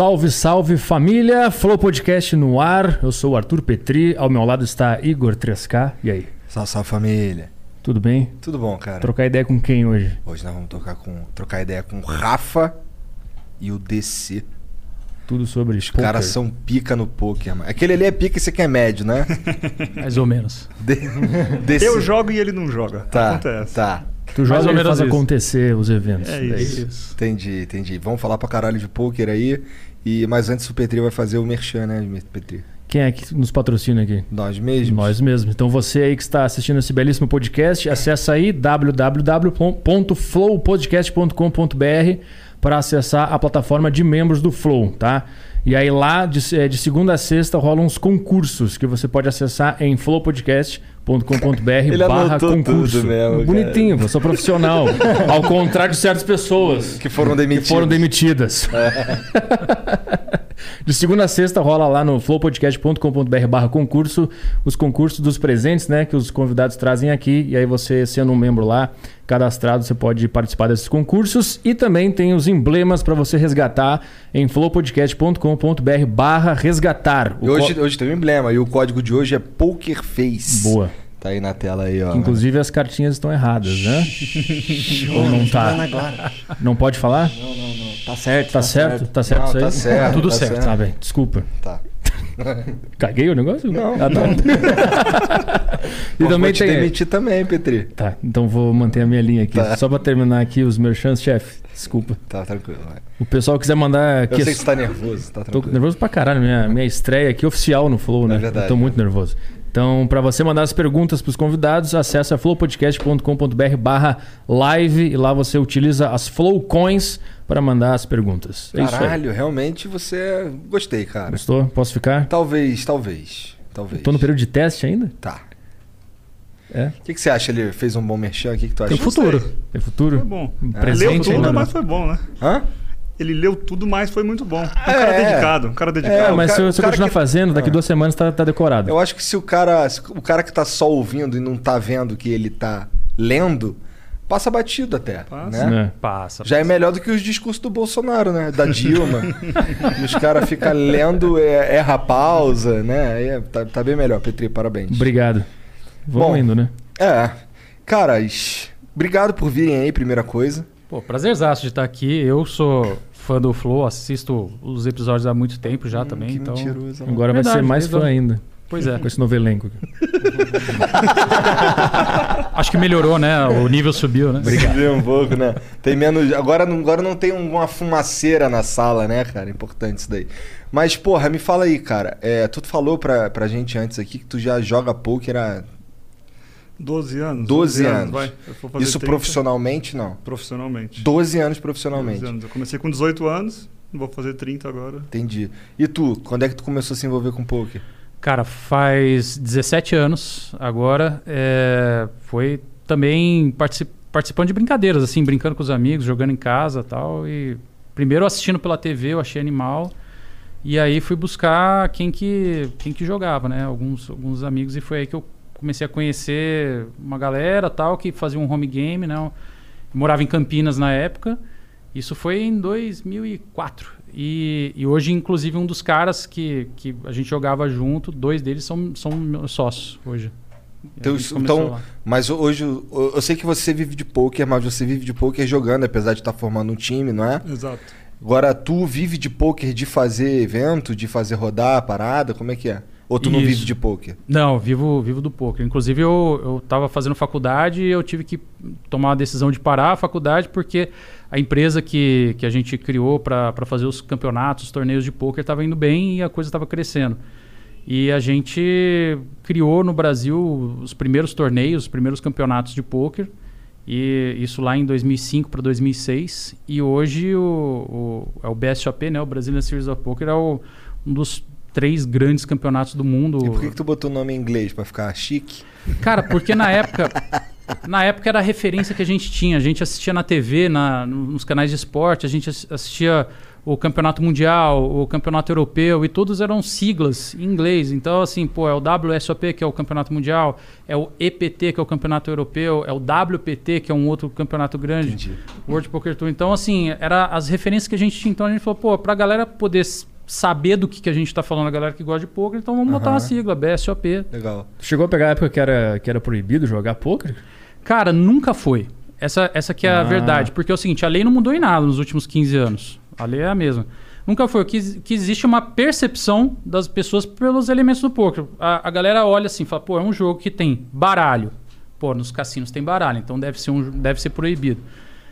Salve, salve família! Flow Podcast no ar. Eu sou o Arthur Petri, ao meu lado está Igor 3K. E aí? Salve, salve família. Tudo bem? Tudo bom, cara? Trocar ideia com quem hoje? Hoje nós vamos trocar, com, trocar ideia com o Rafa e o DC. Tudo sobre Os caras são pica no poker, mano. Aquele ali é pica e esse aqui é médio, né? Mais ou menos. De, DC. Eu jogo e ele não joga. Tá, Acontece. tá. Tu Mais joga ou e menos faz isso. acontecer os eventos. É Daí- isso. Entendi, entendi. Vamos falar pra caralho de poker aí. E, mas antes o Petri vai fazer o merchan, né, Petri? Quem é que nos patrocina aqui? Nós mesmos? Nós mesmos. Então você aí que está assistindo esse belíssimo podcast, acessa aí www.flowpodcast.com.br para acessar a plataforma de membros do Flow, tá? E aí lá, de, eh, de segunda a sexta, rolam uns concursos que você pode acessar em flowpodcast.com.br Ele barra concurso. mesmo, Bonitinho, eu sou profissional. Ao contrário de certas pessoas Que foram que demitidos. foram demitidas. De segunda a sexta rola lá no flowpodcast.com.br barra concurso os concursos dos presentes, né? Que os convidados trazem aqui. E aí você, sendo um membro lá, cadastrado, você pode participar desses concursos. E também tem os emblemas para você resgatar em flowpodcast.com.br barra resgatar. Hoje, co- hoje tem um emblema. E o código de hoje é PokerFace. Boa. Tá aí na tela aí, ó. Inclusive as cartinhas estão erradas, né? Ou não tá? Não pode falar? Não, não, não. Tá certo. Tá certo? Tá certo Não, isso aí? tá certo, Tudo tá certo. certo. Tá bem. Desculpa. Tá. Caguei o negócio? Não. Ah, tá. e Pô, também vou te tem. demitir também, Petri. Tá, então vou manter a minha linha aqui. Tá. Só pra terminar aqui os merchants, chefe. Desculpa. Tá, tranquilo. Vai. O pessoal quiser mandar. Eu sei que você tá nervoso, tá Tô tranquilo. nervoso pra caralho. Minha, minha estreia aqui oficial no Flow, né? É verdade. Eu tô muito nervoso. Então, pra você mandar as perguntas pros convidados, acessa flowpodcast.com.br barra live e lá você utiliza as Flow Coins para mandar as perguntas. É isso aí. Caralho, realmente você. Gostei, cara. Gostou? Posso ficar? Talvez, talvez. Talvez. Tô no período de teste ainda? Tá. É. O que, que você acha? Ele fez um bom merchan? O que, que tu acha? Tem futuro. Tem futuro? Foi bom. Um É. presente Leu tudo, ainda mas foi bom, né? Hã? Ele leu tudo, mas foi muito bom. Um É, cara é. dedicado, um cara É, dedicado. o mas cara- se cara continuar que- fazendo, daqui Ah. duas semanas tá, tá decorado. Eu acho que se o cara. se o cara que tá só ouvindo e não tá vendo que ele tá lendo, passa batido até. Passa. Né? É. Passa. Já é melhor do que os discursos do Bolsonaro, né? Da Dilma. e os caras ficam lendo, é, erra a pausa, né? É, tá, tá bem melhor, Petri, parabéns. Obrigado. Vamos Bom. indo, né? É. Caras, obrigado por virem aí, primeira coisa. Pô, prazerzaço de estar aqui. Eu sou fã do Flow, assisto os episódios há muito tempo já também, que então. mentiroso. Agora vai Verdade, ser mais fã ainda. Pois é. Com esse novo elenco. Acho que melhorou, né? O nível subiu, né? Obrigado. um pouco, né? Tem menos. Agora, não- agora não tem uma fumaceira na sala, né, cara? Importante isso daí. Mas, porra, me fala aí, cara. É, tu falou pra, pra gente antes aqui que tu já joga poker há. 12 anos. 12 anos. vai. Eu vou fazer Isso 30 profissionalmente, não. Profissionalmente. 12 anos profissionalmente. 12 anos. Eu comecei com 18 anos, vou fazer 30 agora. Entendi. E tu, quando é que tu começou a se envolver com poker? Cara, faz 17 anos agora. é, foi também partici- participando de brincadeiras, assim, brincando com os amigos, jogando em casa e tal. E primeiro assistindo pela TV, eu achei animal. E aí fui buscar quem que, quem que jogava, né? Alguns, alguns amigos e foi aí que eu comecei a conhecer uma galera tal que fazia um home game, né? Eu morava em Campinas na época. Isso foi em 2004. E, e hoje, inclusive, um dos caras que, que a gente jogava junto, dois deles são, são meus sócios hoje. Então, então, mas hoje eu eu sei que você vive de poker, mas você vive de poker jogando, apesar de estar formando um time, não é? Exato. Agora tu vive de poker de fazer evento, de fazer rodar a parada, como é que é? Ou tu não Isso. vive de poker? Não, vivo, vivo do poker. Inclusive, eu, eu tava fazendo faculdade e eu tive que tomar a decisão de parar a faculdade porque a empresa que, que a gente criou para fazer os campeonatos, os torneios de poker estava indo bem e a coisa estava crescendo. E a gente criou no Brasil os primeiros torneios, os primeiros campeonatos de poker. E isso lá em 2005 para 2006. E hoje o, o, é o BSOP, né? O Brazilian Series of Poker, é o- um dos três grandes campeonatos do mundo. E por que, que tu botou o nome em inglês? Pra ficar chique? Cara, porque na época. Na época era a referência que a gente tinha. A gente assistia na TV, na, nos canais de esporte, a gente ass- assistia o campeonato mundial, o campeonato europeu, e todos eram siglas em inglês. Então, assim, pô, é o WSOP, que é o campeonato mundial, é o EPT, que é o campeonato europeu, é o WPT, que é um outro campeonato grande, Entendi. World Poker Tour. Então, assim, era as referências que a gente tinha. Então a gente falou, pô, pra galera poder saber do que, que a gente tá falando, a galera que gosta de poker, então vamos botar Aham. uma sigla, BSOP. Legal. Chegou a pegar a época que era, que era proibido jogar poker? Cara, nunca foi. Essa, essa que é a Ah. verdade. Porque é o seguinte, a lei não mudou em nada nos últimos 15 anos. A lei é a mesma. Nunca foi. Que, que existe uma percepção das pessoas pelos elementos do poker. A, a galera olha assim, fala, pô, é um jogo que tem baralho. Pô, nos cassinos tem baralho, então deve ser, um, deve ser proibido.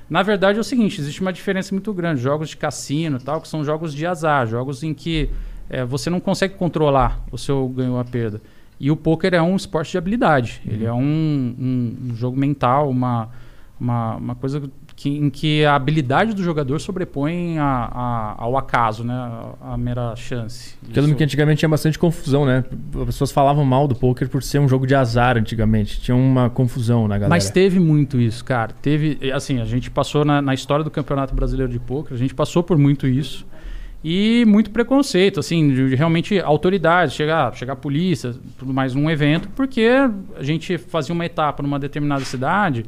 Na verdade é o seguinte, existe uma diferença muito grande. Jogos de cassino tal, que são jogos de azar, jogos em que eh, você não consegue controlar o seu ganho ou a perda. E o poker é um esporte de habilidade. Ele é um, um- um jogo mental, uma, uma, uma coisa que, em que a habilidade do jogador sobrepõe a, a- ao acaso, né? A, a mera chance. Porque lembro que Isso- antigamente tinha bastante confusão, né? As pessoas falavam mal do poker por ser um jogo de azar antigamente. Tinha uma confusão na galera. Mas teve muito isso, cara. Teve, assim, a gente passou na, na história do Campeonato Brasileiro de Pôquer, a gente passou por muito isso. E muito preconceito, assim, de, de realmente autoridades, chegar, chegar a polícia, tudo mais num evento, porque a gente fazia uma etapa numa determinada cidade,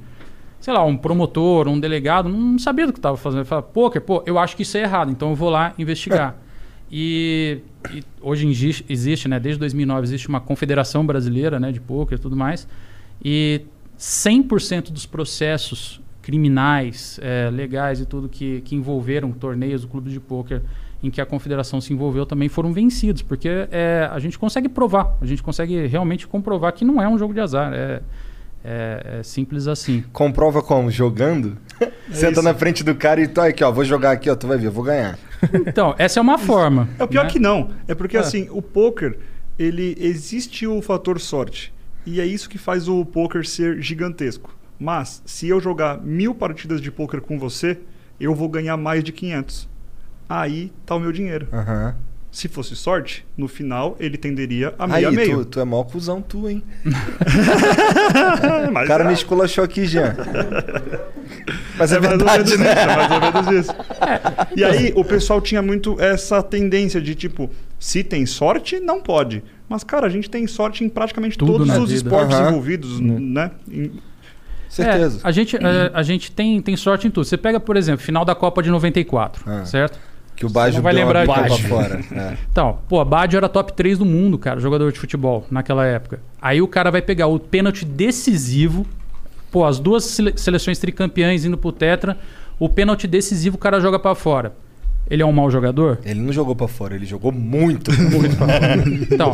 sei lá, um promotor, um delegado, não sabia do que estava fazendo. Falava, pôquer, pô, eu acho que isso é errado, então eu vou lá investigar. E, e hoje existe, existe, né, desde 2009 existe uma confederação brasileira, né, de pôquer e tudo mais. E 100% dos processos criminais, eh, legais e tudo que, que envolveram torneios do clube de pôquer em que a confederação se envolveu também foram vencidos, porque eh, a gente consegue provar, a gente consegue realmente comprovar que não é um jogo de azar, é, é- é simples assim. Comprova como? Jogando? Senta isso. na frente do cara e tu aqui, ó, vou jogar aqui, ó, tu vai ver, eu vou ganhar. Então, essa é uma forma. É o pior né? que não. É porque É. assim, o poker, ele existe o fator sorte. E é isso que faz o poker ser gigantesco. Mas, se eu jogar mil partidas de poker com você, eu vou ganhar mais de 500. Aí tá o meu dinheiro. Aham. Se fosse sorte, no final ele tenderia a Aí, meio a tu, meio. tu é mó cuzão tu, hein? Mas O cara é- me esculachou aqui, Jean. Mas é, ou verdade, menos né? isso, é mais ou menos isso. E aí o pessoal tinha muito essa tendência de tipo, se tem sorte, não pode. Mas, cara, a gente tem sorte em praticamente Tudo todos os vida. esportes Aham. envolvidos, né? Em- Certeza. É, a gente, é, a gente tem, tem sorte em tudo. Você pega, por exemplo, final da Copa de 94, Ah. certo? Que o Baggio não vai deu uma lembrar disso. fora. É. Então, pô, Baggio era top 3 do mundo, cara, jogador de futebol naquela época. Aí o cara vai pegar o pênalti decisivo, pô, as duas sele- seleções tricampeãs indo pro Tetra, o pênalti decisivo o cara joga pra fora. Ele é um mau jogador? Ele não jogou pra fora, ele jogou muito, muito pra fora. Então,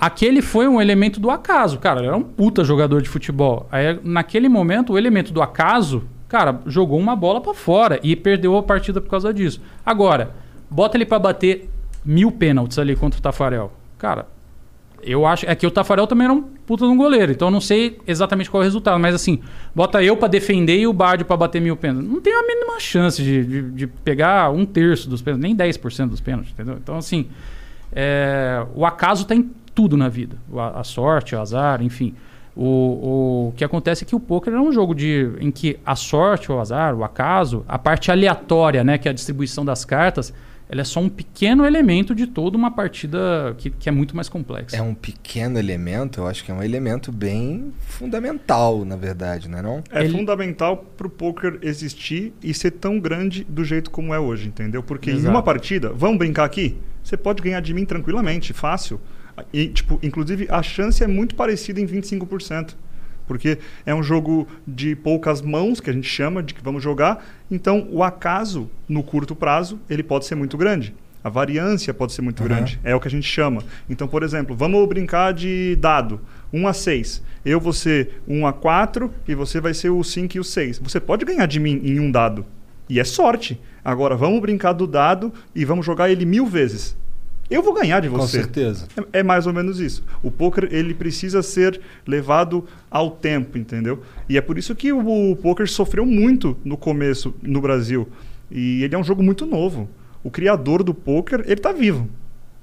aquele foi um elemento do acaso, cara. Ele era um puta jogador de futebol. Aí, naquele momento, o elemento do acaso, cara, jogou uma bola pra fora e perdeu a partida por causa disso. Agora, bota ele pra bater mil pênaltis ali contra o Tafarel. Cara, eu acho. É que o Tafarel também era um puta de um goleiro, então eu não sei exatamente qual é o resultado, mas assim, bota eu pra defender e o Bádio pra bater mil pênaltis. Não tem a mínima chance de, de, de pegar um terço dos pênaltis, nem 10% dos pênaltis, entendeu? Então, assim, é, o acaso tá em tudo na vida. A, a sorte, o azar, enfim. O, o que acontece é que o poker é um jogo de, em que a sorte, o azar, o acaso, a parte aleatória, né, que é a distribuição das cartas, ela é só um pequeno elemento de toda uma partida que, que é muito mais complexa. É um pequeno elemento, eu acho que é um elemento bem fundamental, na verdade, não é não? É Ele- fundamental pro poker existir e ser tão grande do jeito como é hoje, entendeu? Porque em Exato. uma partida, vamos brincar aqui, você pode ganhar de mim tranquilamente, fácil. E, tipo, inclusive, a chance é muito parecida em 25%. Porque é um jogo de poucas mãos, que a gente chama, de que vamos jogar. Então, o acaso, no curto prazo, ele pode ser muito grande. A variância pode ser muito Aham. grande. É o que a gente chama. Então, por exemplo, vamos brincar de dado. 1 a 6. Eu vou ser 1 a 4 e você vai ser o 5 e o 6. Você pode ganhar de mim em um dado. E é sorte. Agora, vamos brincar do dado e vamos jogar ele mil vezes. Eu vou ganhar de Com você. certeza. É, é mais ou menos isso. O poker ele precisa ser levado ao tempo, entendeu? E é por isso que o, o poker sofreu muito no começo no Brasil. E ele é um jogo muito novo. O criador do poker, ele tá vivo.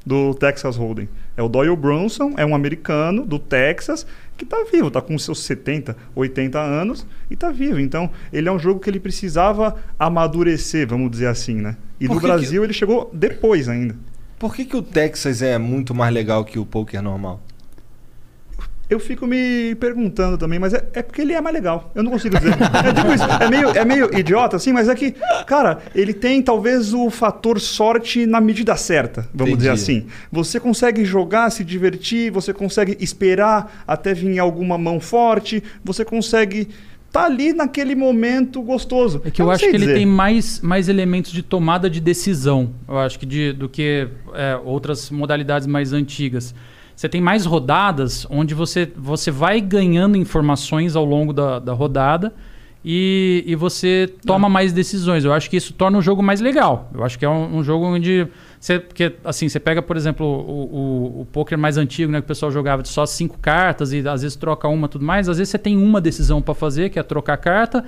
Do Texas Hold'em. É o Doyle Bronson, é um americano do Texas que tá vivo, tá com seus 70, 80 anos e tá vivo. Então, ele é um jogo que ele precisava amadurecer, vamos dizer assim, né? E Por no que que- Brasil ele chegou depois ainda. Por que, que o Texas é muito mais legal que o poker normal? Eu fico me perguntando também, mas é, é porque ele é mais legal. Eu não consigo dizer. É, tipo isso, é, meio, é meio idiota, assim, mas é que, cara, ele tem talvez o fator sorte na medida certa, vamos dizer Entendi. assim. Você consegue jogar, se divertir, você consegue esperar até vir alguma mão forte, você consegue tá ali naquele momento gostoso. É que eu, não acho que ele dizer. tem mais, mais elementos de tomada de decisão, eu acho que de, do que é, outras modalidades mais antigas. Você tem mais rodadas onde você, você vai ganhando informações ao longo da, da rodada e, e você toma mais decisões. Eu acho que isso torna o jogo mais legal. Eu acho que é um, um jogo onde você, porque, assim, você pega, por exemplo, o, o, o poker mais antigo, né, que o pessoal jogava de só cinco cartas e às vezes troca uma e tudo mais. Às vezes você tem uma decisão para fazer, que é trocar carta,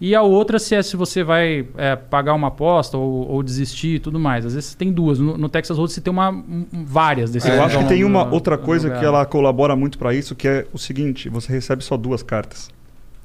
e a outra se é se você vai é, pagar uma aposta ou, ou desistir e tudo mais. Às vezes você tem duas. No, no Texas Hold'em você tem uma, um- várias decisões. Eu acho que tem uma da- outra da coisa que ela colabora muito para isso, que é o seguinte: você recebe só duas cartas.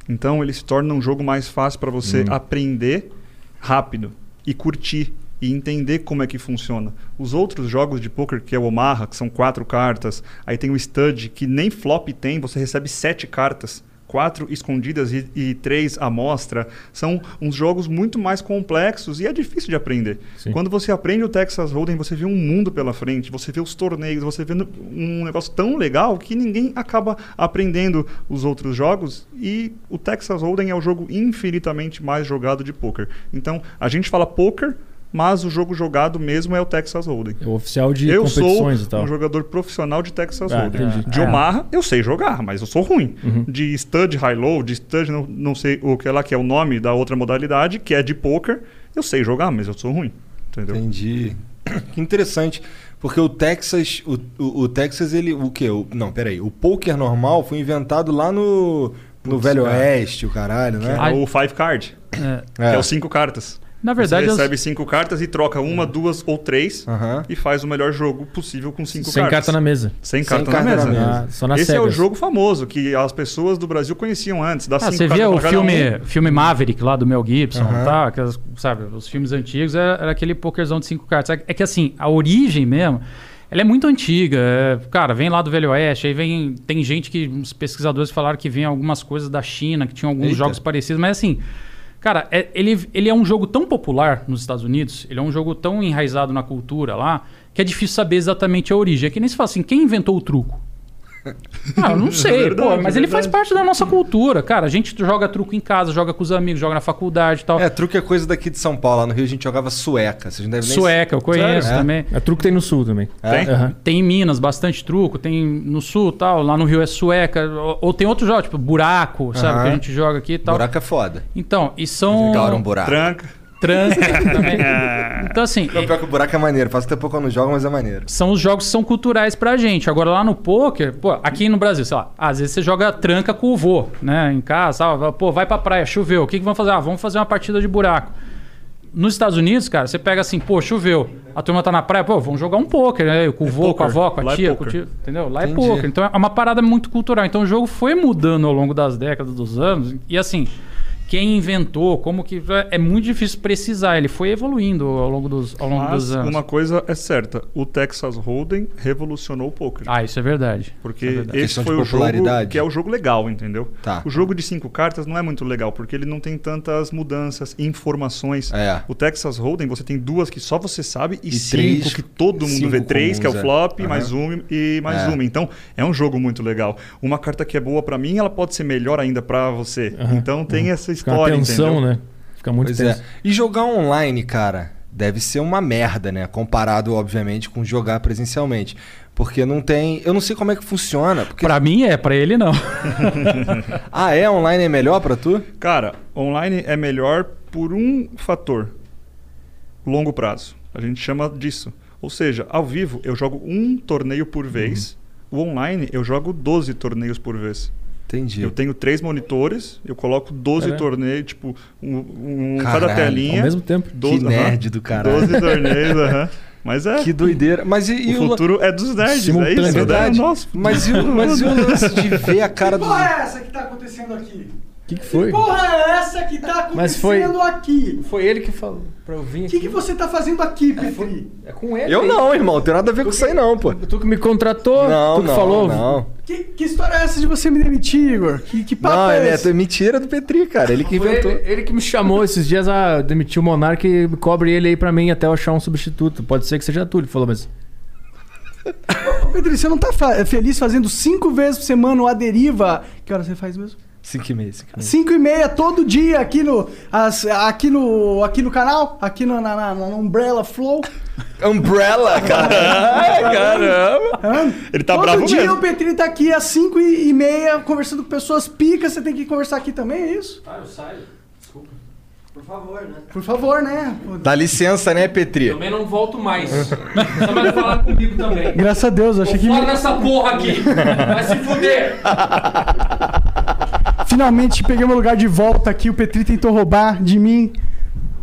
Então ele se torna um jogo mais fácil para você aprender rápido e curtir e entender como é que funciona. Os outros jogos de poker, que é o Omaha, que são quatro cartas, aí tem o Stud, que nem flop tem, você recebe sete cartas. Quatro escondidas e, e três à mostra. São uns jogos muito mais complexos e é difícil de aprender. Sim. Quando você aprende o Texas Hold'em, você vê um mundo pela frente, você vê os torneios, você vê um negócio tão legal que ninguém acaba aprendendo os outros jogos e o Texas Hold'em é o jogo infinitamente mais jogado de poker. Então, a gente fala poker, mas o jogo jogado mesmo é o Texas Hold'em. É o oficial de eu sou competições e tal. um jogador profissional de Texas Ah, Hold'em. entendi. De É. Omaha, eu sei jogar, mas eu sou ruim. Uhum. De stud high-low, de stud, não, não sei o que lá que é o nome da outra modalidade, que é de poker, eu sei jogar, mas eu sou ruim. Entendeu? Entendi. Que interessante. Porque o Texas, o, o, o Texas, ele. O quê? O, não, peraí. O poker normal foi inventado lá no. No Putz, Velho cara. Oeste, o caralho, né? É o five card, É, que é os cinco cartas. Na verdade, você recebe cinco cartas e troca uma, duas ou três Aham. e faz o melhor jogo possível com cinco Sem cartas. carta na mesa. Sem Sem carta, carta na na mesa. mesa. Ah, só nas Esse é o cegas. jogo famoso que as pessoas do Brasil conheciam antes. Dá Ah, cinco você vê o filme, um. filme Maverick lá do Mel Gibson, Aham. tá? Aquelas, sabe, os filmes antigos era, era aquele pokerzão de cinco cartas. É, é que assim, a origem mesmo, ela é muito antiga. é, cara, vem lá do Velho Oeste, aí vem. Tem gente que. Uns pesquisadores falaram que vem algumas coisas da China, que tinham alguns Eita. jogos parecidos, mas assim. Cara, é- ele, ele é um jogo tão popular nos Estados Unidos, ele é um jogo tão enraizado na cultura lá, que é difícil saber exatamente a origem. É que nem se fala assim, quem inventou o truco? Ah, eu não sei, Verdade, pô, mas ele faz parte da nossa cultura, cara. A gente joga truco em casa, joga com os amigos, joga na faculdade e tal. É, truque é coisa daqui de São Paulo. Lá no Rio a gente jogava sueca. Vocês não devem nem Sueca, eu conheço Sério? também. É truque tem no sul também. É? Tem? Aham. Tem em Minas bastante truco, tem no sul tal, lá no Rio é sueca, ou, ou tem outros jogos, tipo buraco, sabe, Aham. que a gente joga aqui e tal. Buraco é foda. Então, e são Adoro um buraco. Tranca. Tranca também. Então assim, Não, pior que o buraco é maneiro. Faz tempo que eu não jogo, mas é maneiro. são os jogos que são culturais pra gente. Agora lá no poker, pô, aqui no Brasil, sei lá, às vezes você joga tranca com o vô, né, em casa, tal, pô, vai pra praia, choveu, o que que vamos fazer? Ah, vamos fazer uma partida de buraco. nos Estados Unidos, cara, você pega assim, pô, choveu. A turma tá na praia, pô, vamos jogar um pôquer, né? Com o vô, com a poker. avó, com a Lá é tia, com o poker. tio. Entendeu? Lá Entendi. é pôquer. Então é uma parada muito cultural. Então o jogo foi mudando ao longo das décadas, dos anos. E assim, quem inventou, como que. É muito difícil precisar. Ele foi evoluindo ao longo dos, ao longo Mas dos anos. uma coisa é certa, o Texas Hold'em revolucionou o poker. Ah, isso é verdade. Porque Isso é verdade. esse foi o jogo que é o jogo legal, entendeu? Tá. O jogo de cinco cartas não é muito legal, porque ele não tem tantas mudanças, informações. É. O Texas Hold'em, você tem duas que só você sabe e, E cinco três- que todo mundo vê. Três, que é o é. flop, mais um e mais É. uma. Então, é um jogo muito legal. Uma carta que é boa pra mim, ela pode ser melhor ainda pra você. Então tem essa Fica uma história, tensão, entendeu? né? Fica muito Pois tenso. é. E jogar online, cara, deve ser uma merda, né? Comparado, obviamente, com jogar presencialmente. Porque não tem. Eu não sei como é que funciona. Porque... Pra mim é, pra ele não. Ah, é? Online é melhor pra tu? Cara, online é melhor por um fator: longo prazo. A gente chama disso. Ou seja, ao vivo eu jogo um torneio por vez. O online eu jogo 12 torneios por vez. Entendi. Eu tenho três monitores, eu coloco 12 Caralho. torneios, tipo, um, um Caralho, cada telinha. Ao mesmo tempo. 12, Que nerd do caralho. 12 torneios, aham. Mas é. Que doideira. Mas e, e o la- futuro é dos nerds, é isso, É verdade. É o nosso Mas e, o, mas e o lance de ver a cara do. porra é essa que tá acontecendo aqui? O que, que foi? Porra é essa que tá acontecendo Mas foi- aqui? Foi ele que falou pra eu vir O que, que você tá fazendo aqui, Petri? É com ele. Eu não, irmão. Não tem nada a ver com isso aí, não, pô. Tu que me contratou, Não, tu que não, falou. não. Que, que história é essa de você me demitir, Igor? Que, que papo Não, é é, esse? é mentira do Petri, cara. Ele que inventou. ele, ele que me chamou esses dias a demitir o Monark e cobre ele aí pra mim até eu achar um substituto. Pode ser que seja tu, ele falou, mas. Ô, Petri, você não tá fa- feliz fazendo cinco vezes por semana o A Deriva? Que hora você faz mesmo? 5 e meio, 5 e meio. Cinco e meia todo dia aqui no, as- aqui no, aqui no canal, aqui no, na, na- na Umbrella Flow. Umbrella, cara. Ai, caramba. Ele tá todo bravo dia mesmo. o Petri tá aqui às cinco e, meia conversando com pessoas picas. Você tem que conversar aqui também, é isso? Ah, eu saio. Desculpa. Por favor, né? Por favor, né? Dá licença, né, Petri? Também não volto mais. Você vai falar comigo também. Graças a Deus, eu achei que Fora dessa porra aqui. Vai se fuder. Finalmente peguei meu lugar de volta aqui. O Petri tentou roubar de mim.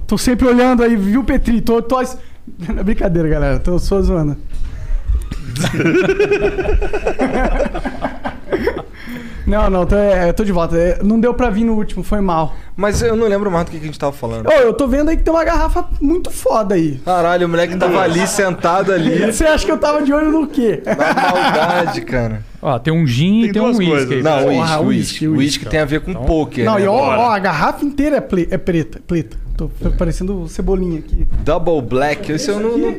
Tô sempre olhando aí, viu, Petri? Tô, tô... Brincadeira, galera. Tô só zoando. Não, não, tô, é, tô de volta. É, Não deu pra vir no último, foi mal. Mas eu não lembro mais do que que a gente tava falando. Ô, eu tô vendo aí que tem uma garrafa muito foda aí. Caralho, o moleque tava ali sentado ali. Você acha que eu tava de olho no quê? Na maldade, cara. Ó, tem um gin Tem e tem um aí. Não, Porra, uísque, uísque, uísque. uísque. Uísque tem a ver com poker. Não, né? e ó, ó, a garrafa inteira é, ple- é preta, preta. Tô parecendo cebolinha aqui. Double Black. Esse eu não, não-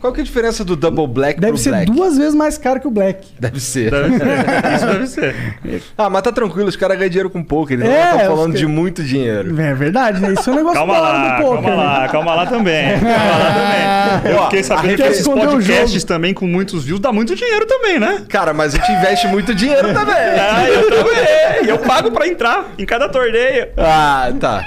Qual que é a diferença do Double Black Deve pro ser Black? duas vezes mais caro que o Black. Deve ser. Deve ser. Isso deve ser. Ah, mas tá tranquilo, os caras ganham dinheiro com poker. Eles É, não estão falando fiquei- de muito dinheiro. É verdade, né? Isso é um negócio Calma lá, do poker. calma né? lá, calma lá também. Calma lá também. Eu fiquei sabendo que esses podcasts também com muitos views dá muito dinheiro também, né? Cara, mas a gente investe muito dinheiro também. Ah, eu também. E eu pago pra entrar em cada torneio. Ah, tá.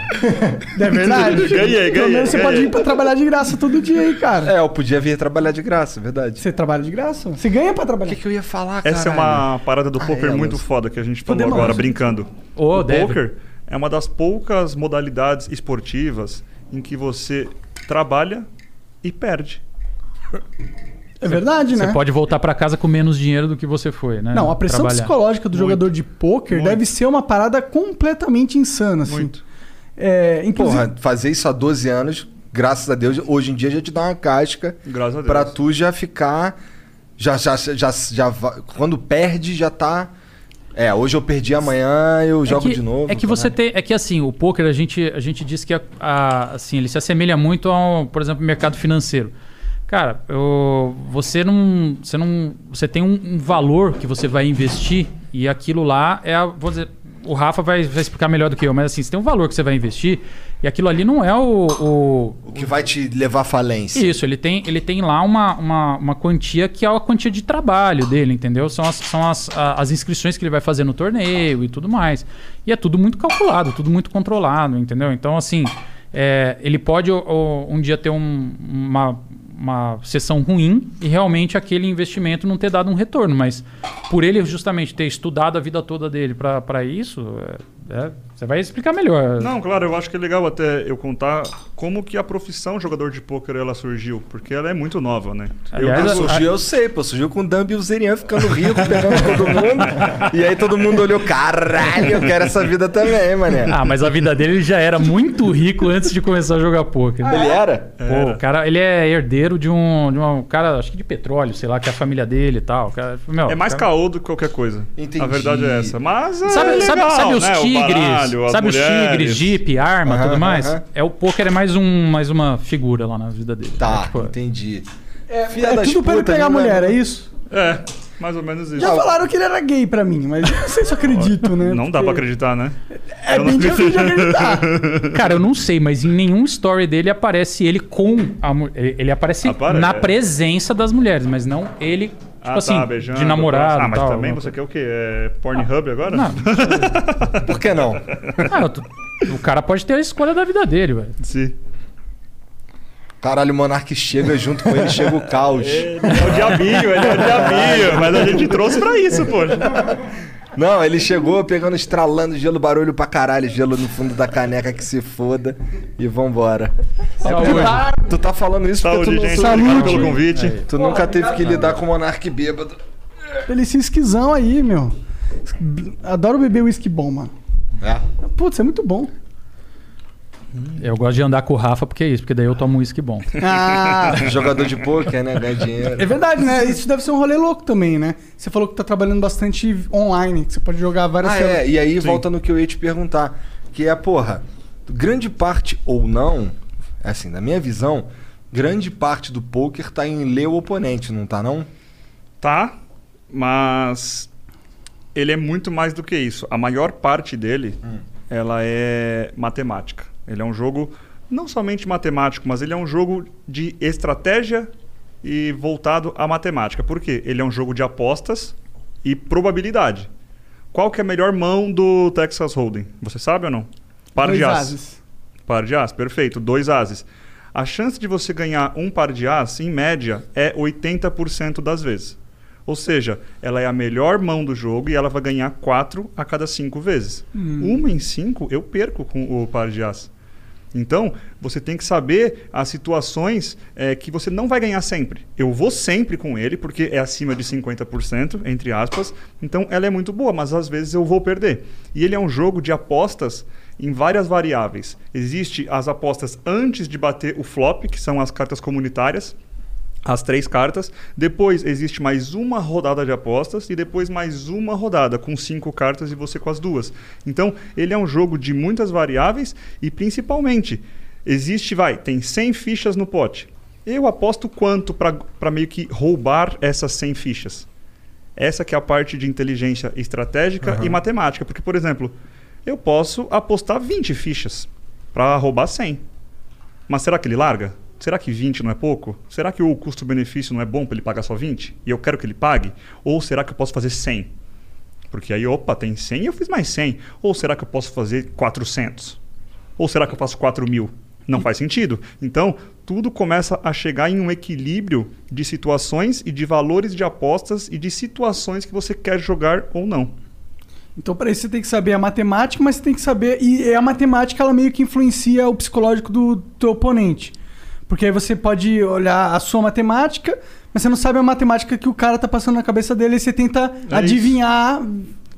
É verdade. Ganhei, Pelo ganhei, menos você ganhei. pode ir pra trabalhar de graça todo dia aí, cara. É, eu podia vir trabalhar de graça, é verdade. Você trabalha de graça? Você ganha pra O trabalhar. que, que eu ia falar, cara? Essa é uma parada do Ah, poker é, muito foda que a gente falou Podemos- agora, brincando. Ô, o deve. poker é uma das poucas modalidades esportivas em que você trabalha e perde. É verdade, Você né? pode voltar pra casa com menos dinheiro do que você foi, né? Não, a pressão Trabalhar. psicológica do Muito. jogador de poker Muito. deve ser uma parada completamente insana, assim. Muito. É, inclusive, Porra, fazer isso há 12 anos, graças a Deus, hoje em dia já te dá uma casca Graças a Deus. pra tu já ficar. Já, já, já, já, Quando perde, já tá. É, hoje eu perdi, amanhã eu jogo é que, de novo. É que você tem, é que assim, o poker a gente a gente diz que a- a- assim, ele se assemelha muito ao, por exemplo, mercado financeiro. Cara, eu- você não você não você tem um, um valor que você vai investir e aquilo lá é a, vou dizer, o Rafa vai, vai explicar melhor do que eu, mas assim, você tem um valor que você vai investir e aquilo ali não é o, o- O que vai te levar à falência. isso, ele tem, ele tem lá uma, uma, uma quantia que é a quantia de trabalho dele, entendeu? São, as, são as, as inscrições que ele vai fazer no torneio e tudo mais. E é tudo muito calculado, tudo muito controlado, entendeu? Então, assim, é, ele pode o- o- um dia ter um- uma, uma sessão ruim e realmente aquele investimento não ter dado um retorno, mas por ele justamente ter estudado a vida toda dele para isso, é, é, Você vai explicar melhor. Não, claro, eu acho que é legal até eu contar como que a profissão jogador de pôquer ela surgiu, porque ela é muito nova, né? Aliás, eu, a- Surgiu, eu sei, pô. Surgiu com o Dumb e o Zerian ficando rico, pegando todo mundo. E aí todo mundo olhou, caralho, eu quero essa vida também, mané. Ah, mas a vida dele já era muito rico antes de começar a jogar poker. Ele era? Pô, o cara, ele é herdeiro de um, de um cara, acho que de petróleo, sei lá, que é a família dele e tal. Cara, meu, é mais cara... caô do que qualquer coisa. Entendi. A verdade é essa. Mas é Sabe, legal, sabe, sabe os né? O tigres? Baralho, as sabe os mulheres. tigres, jeep, arma, Aham, tudo mais? aham. É o poker é mais um mais uma figura lá na vida dele. Tá, É, tipo, entendi. É, Filha é das tudo pra ele pegar a né, mulher, mano? é isso? É, mais ou menos isso. Já falaram que ele era gay pra mim, mas eu não sei se eu acredito, né? Não dá pra acreditar, né? É Eu bem não- difícil de acreditar. Cara, eu não sei, mas em nenhum story dele aparece ele com a mulher. Ele, aparece Apare- na é. presença das mulheres, mas não ele, tipo Ah, assim, tá, beijando. de namorado. Ah, mas tal, também você quer o quê? É Pornhub agora? Não, Por que não? Ah, tô- o cara pode ter a escolha da vida dele, velho. Sim. Caralho, o Monark chega junto com ele, chega o caos. Ele é o diabinho, ele é o diabinho. Mas a gente trouxe pra isso, poxa. Não, ele chegou pegando, estralando gelo, barulho pra caralho, gelo no fundo da caneca que se foda. E vambora. Saúde. Tu tá falando isso porque Saúde, tu, não- gente. Saúde. Obrigado pelo convite. tu nunca teve que lidar com o Monark bêbado. Ele se esquisão aí, meu. Adoro beber whisky bom, mano. É. Putz, é muito bom. Eu gosto de andar com o Rafa porque é isso, porque daí eu tomo um uísque bom. Ah, Jogador de pôquer, né? Ganha dinheiro. é verdade, né? Isso deve ser um rolê louco também, né? Você falou que tá trabalhando bastante online, que você pode jogar várias Ah, é. E aí volta no que eu ia te perguntar. Que é, porra, grande parte ou não, assim, na minha visão, grande parte do poker tá em ler o oponente, não tá não? Tá, mas ele é muito mais do que isso. A maior parte dele, ela é matemática. Ele é um jogo não somente matemático, mas ele é um jogo de estratégia e voltado à matemática. Por quê? Ele é um jogo de apostas e probabilidade. Qual que é a melhor mão do Texas Hold'em? Você sabe ou não? Par Dois de as. ases. Par de as, perfeito. Dois ases. A chance de você ganhar um par de as, em média, é 80% das vezes. Ou seja, ela é a melhor mão do jogo e ela vai ganhar 4 a cada 5 vezes. Uma em 5 eu perco com o par de as. Então, você tem que saber as situações eh, que você não vai ganhar sempre. Eu vou sempre com ele, porque é acima de 50%, entre aspas. Então, ela é muito boa, mas às vezes eu vou perder. E ele é um jogo de apostas em várias variáveis. Existe as apostas antes de bater o flop, que são as cartas comunitárias as três cartas. Depois existe mais uma rodada de apostas e depois mais uma rodada com cinco cartas e você com as duas. Então, ele é um jogo de muitas variáveis e principalmente existe, vai, tem 100 fichas no pote. Eu aposto quanto para meio que roubar essas 100 fichas? Essa que é a parte de inteligência estratégica e matemática, porque por exemplo, eu posso apostar 20 fichas para roubar 100. Mas será que ele larga? Será que 20 não é pouco? Será que o custo-benefício não é bom para ele pagar só 20? E eu quero que ele pague? Ou será que eu posso fazer 100? Porque aí, opa, tem 100 e eu fiz mais 100. Ou será que eu posso fazer 400? Ou será que eu faço 4 mil? Não faz sentido. Então, tudo começa a chegar em um equilíbrio de situações e de valores de apostas e de situações que você quer jogar ou não. Então, para isso, você tem que saber a matemática, mas você tem que saber. E a matemática, ela meio que influencia o psicológico do teu oponente. Porque aí você pode olhar a sua matemática, mas você não sabe a matemática que o cara tá passando na cabeça dele e você tenta É adivinhar.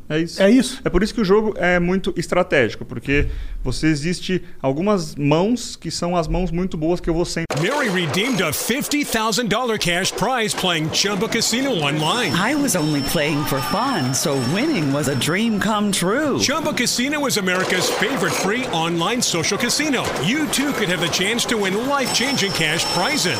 É isso. É isso? É por isso que o jogo é muito estratégico, porque você existe algumas mãos que são as mãos muito boas que eu vou sempre Mary redeemed a $50,000 cash prize playing Chumba Casino online. I was only playing for fun, so winning was a dream come true. Chumba Casino is America's favorite free online social casino. You too could have the chance to win life changing cash prizes.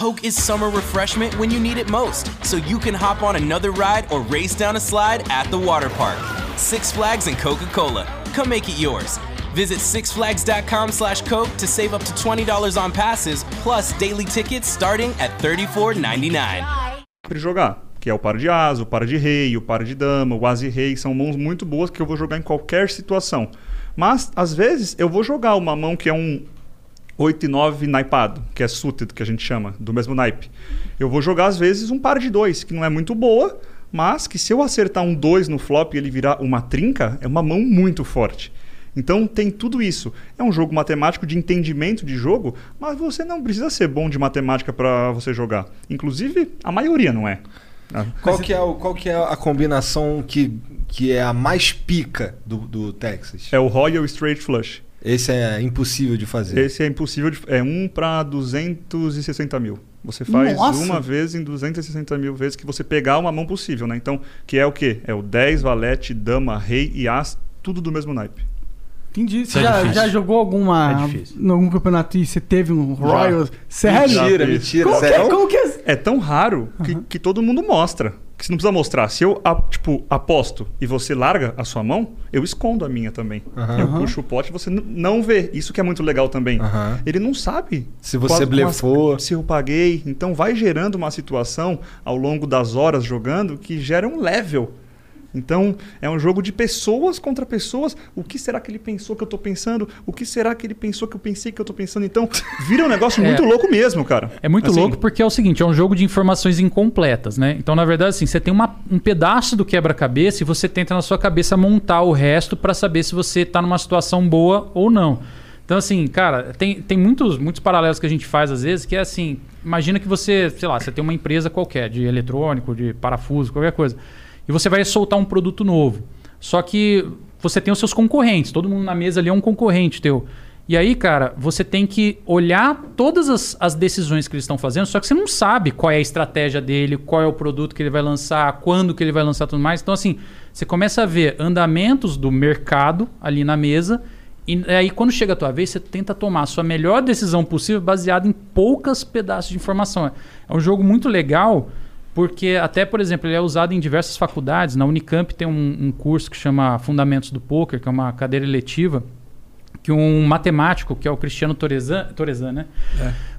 Coke is summer refreshment when you need it most, so you can hop on another ride or race down a slide at the water park. Six Flags and Coca Cola. Come make it yours. Visit sixflags.com slash Coke to save up to $20 on passes, plus daily tickets starting at $34.99. sempre jogar. Que é o par de asa, o par de rei, o par de dama, o asa e rei. São mãos muito boas que eu vou jogar em qualquer situação. Mas, às vezes, eu vou jogar uma mão que é um 8 e 9 naipado, que é suited, que a gente chama, do mesmo naipe. Eu vou jogar, às vezes, um par de dois, que não é muito boa, mas que se eu acertar um 2 no flop e ele virar uma trinca, é uma mão muito forte. Então tem tudo isso. É um jogo matemático de entendimento de jogo, mas você não precisa ser bom de matemática para você jogar. Inclusive, a maioria não é. Ah, Qual que é, o, qual que é a combinação que, que é a mais pica do, do Texas? É o Royal Straight Flush. Esse é impossível de fazer. Esse é impossível. De, é um para 260 mil. Você faz Nossa! uma vez em 260 mil vezes que você pegar uma mão possível, né? Então, que é o quê? É o 10, valete, dama, rei e as, tudo do mesmo naipe. Entendi. Você é já, já jogou alguma. É difícil. Em algum campeonato e você teve um Royal? Sério? Mentira, mentira. Como que, sério? é, como que é? É tão raro que, que todo mundo mostra. Que você não precisa mostrar. Se eu, tipo, aposto e você larga a sua mão, eu escondo a minha também. Eu puxo o pote e você não vê. Isso que é muito legal também. Aham. Ele não sabe. Se você quais- blefou. Se eu paguei. Então vai gerando uma situação ao longo das horas jogando que gera um level. Então, é um jogo de pessoas contra pessoas. O que será que ele pensou que eu tô pensando? O que será que ele pensou que eu pensei que eu tô pensando? Então, vira um negócio É. muito louco mesmo, cara. É muito Assim, louco porque é o seguinte, é um jogo de informações incompletas, né? Então, na verdade, assim, você tem uma- um pedaço do quebra-cabeça e você tenta na sua cabeça montar o resto para saber se você tá numa situação boa ou não. Então, assim, cara, tem, tem muitos, muitos paralelos que a gente faz às vezes, que é assim, imagina que você, sei lá, você tem uma empresa qualquer, de eletrônico, de parafuso, qualquer coisa, e você vai soltar um produto novo. Só que você tem os seus concorrentes, todo mundo na mesa ali é um concorrente teu. E aí, cara, você tem que olhar todas as, as decisões que eles estão fazendo, só que você não sabe qual é a estratégia dele, qual é o produto que ele vai lançar, quando que ele vai lançar tudo mais. Então, assim, você começa a ver andamentos do mercado ali na mesa, e aí quando chega a tua vez, você tenta tomar a sua melhor decisão possível baseada em poucas pedaços de informação. É um jogo muito legal, porque até, por exemplo, ele é usado em diversas faculdades. Na Unicamp tem um, um curso que chama Fundamentos do Poker, que é uma cadeira eletiva, que um matemático, que é o Cristiano Torezan, Torezan né?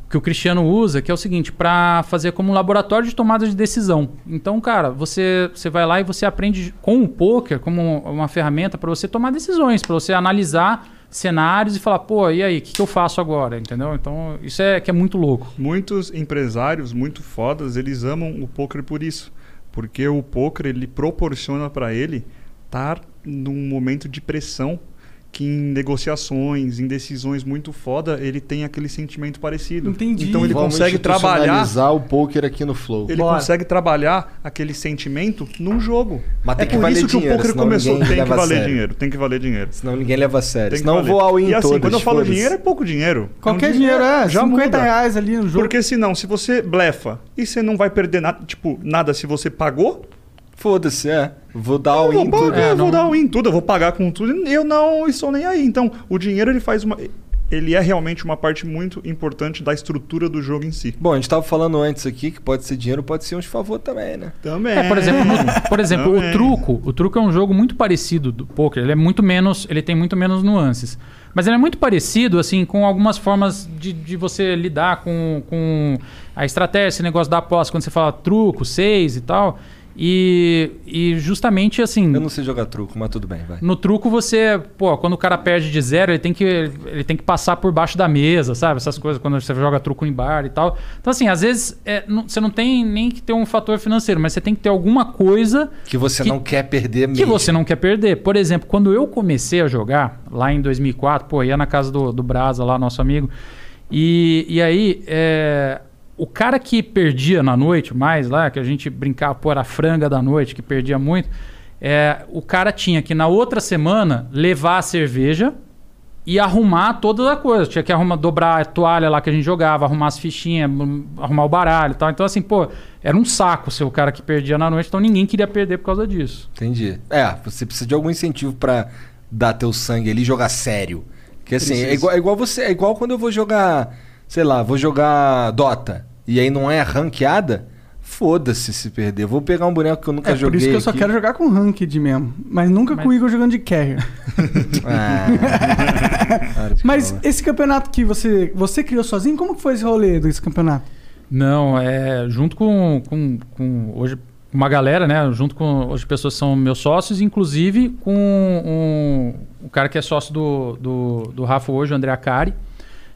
Que o Cristiano usa, que é o seguinte, para fazer como um laboratório de tomada de decisão. Então, cara, você, você vai lá e você aprende com o poker como uma ferramenta para você tomar decisões, para você analisar cenários e falar, pô, e aí, o que, que eu faço agora? Entendeu? Então, isso é que é muito louco. Muitos empresários muito fodas, eles amam o poker por isso. Porque o poker ele proporciona para ele estar num momento de pressão que em negociações, em decisões muito foda, ele tem aquele sentimento parecido. Entendi. Então ele Vamos consegue trabalhar, o poker aqui no Flow. ele Bora. consegue trabalhar aquele sentimento num jogo. Mas tem é que por valer isso que dinheiro, o poker começou, tem que valer sério. dinheiro, tem que valer dinheiro. Senão ninguém leva a sério. Tem Senão valer. vou ao in E assim, todas, quando eu falo dinheiro, é pouco dinheiro. Qualquer É um dinheiro, é. já 50 muda. reais ali no jogo. Porque senão, se você blefa e você não vai perder nada, tipo, nada se você pagou, Foda-se, é. Vou dar eu vou, in pagar, tudo. eu É, vou não- dar o in tudo, eu vou pagar com tudo, eu não estou nem aí. Então, o dinheiro ele faz uma. Ele é realmente uma parte muito importante da estrutura do jogo em si. Bom, a gente tava falando antes aqui que pode ser dinheiro, pode ser uns favor também, né? Também. É, por exemplo, no- por exemplo, Também. o truco, o truco é um jogo muito parecido do poker. Ele é muito menos, ele tem muito menos nuances. Mas ele é muito parecido, assim, com algumas formas de, de você lidar com, com a estratégia, esse negócio da aposta, quando você fala truco, seis e tal. E, e justamente assim. Eu não sei jogar truco, mas tudo bem, vai. No truco você, pô, quando o cara perde de zero, ele tem que, ele tem que passar por baixo da mesa, sabe? Essas coisas, quando você joga truco em bar e tal. Então, assim, às vezes é, não- você não tem nem que ter um fator financeiro, mas você tem que ter alguma coisa Que você Que- não quer perder que mesmo. você não quer perder. Por exemplo, quando eu comecei a jogar, lá em 2004, pô, ia na casa do, do Brasa, lá, nosso amigo, e, e aí, é, o cara que perdia na noite mais lá, que a gente brincava, pô, era a franga da noite, que perdia muito, é, o cara tinha que na outra semana levar a cerveja e arrumar toda a coisa. Tinha que arrumar, dobrar a toalha lá que a gente jogava, arrumar as fichinhas, hum, arrumar o baralho e tal. Então, assim, pô, era um saco ser o cara que perdia na noite, então ninguém queria perder por causa disso. Entendi. É, você precisa de algum incentivo pra dar teu sangue ali e jogar sério. Porque assim, é igual, é igual você, é igual quando eu vou jogar, sei lá, vou jogar Dota e aí não é ranqueada, foda-se se perder. Vou pegar um boneco que eu nunca É joguei. por isso que eu só aqui. quero jogar com ranked mesmo. Mas nunca Mas- com o Igor jogando de carrier. Mas esse campeonato que você, você criou sozinho, como que foi esse rolê desse campeonato? Não, é junto com, com, com hoje uma galera, né? Junto com hoje pessoas que são meus sócios, inclusive com um, o cara que é sócio do, do, do Rafa hoje, o André Acari.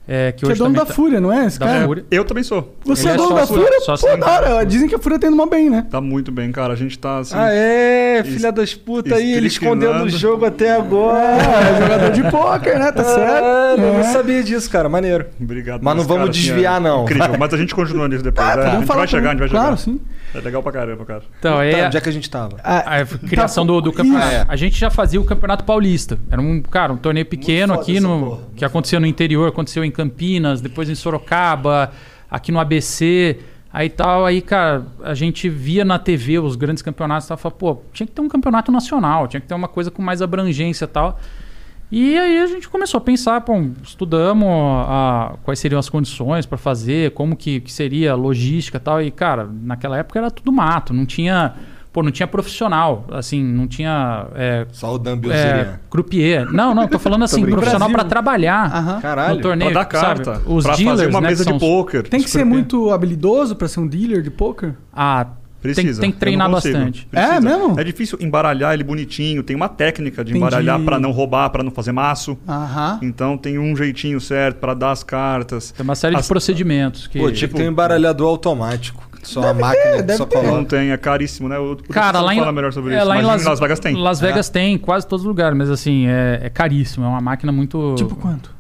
É, que Que é hoje dono também da tá- Fúria, não é? Esse da cara? Fúria. Eu também sou. Você é é dono da Fúria? sócio Pô, da hora. Dizem que a Fúria tá indo mal bem, né? Tá muito bem, cara. A gente tá assim. Ah, é, filha das putas aí, ele escondendo o estripinando. jogo até agora. É, jogador de pôquer, né? Tá certo. Caralho, eu É. não sabia disso, cara. Maneiro. Obrigado. Mas não vamos caras, assim, desviar, não. Incrível. Mas a gente continua nisso depois. é, a Vamos gente falar vai chegar, a gente vai chegar. Claro, sim. É legal pra caramba, cara. Então, Tá, é, onde é que a gente tava? Ah, a criação do, do campeonato. A gente já fazia o Campeonato Paulista. Era um, cara, um torneio pequeno aqui no porra. que acontecia no interior, aconteceu em Campinas, depois em Sorocaba, aqui no ABC, aí tal, aí, cara, a gente via na TV os grandes campeonatos, e tal, falava, pô, tinha que ter um campeonato nacional, tinha que ter uma coisa com mais abrangência e tal. E aí a gente começou a pensar, pô, estudamos a, quais seriam as condições para fazer, como que, que seria a logística e tal. E, cara, naquela época era tudo mato, não tinha, pô, não tinha profissional, assim, não tinha é, Só o Dan é, croupier. Não, não, tô falando assim, brincando. profissional para trabalhar. Caralho. no torneio, Pra dar carta. sabe? Os pra dealers, fazer uma né, mesa de pôquer. Tem que ser muito habilidoso pra ser um dealer de pôquer? Ah, tem, Precisa. tem que Eu treinar bastante. Precisa. É mesmo? É difícil embaralhar ele bonitinho. Tem uma técnica de Entendi. embaralhar pra não roubar, pra não fazer maço. Aham. Então tem um jeitinho certo pra dar as cartas. Tem uma série As- de procedimentos que Pô, que ter um embaralhador automático. Só a máquina que deve só ter. coloca. Não tem, é caríssimo, né? O, Cara, lá em, fala melhor sobre é, isso. lá em Las, Las Vegas tem. Las Vegas tem, em quase todos os lugares, mas assim, é, é caríssimo. É uma máquina muito. Tipo quanto?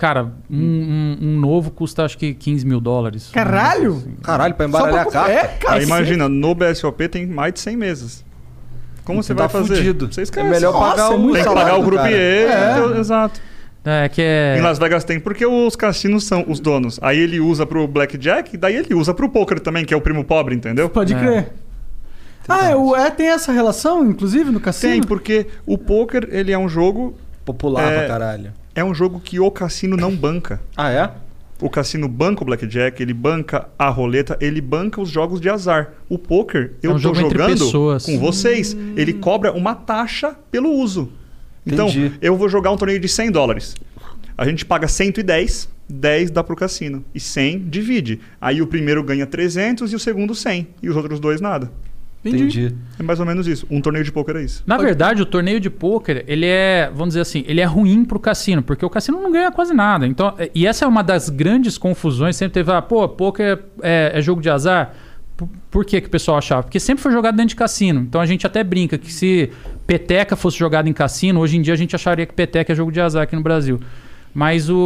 Cara, um, um- um novo custa acho que 15 mil dólares. Caralho! Caralho, pra embaralhar a pra- carta. É, cara. Aí imagina, no BSOP tem mais de 100 mesas. Como você Tá vai fazer? fudido. Você É esquece. melhor Nossa, pagar é muito Tem que pagar o. E. É. então, Exato. É que é. Em Las Vegas tem porque os cassinos são os donos. Aí ele usa pro blackjack, daí ele usa pro poker também, que é o primo pobre, entendeu? Pode É. crer. Ah, é, o- é, tem essa relação, inclusive, no cassino? Tem, porque o poker, ele é um jogo, Popular É. pra caralho. É um jogo que o cassino não banca. Ah, é? O cassino banca o blackjack, ele banca a roleta, ele banca os jogos de azar. O poker, eu um tô jogando com vocês. Ele cobra uma taxa pelo uso. Então, Entendi. eu vou jogar um torneio de 100 dólares. A gente paga 110, 10 dá pro cassino. E 100 divide. Aí o primeiro ganha 300 e o segundo 100. E os outros dois nada. Entendi. É mais ou menos isso. Um torneio de poker é isso. Na verdade, o torneio de pôquer, ele é, vamos dizer assim, ele é ruim pro cassino, porque o cassino não ganha quase nada. Então, é- e essa é uma das grandes confusões, sempre teve, ah, pô, pôquer é, é jogo de azar. Por, por que, que o pessoal achava? Porque sempre foi jogado dentro de cassino. Então a gente até brinca que se peteca fosse jogado em cassino, hoje em dia a gente acharia que peteca é jogo de azar aqui no Brasil. Mas o,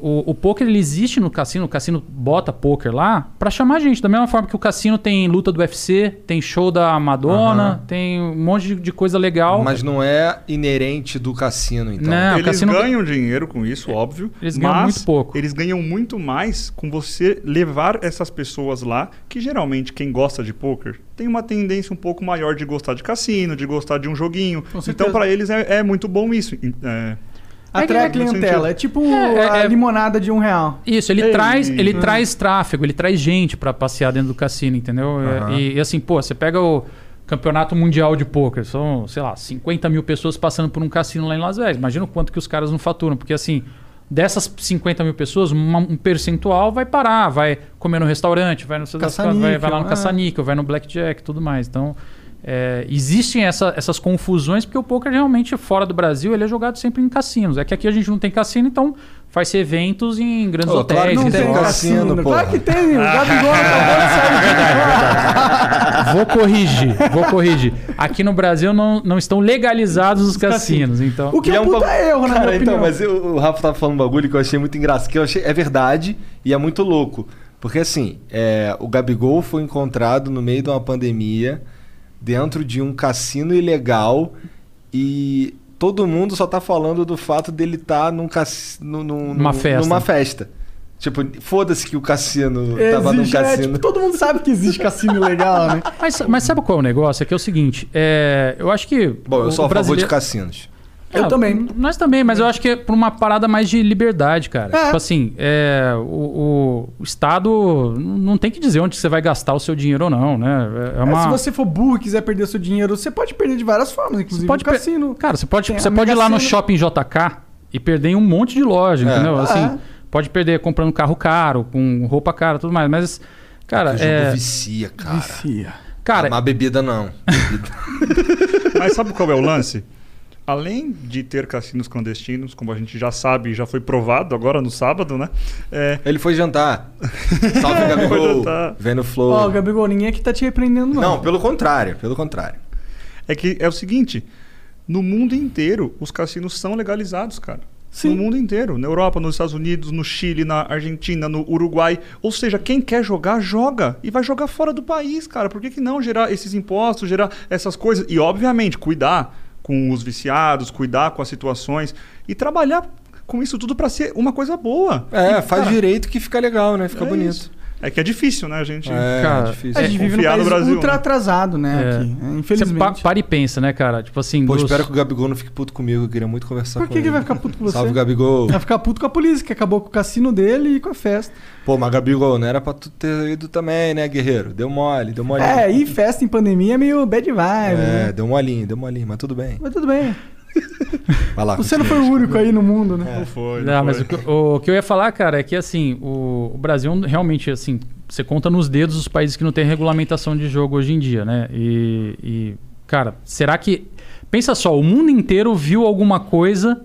o, o poker ele existe no cassino, o cassino bota poker lá pra chamar gente. Da mesma forma que o cassino tem luta do UFC, tem show da Madonna, Aham. tem um monte de, de coisa legal. Mas não é inerente do cassino, então. Não, o eles cassino- ganham dinheiro com isso, óbvio. Eles ganham mas muito pouco. Eles ganham muito mais com você levar essas pessoas lá, que geralmente quem gosta de poker tem uma tendência um pouco maior de gostar de cassino, de gostar de um joguinho. Então, para eles é, é muito bom isso. É, Atrai a É clientela. É tipo É, a é- limonada de um real. Isso, ele Ei. traz, ele Hum. traz tráfego, ele traz gente pra passear dentro do cassino, entendeu? É, Aham. E, e assim, pô, você pega o campeonato mundial de pôquer, são, sei lá, 50 mil pessoas passando por um cassino lá em Las Vegas. Imagina o quanto que os caras não faturam, porque assim, dessas 50 mil pessoas, uma- um percentual vai parar, vai comer no restaurante, vai no quantas, vai, vai lá no é. caça-níquel, vai no blackjack e tudo mais. Então, é, existem essa- essas confusões porque o poker realmente fora do Brasil ele é jogado sempre em cassinos. É que aqui a gente não tem cassino, então faz-se eventos em grandes claro hotéis. que Não tem cassino, porra. Claro que tem. O Gabigol acabou de sair de Vou corrigir, vou corrigir. Aqui no Brasil não, não estão legalizados os cassinos, então. O que E é um puta bagu- erro, Cara, minha então, mas eu- o Rafa tava falando um bagulho que eu achei muito engraçado, que eu achei, é verdade e é muito louco. Porque assim, é, o Gabigol foi encontrado no meio de uma pandemia, dentro de um cassino ilegal, e todo mundo só tá falando do fato dele estar num cassino, num, Numa num- festa. numa festa. Tipo, foda-se que o cassino tava num é, cassino. tipo, todo mundo sabe que existe cassino legal, né? Mas, mas sabe qual é o negócio? É que é o seguinte, é, eu acho que. Bom, eu sou a favor de brasileiro- cassinos. Eu Ah, também. Nós também, mas eu acho que é por uma parada mais de liberdade, cara. É. Tipo assim, é, o, o- Estado não tem que dizer onde você vai gastar o seu dinheiro ou não, né? É É, uma... se você for burro e quiser perder o seu dinheiro, você pode perder de várias formas, inclusive pode no per- cassino. Cara, você pode, Tem você pode ir lá no shopping JK e perder em um monte de loja, entendeu? Assim, É. pode perder comprando carro caro, com roupa cara, tudo mais. Mas, cara, é, vicia, cara. Vicia. cara, Mas bebida não. Bebida. Mas sabe qual é o lance? Além de ter cassinos clandestinos, como a gente já sabe, já foi provado agora no sábado, né? É, Ele foi jantar. Salve, Foi Gabigol. jantar. Vendo o Flow. Ó, Gabigol, ninguém aqui tá te repreendendo, não. Não, pelo contrário, pelo contrário. é que é o seguinte: no mundo inteiro, os cassinos são legalizados, cara. Sim. No mundo inteiro. Na Europa, nos Estados Unidos, no Chile, na Argentina, no Uruguai. Ou seja, quem quer jogar, joga. E vai jogar fora do país, cara. Por que, que não gerar esses impostos, gerar essas coisas? E, obviamente, cuidar com os viciados, cuidar com as situações e trabalhar com isso tudo para ser uma coisa boa. É, E, faz cara, direito que fica legal, né? Fica é bonito. isso. É que é difícil, né, a gente? É, Cara, difícil. A gente vive num país no Brasil, ultra né? atrasado, né? É. aqui. você Infelizmente. pa- para e pensa, né, cara? Tipo assim, Pô, dos- espero que o Gabigol não fique puto comigo. Eu queria muito conversar Por com que, ele. que ele vai ficar puto com você? Salve, Gabigol. Vai ficar puto com a polícia, que acabou com o cassino dele e com a festa. Pô, mas Gabigol, não era pra tu ter ido também, né, guerreiro? Deu mole, deu molinho. É, e festa em pandemia é meio bad vibe, É, né? deu molinho, deu molinho, mas tudo bem. Mas tudo bem. Vai lá. Você não foi o único aí no mundo, né? Não foi. Não, Não, mas foi. o que, o que eu ia falar, cara, é que assim, o, o Brasil realmente, assim, você conta nos dedos os países que não tem regulamentação de jogo hoje em dia, né? E, e, cara, será que. Pensa só, o mundo inteiro viu alguma coisa.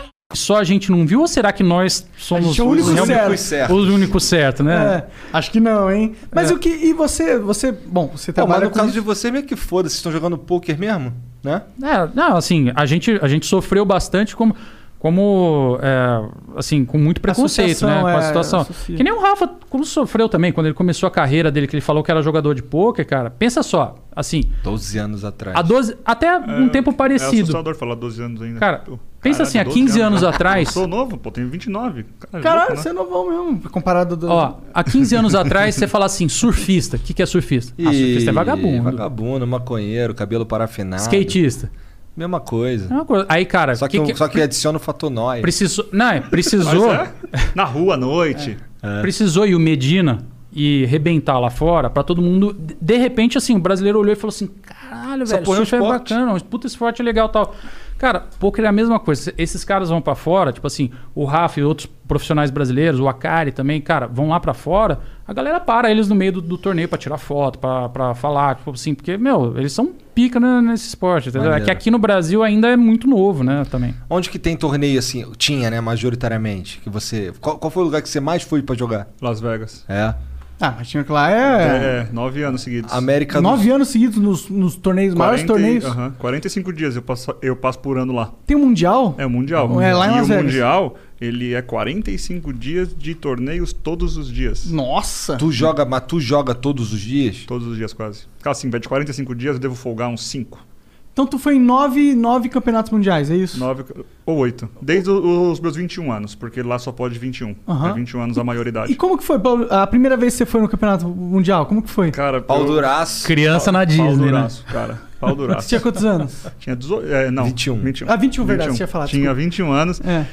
Só a gente não viu ou será que nós somos é o único realmente certo. os únicos certo, né? É, acho que não, hein? Mas É. o que. E você, você. Bom, você Pô, mas no com caso isso. de você, meio que foda, vocês estão jogando poker mesmo, né? É, não, assim, a gente, a gente sofreu bastante como, como é, assim, com muito preconceito, né? Com a é, situação. associa. Que nem o Rafa, como sofreu também, quando ele começou a carreira dele, que ele falou que era jogador de pôquer, cara. Pensa só, assim, 12 anos atrás. há 12, até um tempo É parecido. assustador falar 12 anos ainda. Cara, Pô, pensa assim, há 12 15 anos né? atrás- Eu sou novo, pô, tenho 29. Cara, Caralho, louco, né? você é novão mesmo, comparado do. Ó, há 15 anos atrás, você fala assim, surfista. O que, que é surfista? Ah, surfista é vagabundo. Vagabundo, maconheiro, cabelo parafinado. Skatista. Mesma coisa. É uma coisa. Aí, cara, Só que, que, que- só que adiciona o fator nóia. precisou. Não, é, Mas precisou. é, na rua, à noite. Precisou ir o Medina e rebentar lá fora pra todo mundo. De- repente, assim, o brasileiro olhou e falou assim: caralho, velho, é um é esporte." bacana, um puta esporte legal e tal. Cara, poker é a mesma coisa. Esses caras vão pra fora, tipo assim, o Rafa e outros profissionais brasileiros, o Akari também, cara, vão lá pra fora, a galera para eles no meio do, do torneio pra tirar foto, pra, pra falar, tipo assim, porque, meu, eles são pica né, nesse esporte, entendeu? É que aqui no Brasil ainda é muito novo, né, também. Onde que tem torneio assim? Tinha, né? Majoritariamente. Que você. Qual, qual foi o lugar que você mais foi pra jogar? Las Vegas. É. Ah, mas tinha que lá é. É, nove anos seguidos. América do Nove anos seguidos nos, nos torneios, maiores 40 e- torneios. aham, 45 dias eu passo, eu passo por ano lá. Tem um Mundial? É o Mundial. É, lá em e Las o Vegas. Mundial, ele é 45 dias de torneios todos os dias. Nossa! Tu joga, mas tu joga todos os dias? Todos os dias, quase. Cara, assim, de 45 dias eu devo folgar uns 5. Então tu foi em nove, nove campeonatos mundiais, é isso? 9 ou 8. Desde o- os meus 21 anos, porque lá só pode 21. Aham. É 21 anos a maioridade. E como que foi, Paulo? A primeira vez que você foi no campeonato mundial, como que foi? Cara, Pau eu- duraço. Criança na Pau Disney, né? duraço, cara. Pau Você duraço. tinha quantos anos? Tinha 18. É, não. 21. 21. Ah, 21, verdade, você tinha falado, Tinha desculpa. 21 anos. É.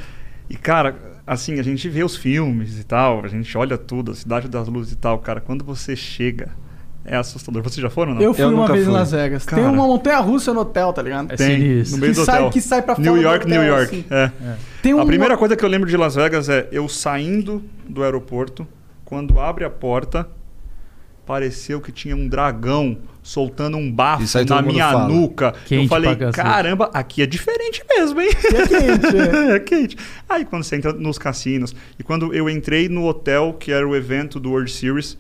E, cara, assim, a gente vê os filmes e tal, a gente olha tudo, a Cidade das Luzes e tal, cara. Quando você chega É assustador. Vocês já foram, não? Eu fui Eu uma nunca vez fui. em Las Vegas. Tem Cara. uma montanha russa no hotel, tá ligado? É Tem, sinistro. no meio Que do sai- hotel. que sai pra fora New do York, hotel, New York. assim. É. Tem A uma- primeira coisa que eu lembro de Las Vegas é eu saindo do aeroporto, quando abre a porta, pareceu que tinha um dragão soltando um bafo Isso aí todo na mundo minha fala. nuca. Quente eu falei, pra cacete. caramba, aqui é diferente mesmo, hein? E é quente, é. é quente. Aí quando você entra nos cassinos, e quando eu entrei no hotel, que era o evento do World Series,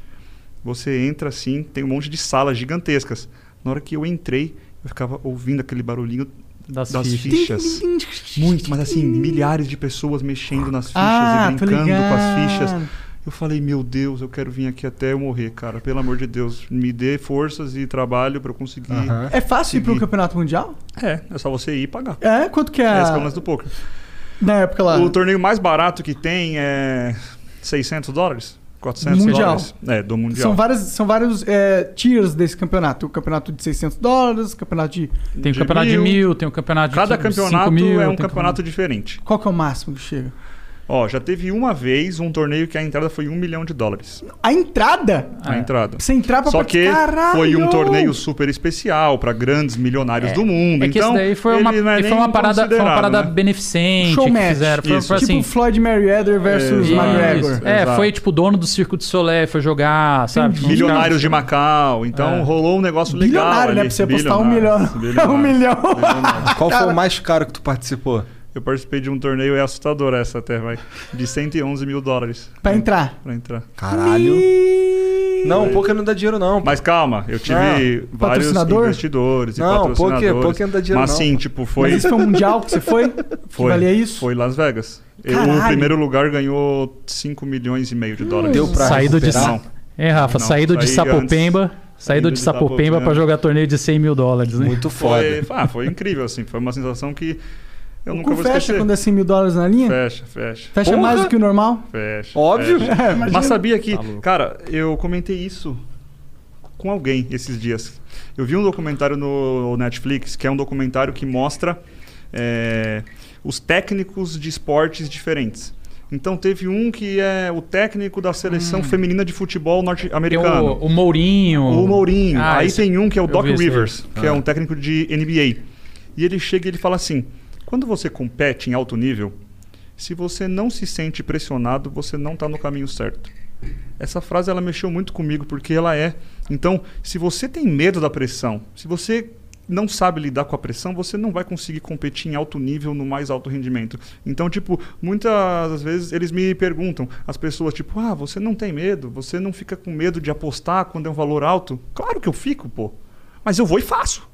você entra assim, tem um monte de salas gigantescas. Na hora que eu entrei, eu ficava ouvindo aquele barulhinho Das, das fichas. fichas. Muito, mas assim, milhares de pessoas mexendo nas fichas Ah, e brincando com as fichas. Eu falei, meu Deus, eu quero vir aqui até eu morrer, cara. Pelo amor de Deus, me dê forças e trabalho pra eu conseguir. É fácil ir pro campeonato mundial? É, é só você ir e pagar. É? Quanto que é? É o lance do poker. Na época lá. O torneio mais barato que tem é 600 dólares? 400 Mundial. dólares? É, do Mundial. São, várias, são vários é, tiers desse campeonato. O campeonato de 600 dólares, o campeonato de... Tem o De campeonato de mil. mil, tem o campeonato de Cada campeonato mil, é um tem campeonato diferente. Qual que é o máximo que chega? Ó, já teve uma vez um torneio que a entrada foi um milhão de dólares. A entrada? A entrada. Você entrar pra Só que Caralho! foi um torneio super especial pra grandes milionários do mundo. É que então, isso daí foi uma, é foi uma parada, foi uma parada né? beneficente Show que match. fizeram. Foi, foi Tipo assim, Floyd Mayweather versus É, McGregor. É, Exato. foi tipo dono do Circo de Solé, foi jogar, sabe? Tipo, uns Milionários de caras- Macau. Então É. rolou um negócio legal. Bilionário, né? Pra você apostar um milhão. Um milhão. Qual foi o mais caro que tu participou? Eu participei de um torneio, é assustador essa até, vai. De 111 mil dólares. Pra entrar. Pra entrar. Caralho. Não, o poker não dá dinheiro não. Mas calma, eu tive vários Patrocinador? investidores e Não, patrocinadores. poker- poker não dá dinheiro Mas não, sim, pô. tipo, foi... Mas esse foi um mundial que você foi? Que Foi, valia isso? foi Las Vegas. Caralho. o primeiro lugar ganhou 5 milhões e meio de dólares. Deu pra Saído de. Não. É, Rafa, Não, saído de Sapopemba. Saído de de Sapopemba pra jogar torneio de 100 mil dólares, né? Muito foda. Foi, ah, foi incrível, assim. Foi uma sensação que eu O nunca vou fecha esquecer. quando é 100 mil dólares na linha? Fecha, fecha. Fecha Porra! mais do que o normal? Fecha. Óbvio. fecha. É, imagina. Mas sabia que, Tá louco. cara, eu comentei isso com alguém esses dias. Eu vi um documentário no Netflix, que é um documentário que mostra é, os técnicos de esportes diferentes. Então teve um que é o técnico da seleção feminina de futebol Hum. Tem norte-americano. o, o Mourinho. O Mourinho. Ah, Aí esse- tem um que é o eu Doc vi esse aí. Rivers, que é um técnico de NBA. E ele chega e ele fala assim: quando você compete em alto nível, se você não se sente pressionado, você não está no caminho certo. Essa frase ela mexeu muito comigo porque ela é. Então, se você tem medo da pressão, se você não sabe lidar com a pressão, você não vai conseguir competir em alto nível no mais alto rendimento. Então, tipo, muitas vezes eles me perguntam, as pessoas, tipo, ah, você não tem medo? Você não fica com medo de apostar quando é um valor alto? Claro que eu fico, pô. Mas eu vou e faço.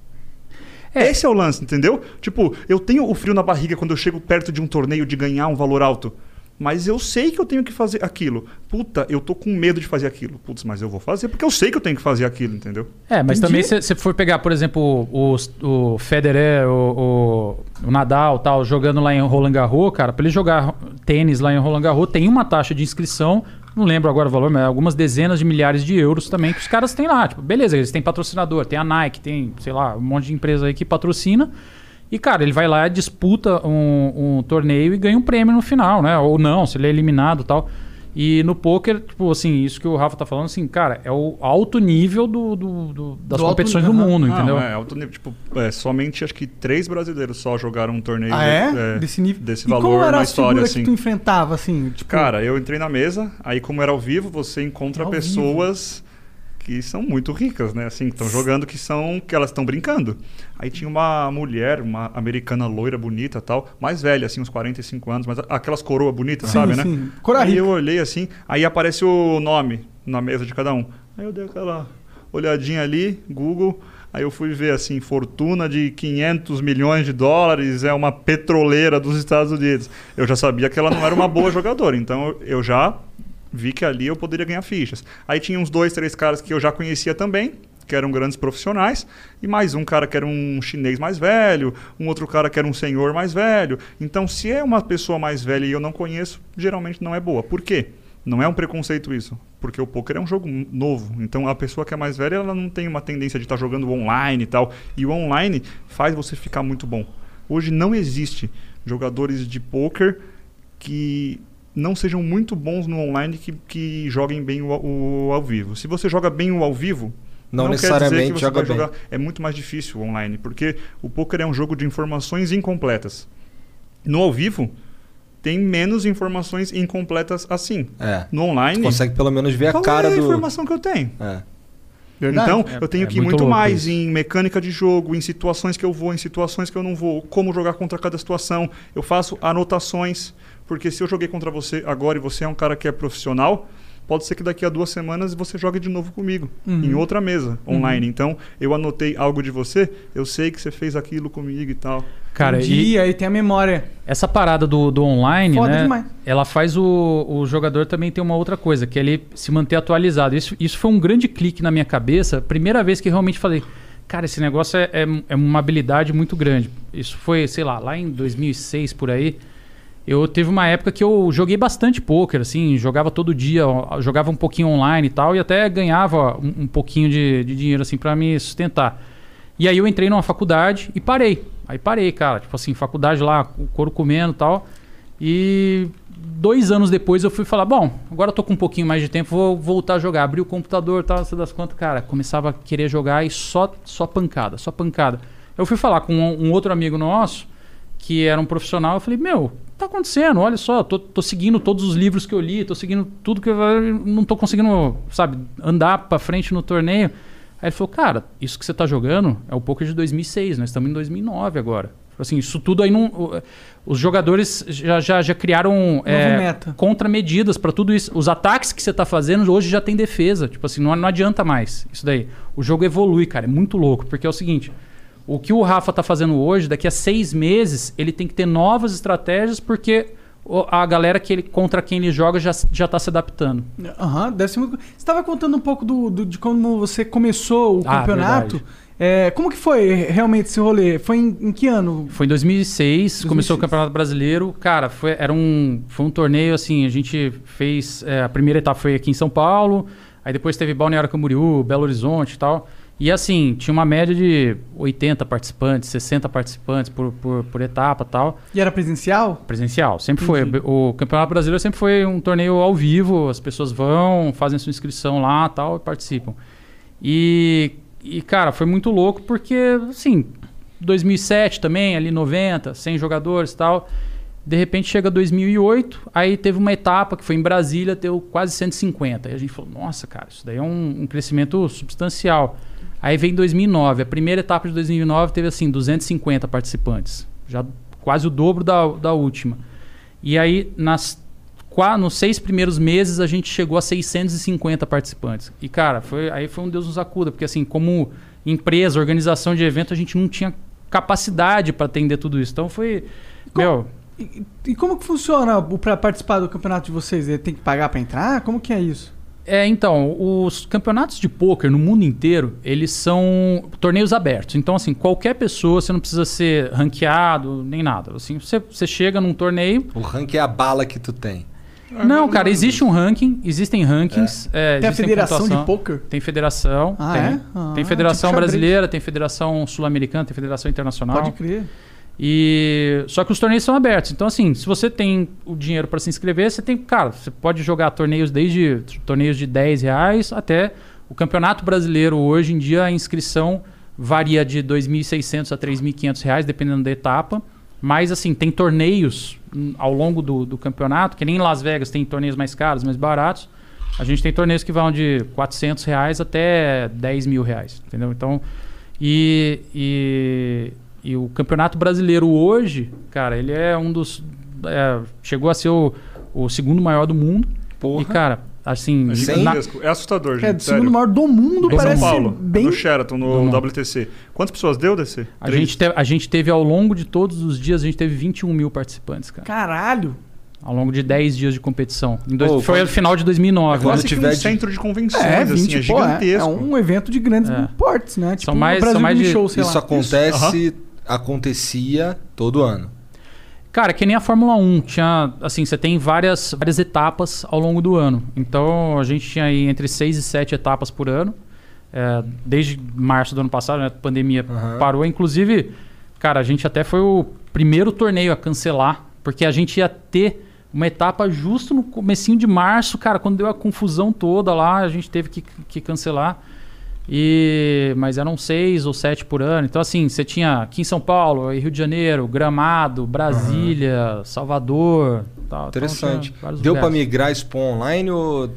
Esse é o lance, entendeu? Tipo, eu tenho o frio na barriga quando eu chego perto de um torneio de ganhar um valor alto. Mas eu sei que eu tenho que fazer aquilo. Puta, eu tô com medo de fazer aquilo. Putz, mas eu vou fazer porque eu sei que eu tenho que fazer aquilo, entendeu? É, mas Entendi. também se você for pegar, por exemplo, o, o Federer, o, o, o Nadal tal, jogando lá em Roland Garros, cara, pra ele jogar tênis lá em Roland Garros, tem uma taxa de inscrição, não lembro agora o valor, mas algumas dezenas de milhares de euros também que os caras têm lá. Tipo, beleza, eles têm patrocinador, tem a Nike, tem, sei lá, um monte de empresa aí que patrocina. E, cara, ele vai lá, disputa um, um torneio e ganha um prêmio no final, né? Ou não, se ele é eliminado e tal. E no poker, tipo assim, isso que o Rafa tá falando, assim, cara, é o alto nível do, do- do- das Do alto competições nível, do mundo, Não, entendeu? é alto nível. Tipo, é, somente acho que três brasileiros só jogaram um torneio Ah, é? Desse nível. desse e valor qual era na história, assim. que tu enfrentava, assim? Tipo, Cara, eu entrei na mesa, aí como era ao vivo, você encontra Ao pessoas que são muito ricas, né? Assim, que estão jogando que são que elas estão brincando. Aí tinha uma mulher, uma americana loira bonita, tal, mais velha, assim, uns 45 anos, mas aquelas coroa bonitas, Sim, sabe, né? sim. Coroa aí rica. eu olhei assim, aí aparece o nome na mesa de cada um. Aí eu dei aquela olhadinha ali, Google, Aí eu fui ver assim, fortuna de 500 milhões de dólares, é uma petroleira dos Estados Unidos. Eu já sabia que ela não era uma boa jogadora, então eu já vi que ali eu poderia ganhar fichas. Aí tinha uns dois, três caras que eu já conhecia também, que eram grandes profissionais, e mais um cara que era um chinês mais velho, um outro cara que era um senhor mais velho. Então, se é uma pessoa mais velha e eu não conheço, geralmente não é boa. Por quê? Não é um preconceito isso, porque o poker é um jogo novo. Então, a pessoa que é mais velha, ela não tem uma tendência de estar jogando online e tal. E o online faz você ficar muito bom. Hoje não existe jogadores de poker que não sejam muito bons no online que, que joguem bem o, o ao vivo. Se você joga bem o ao vivo, Não quer necessariamente dizer que você joga vai bem. jogar. É muito mais difícil o online, porque o poker é um jogo de informações incompletas. No ao vivo, tem menos informações incompletas assim. É. No online, Tu consegue pelo menos ver a cara é a do. informação que eu tenho? É. Verdade. Então, É- eu tenho é que ir muito muito mais isso. em mecânica de jogo, em situações que eu vou, em situações que eu não vou, como jogar contra cada situação. Eu faço anotações, porque se eu joguei contra você agora e você é um cara que é profissional, pode ser que daqui a duas semanas você jogue de novo comigo, Uhum. em outra mesa, online. Então, eu anotei algo de você, eu sei que você fez aquilo comigo e tal. Cara, Entendi, e aí tem a memória. essa parada do, do online, Foda né? demais. Ela faz o, o jogador também ter uma outra coisa, que é ele se manter atualizado. Isso, isso foi um grande clique na minha cabeça. Primeira vez que realmente falei, cara, esse negócio é, é, é uma habilidade muito grande. Isso foi, sei lá, lá em 2006 por aí. Eu teve uma época que eu joguei bastante poker, assim, jogava todo dia, jogava um pouquinho online e tal, e até ganhava um, um pouquinho de, de dinheiro, assim, para me sustentar. E aí eu entrei numa faculdade e parei. Aí parei, cara. Tipo assim, faculdade lá, couro comendo e tal. E dois anos depois eu fui falar, bom, agora eu tô com um pouquinho mais de tempo, vou voltar a jogar. Abri o computador e tal, sei das quantas, cara. Começava a querer jogar e só, só pancada, só pancada. Eu fui falar com um, um outro amigo nosso, que era um profissional, eu falei, meu, tá acontecendo? Olha só, tô, tô seguindo todos os livros que eu li, tô seguindo tudo que eu não tô conseguindo, sabe, andar pra frente no torneio. Aí ele falou, cara, isso que você tá jogando é o poker de 2006, nós estamos em 2009 agora. Assim, isso tudo aí não. Os jogadores já, já, já criaram é, contramedidas para tudo isso. Os ataques que você tá fazendo hoje já tem defesa. Tipo assim, não, não adianta mais isso daí. O jogo evolui, cara. É muito louco. Porque é o seguinte: o que o Rafa tá fazendo hoje, daqui a seis meses, ele tem que ter novas estratégias, porque a galera que ele, contra quem ele joga já, já tá se adaptando. Aham, deve ser muito. Você estava contando um pouco do, do- de como você começou o Ah, campeonato. É, como que foi realmente esse rolê? Foi em, em que ano? Foi em 2006, começou o 2006. Campeonato Brasileiro. Cara, foi, era um, foi um torneio assim, a gente fez... é, a primeira etapa foi aqui em São Paulo, aí depois teve Balneário Camboriú, Belo Horizonte e tal. E assim, tinha uma média de 80 participantes, 60 participantes por, por, por etapa e tal. E era presencial? Presencial, sempre foi. O Campeonato Brasileiro sempre foi um torneio ao vivo, as pessoas vão, fazem sua inscrição lá tal e participam. E, e, cara, foi muito louco porque, assim, 2007 também, ali 90, 100 jogadores e tal. De repente chega 2008, aí teve uma etapa que foi em Brasília, deu quase 150. E a gente falou, nossa, cara, isso daí é um, um crescimento substancial. Aí vem 2009, a primeira etapa de 2009 teve assim 250 participantes, já quase o dobro da, da última. E aí nas qua- nos seis primeiros meses a gente chegou a 650 participantes. E cara, foi aí foi um Deus nos acuda, porque assim, como empresa, organização de evento, a gente não tinha capacidade para atender tudo isso. Então foi meu, E, e como que funciona para participar do campeonato de vocês? Ele Tem que pagar para entrar? Como que é isso? É, então, os campeonatos de pôquer no mundo inteiro, eles são torneios abertos. Então, assim, qualquer pessoa, você não precisa ser ranqueado, nem nada. Assim, você, você chega num torneio... O ranking é a bala que tu tem. Não, cara, existe um ranking, existem rankings. é, Tem a federação de pôquer? Tem federação, Ah, tem. é? Ah, tem federação tipo brasileira, tem federação sul-americana, tem federação internacional. Pode crer. E só que os torneios são abertos. Então assim, se você tem o dinheiro para se inscrever, você tem, cara, você pode jogar torneios desde torneios de 10 reais até o Campeonato Brasileiro hoje em dia a inscrição varia de 2.600 a 3.500 reais dependendo da etapa. Mas assim, tem torneios ao longo do, do campeonato, que nem em Las Vegas tem torneios mais caros, mais baratos. A gente tem torneios que vão de 400 reais até 10 mil reais, entendeu? Então, e, e, e o Campeonato Brasileiro hoje, cara, ele é um dos... é, chegou a ser o, o segundo maior do mundo. Porra. E, cara, assim... É na- gigantesco. É assustador, gente. É, do segundo maior do mundo, Em parece São Paulo, bem. no Sheraton, no Do mundo. WTC. Quantas pessoas deu, DC? a, gente teve, a gente teve ao longo de todos os dias, a gente teve 21 mil participantes, cara. Caralho. Ao longo de 10 dias de competição. Em dois- foi no final de 2009. quando né? Quase que tiver um de- centro de convenções, É, assim, 20, é pô, é, gigantesco. é um evento de grandes É. portes, né? Tipo, mais- o Brasil são mais de- Show, sei Isso lá. acontece, acontecia todo ano. Cara, que nem a Fórmula 1. Tinha, assim, você tem várias, várias etapas ao longo do ano. Então, a gente tinha aí entre 6 e 7 etapas por ano. É, desde março do ano passado, né? A pandemia Aham. parou. Inclusive, cara, a gente até foi o primeiro torneio a cancelar. Porque a gente ia ter uma etapa justo no comecinho de março, cara, quando deu a confusão toda lá, a gente teve que, que cancelar. E, mas eram seis ou sete por ano. Então, assim, você tinha aqui em São Paulo, Rio de Janeiro, Gramado, Brasília, Salvador. Tal. Então, Interessante. vários Deu lugares. migrar pro online ou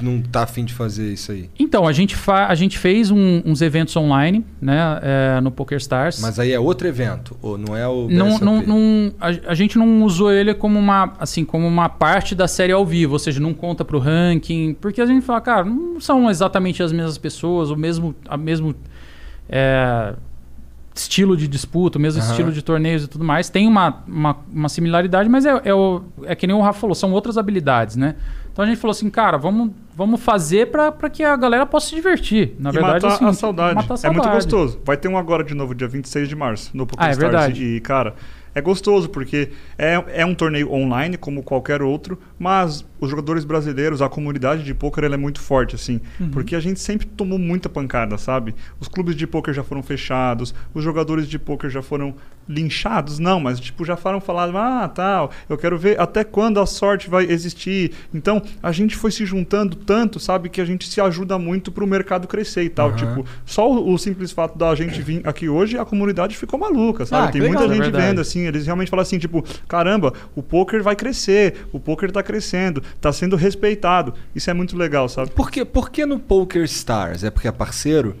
não tá afim de fazer isso aí? Então, a gente, fa a gente fez um- uns eventos online, né, é, no PokerStars. Mas aí é outro evento, ou não é o não, não, não- a, a gente não usou ele como uma, assim, como uma parte da série ao vivo, ou seja, não conta pro ranking, porque a gente fala, cara, não são exatamente as mesmas pessoas, o mesmo, a mesmo é, estilo de disputa, o mesmo Aham. estilo de torneios e tudo mais. Tem uma, uma, uma similaridade, mas é, é, o, é que nem o Rafa falou, são outras habilidades, né? Então a gente falou assim, cara, vamos, vamos fazer pra pra que a galera possa se divertir. Na e verdade, matar assim, a saudade. matar a É muito saudade. gostoso. Vai ter um agora de novo, dia 26 de março, no Ah, é PokerStars. verdade. E, cara, é gostoso, porque é, é um torneio online, como qualquer outro, mas os jogadores brasileiros, a comunidade de poker, ela é muito forte, assim. Uhum. Porque a gente sempre tomou muita pancada, sabe? Os clubes de poker já foram fechados, os jogadores de poker já foram linchados, não, mas tipo, já foram falando, ah, tal, eu quero ver até quando a sorte vai existir. Então, a gente foi se juntando tanto, sabe, que a gente se ajuda muito pro mercado crescer e tal. Aham. Tipo, só o, o simples fato da gente vir aqui hoje, a comunidade ficou maluca, sabe? Ah, Tem muita legal. gente É vendo, assim, eles realmente falam assim, tipo, caramba, o poker vai crescer, o poker tá crescendo, tá sendo respeitado. Isso é muito legal, sabe? Por que, por que no Poker Stars? É porque é parceiro?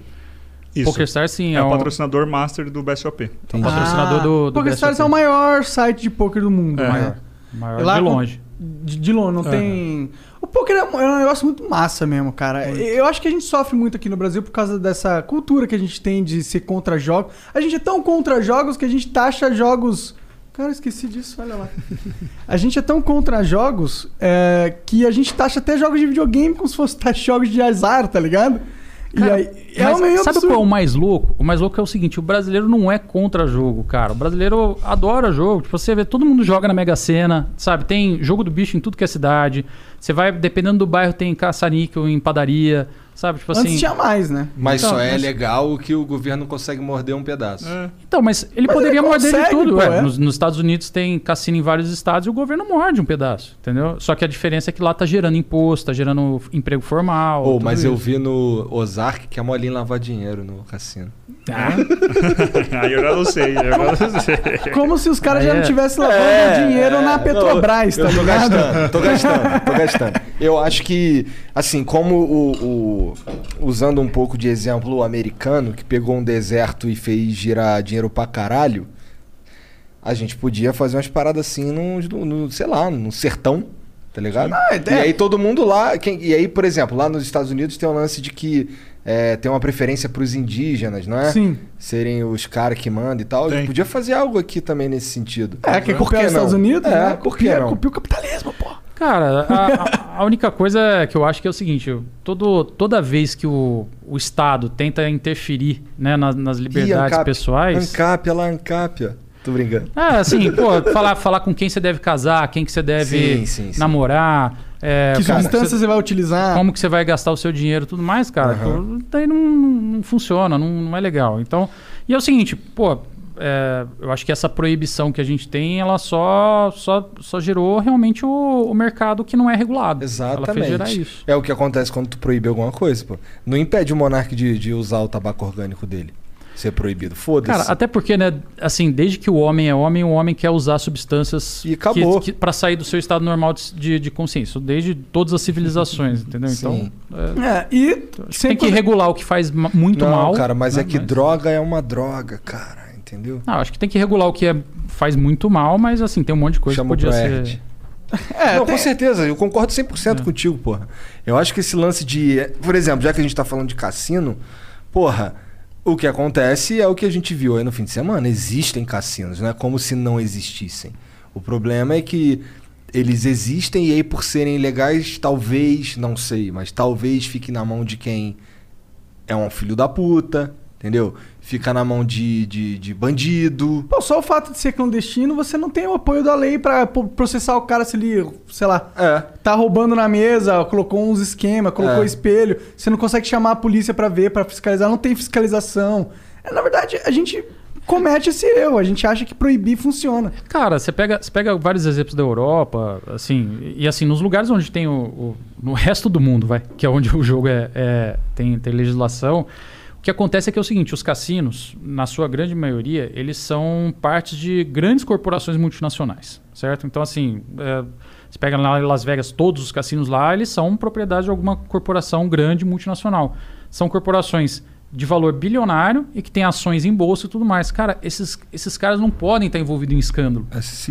Isso. PokerStars, sim, é é o um- patrocinador master do BSOP. Entendi. patrocinador do- do PokerStars é o maior site de poker do mundo. É. maior. Maior Lá de longe. De, de longe, não tem. O poker é um, é um negócio muito massa mesmo, cara. Eu acho que a gente sofre muito aqui no Brasil por causa dessa cultura que a gente tem de ser contra jogos. A gente é tão contra jogos que a gente taxa jogos. Cara, esqueci disso, olha lá. A gente é tão contra jogos é, que a gente taxa até jogos de videogame como se fosse taxa jogos de azar, tá ligado? Cara, e aí, é meio sabe absurdo. qual é o mais louco? O mais louco é o seguinte: o brasileiro não é contra jogo, cara. O brasileiro adora jogo. Tipo, você vê, todo mundo joga na Mega Sena, sabe? Tem jogo do bicho em tudo que é cidade. Você vai, dependendo do bairro, tem caça-níquel em padaria, sabe? Tipo Antes assim. tinha mais, né? Mas Então, só é mas- legal que o governo consegue morder um pedaço. É. Então, mas ele Mas poderia ele morder de tudo. pô, é. Nos, nos Estados Unidos tem cassino em vários estados e o governo morde um pedaço, entendeu? Só que a diferença é que lá tá gerando imposto, tá gerando emprego formal. Tudo mas eu isso. vi no Ozark que é molinho lavar dinheiro no cassino. Aí eu já não sei, eu já não sei. Como se os caras Aí já não é- tivessem lavando É, dinheiro é, na não, Petrobras, eu tá tô ligado? gastando, tô gastando, tô gastando. Eu acho que, assim, como o, o- Usando um pouco de exemplo o americano, que pegou um deserto e fez girar dinheiro pra caralho, a gente podia fazer umas paradas assim no, no- sei lá, no sertão, tá ligado? Ah, e aí todo mundo lá. quem- e aí, por exemplo, lá nos Estados Unidos tem um lance de que é, tem uma preferência pros indígenas, não é? Sim. Serem os caras que mandam e tal. A gente Tem. podia fazer algo aqui também nesse sentido. É, quer copiar os? Estados Unidos, É, né? por que não? o capitalismo, pô. Cara, a, a- única coisa que eu acho que é o seguinte: todo, toda vez que o, o Estado tenta interferir né, nas, nas Ih, liberdades Ancap. pessoais. Ancap, olha lá, Ancap, ó. Tô brincando. Ah, assim, pô, falar, falar com quem você deve casar, quem que você deve Sim, sim, sim. namorar. é, que substância você, você vai utilizar? como que você vai gastar o seu dinheiro e tudo mais, cara. Pô, daí não, não funciona, não, não é legal. Então, e é o seguinte, pô. É, eu acho que essa proibição que a gente tem, ela só, só, só gerou realmente o, o mercado que não é regulado. Ela fez gerar Exatamente. isso. É o que acontece quando tu proíbe alguma coisa, pô. Não impede o monarca de, de usar o tabaco orgânico dele. Ser proibido. Foda-se. Cara, até porque, né, assim, desde que o homem é homem, o homem quer usar substâncias E acabou. que, que, para sair do seu estado normal de, de, de consciência. Desde todas as civilizações, entendeu? Sim. Então, é, É, e tem que regular o que faz muito não, mal. cara, mas né, é que droga é uma droga, cara. Entendeu? Não, acho que tem que regular o que é- faz muito mal, mas assim, tem um monte de coisa Chama que podia ser. É, não, tem- com certeza, eu concordo 100% É. contigo, porra. Eu acho que esse lance de. Por exemplo, já que a gente tá falando de cassino, porra, o que acontece é o que a gente viu aí no fim de semana. Existem cassinos, não é como se não existissem. O problema é que eles existem e aí, por serem ilegais, talvez, não sei, mas talvez fique na mão de quem é um filho da puta, entendeu? Fica na mão de, de, de bandido. Pô, só o fato de ser clandestino, você não tem o apoio da lei pra pô- processar o cara se ele, sei lá, É. tá roubando na mesa, colocou uns esquemas, colocou É. espelho. Você não consegue chamar a polícia pra ver, pra fiscalizar, não tem fiscalização. É, na verdade, a gente comete esse erro. A gente acha que proibir funciona. Cara, você pega, você pega vários exemplos da Europa, assim, e assim, nos lugares onde tem o, o- no resto do mundo, vai, que é onde o jogo é, é- tem, tem legislação, que acontece é que é o seguinte, os cassinos, na sua grande maioria, eles são partes de grandes corporações multinacionais, certo? Então, assim, é, você pega lá em Las Vegas, todos os cassinos lá, eles são propriedade de alguma corporação grande multinacional. São corporações de valor bilionário e que tem ações em bolsa e tudo mais. Cara, esses, esses caras não podem estar envolvidos em escândalo.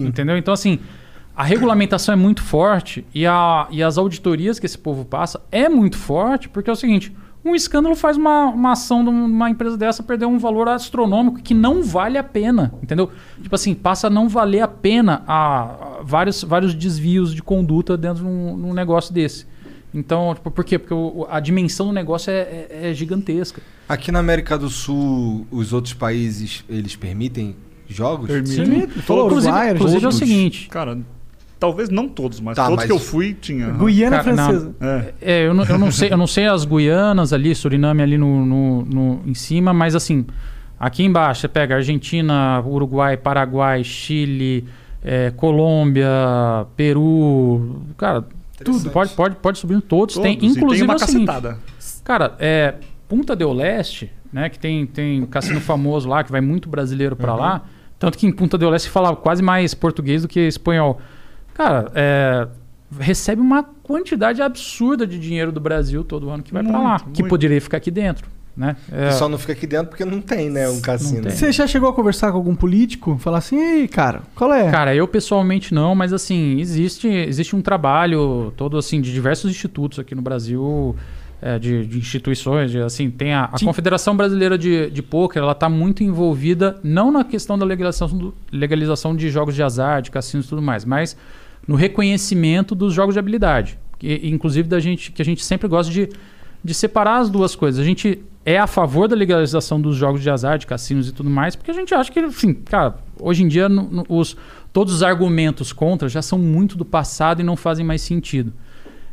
Entendeu? Então, assim, a regulamentação é muito forte e, a, e as auditorias que esse povo passa é muito forte, porque é o seguinte: um escândalo faz uma, uma ação de uma empresa dessa perder um valor astronômico que não vale a pena. Entendeu? Tipo assim, passa a não valer a pena a, a vários, vários desvios de conduta dentro de um, num negócio desse. Então, tipo, por quê? Porque o- a dimensão do negócio é, é- é gigantesca. Aqui na América do Sul, os outros países, eles permitem jogos? Permite. Falou Todos. Uruguai, Inclusive é o seguinte. Cara, talvez não todos, mas Tá, todos mas- que eu fui tinha. Guiana Cara. Francesa. É. É, eu não, eu não sei, eu não sei as Guianas ali, Suriname ali no, no, no- em cima, mas assim, aqui embaixo você pega Argentina, Uruguai, Paraguai, Chile, é, Colômbia, Peru, cara, tudo pode, pode, pode subir todos. tem, Todos. E inclusive tem uma é o seguinte, cacetada. Cara, é, Punta del Leste, né, que tem, tem um cassino famoso lá, que vai muito brasileiro pra lá. Tanto que em Punta del Leste fala quase mais português do que espanhol. Cara, é, recebe uma quantidade absurda de dinheiro do Brasil todo ano que vai pra lá, Muito, que poderia ficar aqui dentro, né? É, Só não fica aqui dentro porque não tem, né? Um cassino. Você já chegou a conversar com algum político? Falar assim, ei, cara, qual é? Cara, eu pessoalmente não, mas assim, existe, existe um trabalho todo assim de diversos institutos aqui no Brasil, é, de, de instituições, de, assim, tem a, a. Confederação Brasileira de, de Pôquer, ela está muito envolvida não na questão da legalização, do- legalização de jogos de azar, de cassinos e tudo mais, mas no reconhecimento dos jogos de habilidade, que, inclusive da gente, que a gente sempre gosta de, de separar as duas coisas. A gente é a favor da legalização dos jogos de azar, de cassinos e tudo mais, porque a gente acha que, assim, cara, hoje em dia no- no- os, todos os argumentos contra já são muito do passado e não fazem mais sentido.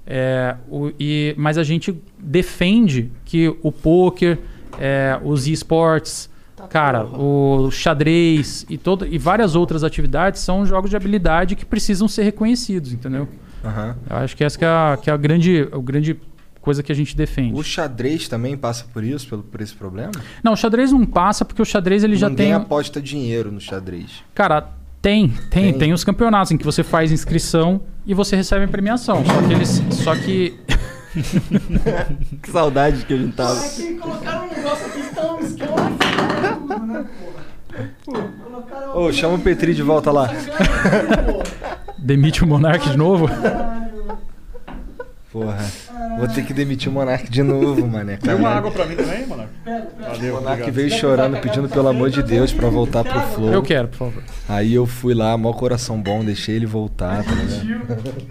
É, o- e, mas a gente defende que o poker, é, os esportes, cara, o xadrez e, todo, e várias outras atividades são jogos de habilidade que precisam ser reconhecidos, entendeu? Aham. Eu acho que essa que é a, que é a grande, a grande coisa que a gente defende. O xadrez também passa por isso, pelo, por esse problema? Não, o xadrez não passa porque o xadrez ele já Ninguém tem. aposta dinheiro no xadrez. Cara, tem, tem, Tem? tem, os campeonatos em que você faz inscrição e você recebe a premiação. Só que eles. Só que. Que saudade que a gente tava. que colocaram um negócio aqui tá um esquema. Ô, chama o Petri de volta lá. Demite o Monark de novo. Porra. Vou ter que demitir o Monark de novo, mané. Tem uma água pra mim também, Monark? Valeu, O Monark obrigado. veio chorando, pedindo pelo amor de Deus pra voltar pro Flow. Eu quero, por favor. Aí eu fui lá, mó coração bom, deixei ele voltar, tá ligado?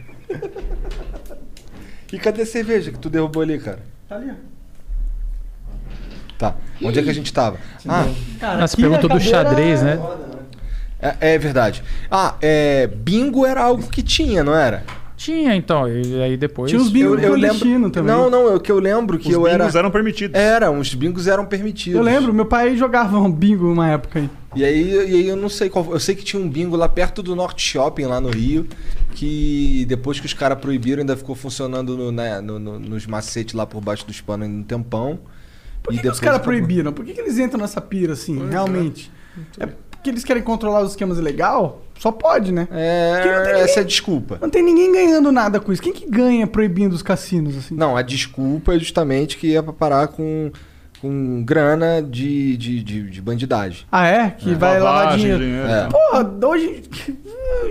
E cadê a cerveja que tu derrubou ali, cara? Tá ali, ó. Tá. Onde é que a gente tava? Ah, Cara, Ah, você perguntou do xadrez, né? é, é verdade. Ah, é. Bingo era algo que tinha, não era? Tinha, então. E aí depois. Tinha os bingo Eu, eu lembro. também. Não, não, é o que eu lembro que Os eu bingos era. eram permitidos. Era, os bingos eram permitidos. Eu lembro, meu pai jogava um bingo uma época aí. E aí, e aí eu não sei qual. Eu sei que tinha um bingo lá perto do Norte Shopping, lá no Rio, que depois que os caras proibiram, ainda ficou funcionando no, né, no- no- nos macetes lá por baixo dos panos ainda um tempão. Por E que, que os caras proibiram? Por que, que eles entram nessa pira assim, realmente? É porque eles querem controlar os esquemas legal? Só pode, né? É, essa é ninguém- a desculpa. Não tem ninguém ganhando nada com isso. Quem que ganha proibindo os cassinos, assim? Não, a desculpa é justamente que é pra parar com, com grana de, de, de, de bandidagem. Ah, é? Que vai lavar dinheiro. É. Porra, hoje.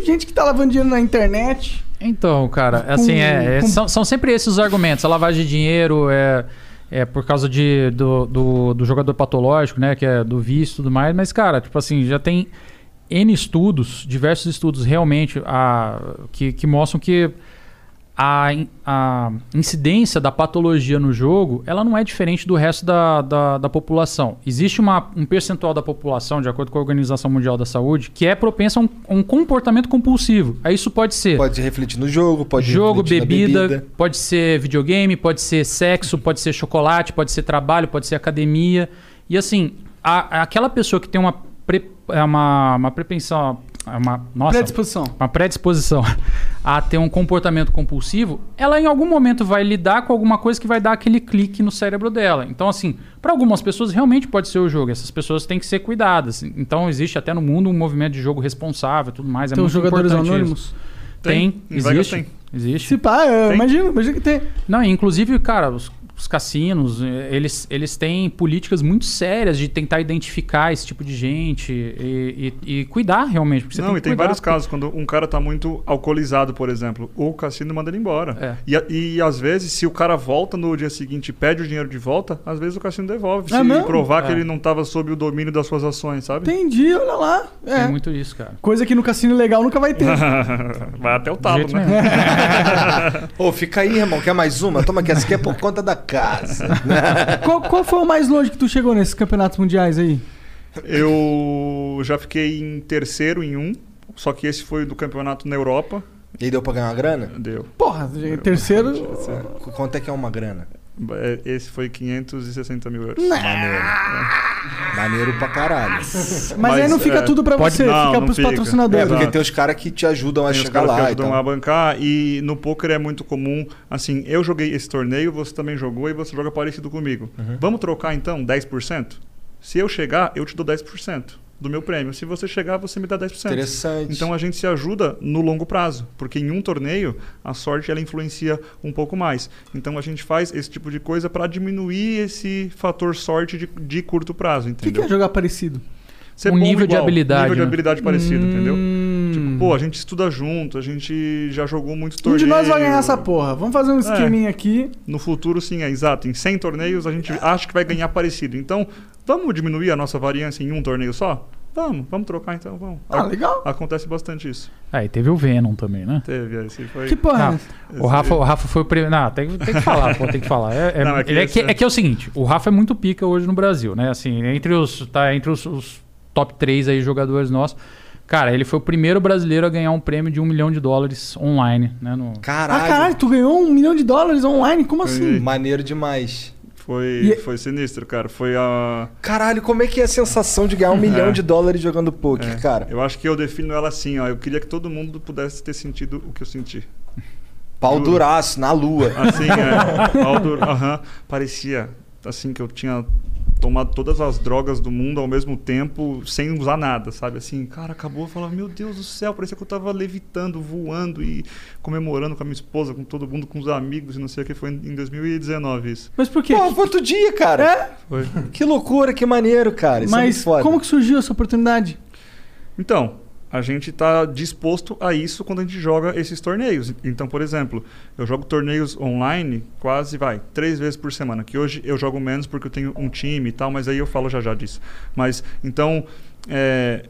Gente que tá lavando dinheiro na internet. Então, cara, assim, é, é- com- são, são sempre esses os argumentos. A lavagem de dinheiro é, é por causa de, do, do, do jogador patológico, né? Que é do vício e tudo mais. Mas, cara, tipo assim, já tem N estudos, diversos estudos realmente a, que, que mostram que a, a incidência da patologia no jogo ela não é diferente do resto da, da, da população. Existe uma, um percentual da população, de acordo com a Organização Mundial da Saúde, que é propensa a um, a um comportamento compulsivo. Aí isso pode ser Pode se refletir no jogo, pode jogo, bebida, bebida. pode ser videogame, pode ser sexo, pode ser chocolate, pode ser trabalho, pode ser academia. E assim, a- aquela pessoa que tem uma pre- é uma, uma propensão. É uma, nossa, Predisposição. uma predisposição a ter um comportamento compulsivo, ela em algum momento vai lidar com alguma coisa que vai dar aquele clique no cérebro dela. Então, assim, para algumas pessoas realmente pode ser o jogo. Essas pessoas têm que ser cuidadas. Então, existe até no mundo um movimento de jogo responsável e tudo mais. É Tem os muito jogadores importante anônimos. isso. Tem, Em Vegas existe. tem. Existe. Se pá, eu Tem? imagino, imagino que tem. Não, inclusive, cara, os, os cassinos, eh, eles, eles têm políticas muito sérias de tentar identificar esse tipo de gente e, e- e cuidar realmente. Porque você Não, tem e que tem vários porque- casos, quando um cara tá muito alcoolizado, por exemplo, o cassino manda ele embora. É. E, e às vezes, se o cara volta no dia seguinte e pede o dinheiro de volta, às vezes o cassino devolve. É se mesmo? provar que É. ele não tava sob o domínio das suas ações, sabe? Entendi, olha lá. É. Tem muito isso, cara. Coisa que no cassino legal nunca vai ter. Vai até o talo, né? Ô, fica aí, irmão. Quer mais uma? Toma aqui. Essa aqui é por conta da casa. qual, qual foi o mais longe que tu chegou nesses campeonatos mundiais aí? Eu já fiquei em terceiro em um, só que esse foi do campeonato na Europa. E deu pra ganhar uma grana? Deu. Porra, terceiro. Quanto é que é uma grana? É, Esse foi 560 mil euros. Maneiro. Maneiro pra caralho. Mas, aí não fica é, tudo pra pode- você, não, fica não pros fica. patrocinadores. É, porque Exato. tem os caras que te ajudam a Tem os chegar caras que lá e ajudam tal. a bancar. E no poker é muito comum, assim, eu joguei esse torneio, você também jogou e você joga parecido comigo. Uhum. Vamos trocar então 10%? Se eu chegar, eu te dou 10% do meu prêmio. Se você chegar, você me dá 10%. Interessante. Então a gente se ajuda no longo prazo, porque em um torneio a sorte ela influencia um pouco mais. Então a gente faz esse tipo de coisa para diminuir esse fator sorte de, de curto prazo, O que, entendeu? que é jogar parecido? Ser Um bom nível de igual, habilidade, nível de né? habilidade parecido, entendeu? Hum. Tipo, pô, a gente estuda junto, a gente já jogou muitos Um torneios. de nós vai ganhar essa porra. Vamos fazer um esqueminha aqui. No futuro, sim, é exato. Em 100 torneios, a gente acha que vai ganhar parecido. Então, vamos diminuir a nossa variância em um torneio só? Vamos, vamos trocar então, vamos. Ah, legal. Acontece bastante isso. É, e teve o Venom também, né? Teve, esse foi. Que porra é Não, essa? o, Rafa, o Rafa foi o primeiro. Não, tem, tem que falar, pô, tem que falar. É, é, Não, é que ele é, esse que, é- é que é o seguinte: o Rafa é muito pica hoje no Brasil, né? Assim, entre os, tá entre os, os top 3 aí jogadores nossos. Cara, ele foi o primeiro brasileiro a ganhar um prêmio de um milhão de dólares online, né? No, Caralho. Ah, caralho, tu ganhou um milhão de dólares online? Como assim? Maneiro demais. Foi, E- foi sinistro, cara. Foi a. Caralho, como é que é a sensação de ganhar um milhão É. de dólares jogando poker, é, cara? Eu acho que eu defino ela assim, ó. Eu queria que todo mundo pudesse ter sentido o que eu senti. Pau juro. duraço, na lua. Assim, é. pau duro, aham. parecia assim que eu tinha tomado todas as drogas do mundo ao mesmo tempo, sem usar nada, sabe? Assim, cara, acabou, eu falava, meu Deus do céu, parecia que eu tava levitando, voando e comemorando com a minha esposa, com todo mundo, com os amigos e não sei o que. Foi em 2019 isso. Mas por quê? Pô, foi outro dia, cara. É? Foi. Que loucura, que maneiro, cara. Isso é Mas foda. como que surgiu essa oportunidade? Então, a gente está disposto a isso quando a gente joga esses torneios. Então, por exemplo, eu jogo torneios online quase, vai, três vezes por semana. Que hoje eu jogo menos porque eu tenho um time e tal, mas aí eu falo já já disso. Mas, então, é,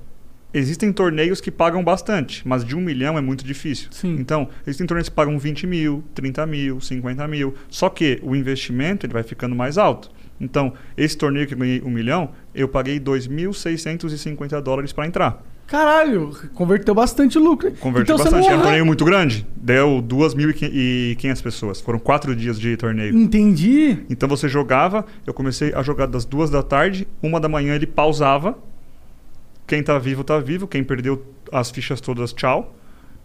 existem torneios que pagam bastante, mas de um milhão é muito difícil. Sim. Então, existem torneios que pagam 20 mil, 30 mil, 50 mil. Só que o investimento ele vai ficando mais alto. Então, esse torneio que eu ganhei um milhão, eu paguei 2.650 dólares para entrar. Caralho, converteu bastante lucro. Convertiu então, bastante. Era um arran- torneio muito grande. Deu 2.500 pessoas. Foram quatro dias de torneio. Entendi. Então você jogava, eu comecei a jogar das duas da tarde, uma da manhã ele pausava. Quem tá vivo, tá vivo. Quem perdeu as fichas todas, tchau.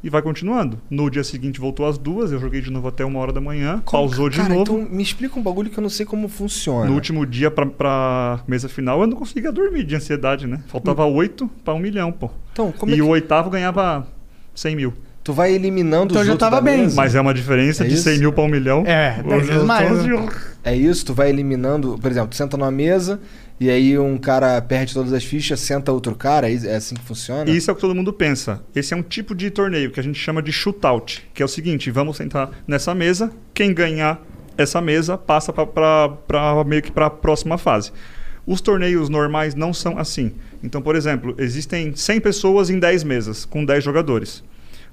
E vai continuando. No dia seguinte voltou às duas, eu joguei de novo até uma hora da manhã, pausou de Cara, novo. então me explica um bagulho que eu não sei como funciona. No último dia pra, pra mesa final, eu não conseguia dormir de ansiedade, né? Faltava oito pra um milhão, pô. Então, como e é o que oitavo ganhava 100 mil. tu vai eliminando Então os já outros tava da bem. mesa? Mas é uma diferença É de isso? 100 mil para um milhão. É, dez vezes mais, né? É isso, tu vai eliminando, por exemplo, tu senta numa mesa e aí um cara perde todas as fichas, senta outro cara, é assim que funciona? Isso é o que todo mundo pensa. Esse é um tipo de torneio que a gente chama de shootout, que é o seguinte: vamos sentar nessa mesa, quem ganhar essa mesa passa para meio que para a próxima fase. Os torneios normais não são assim. Então, por exemplo, existem 100 pessoas em 10 mesas, com 10 jogadores.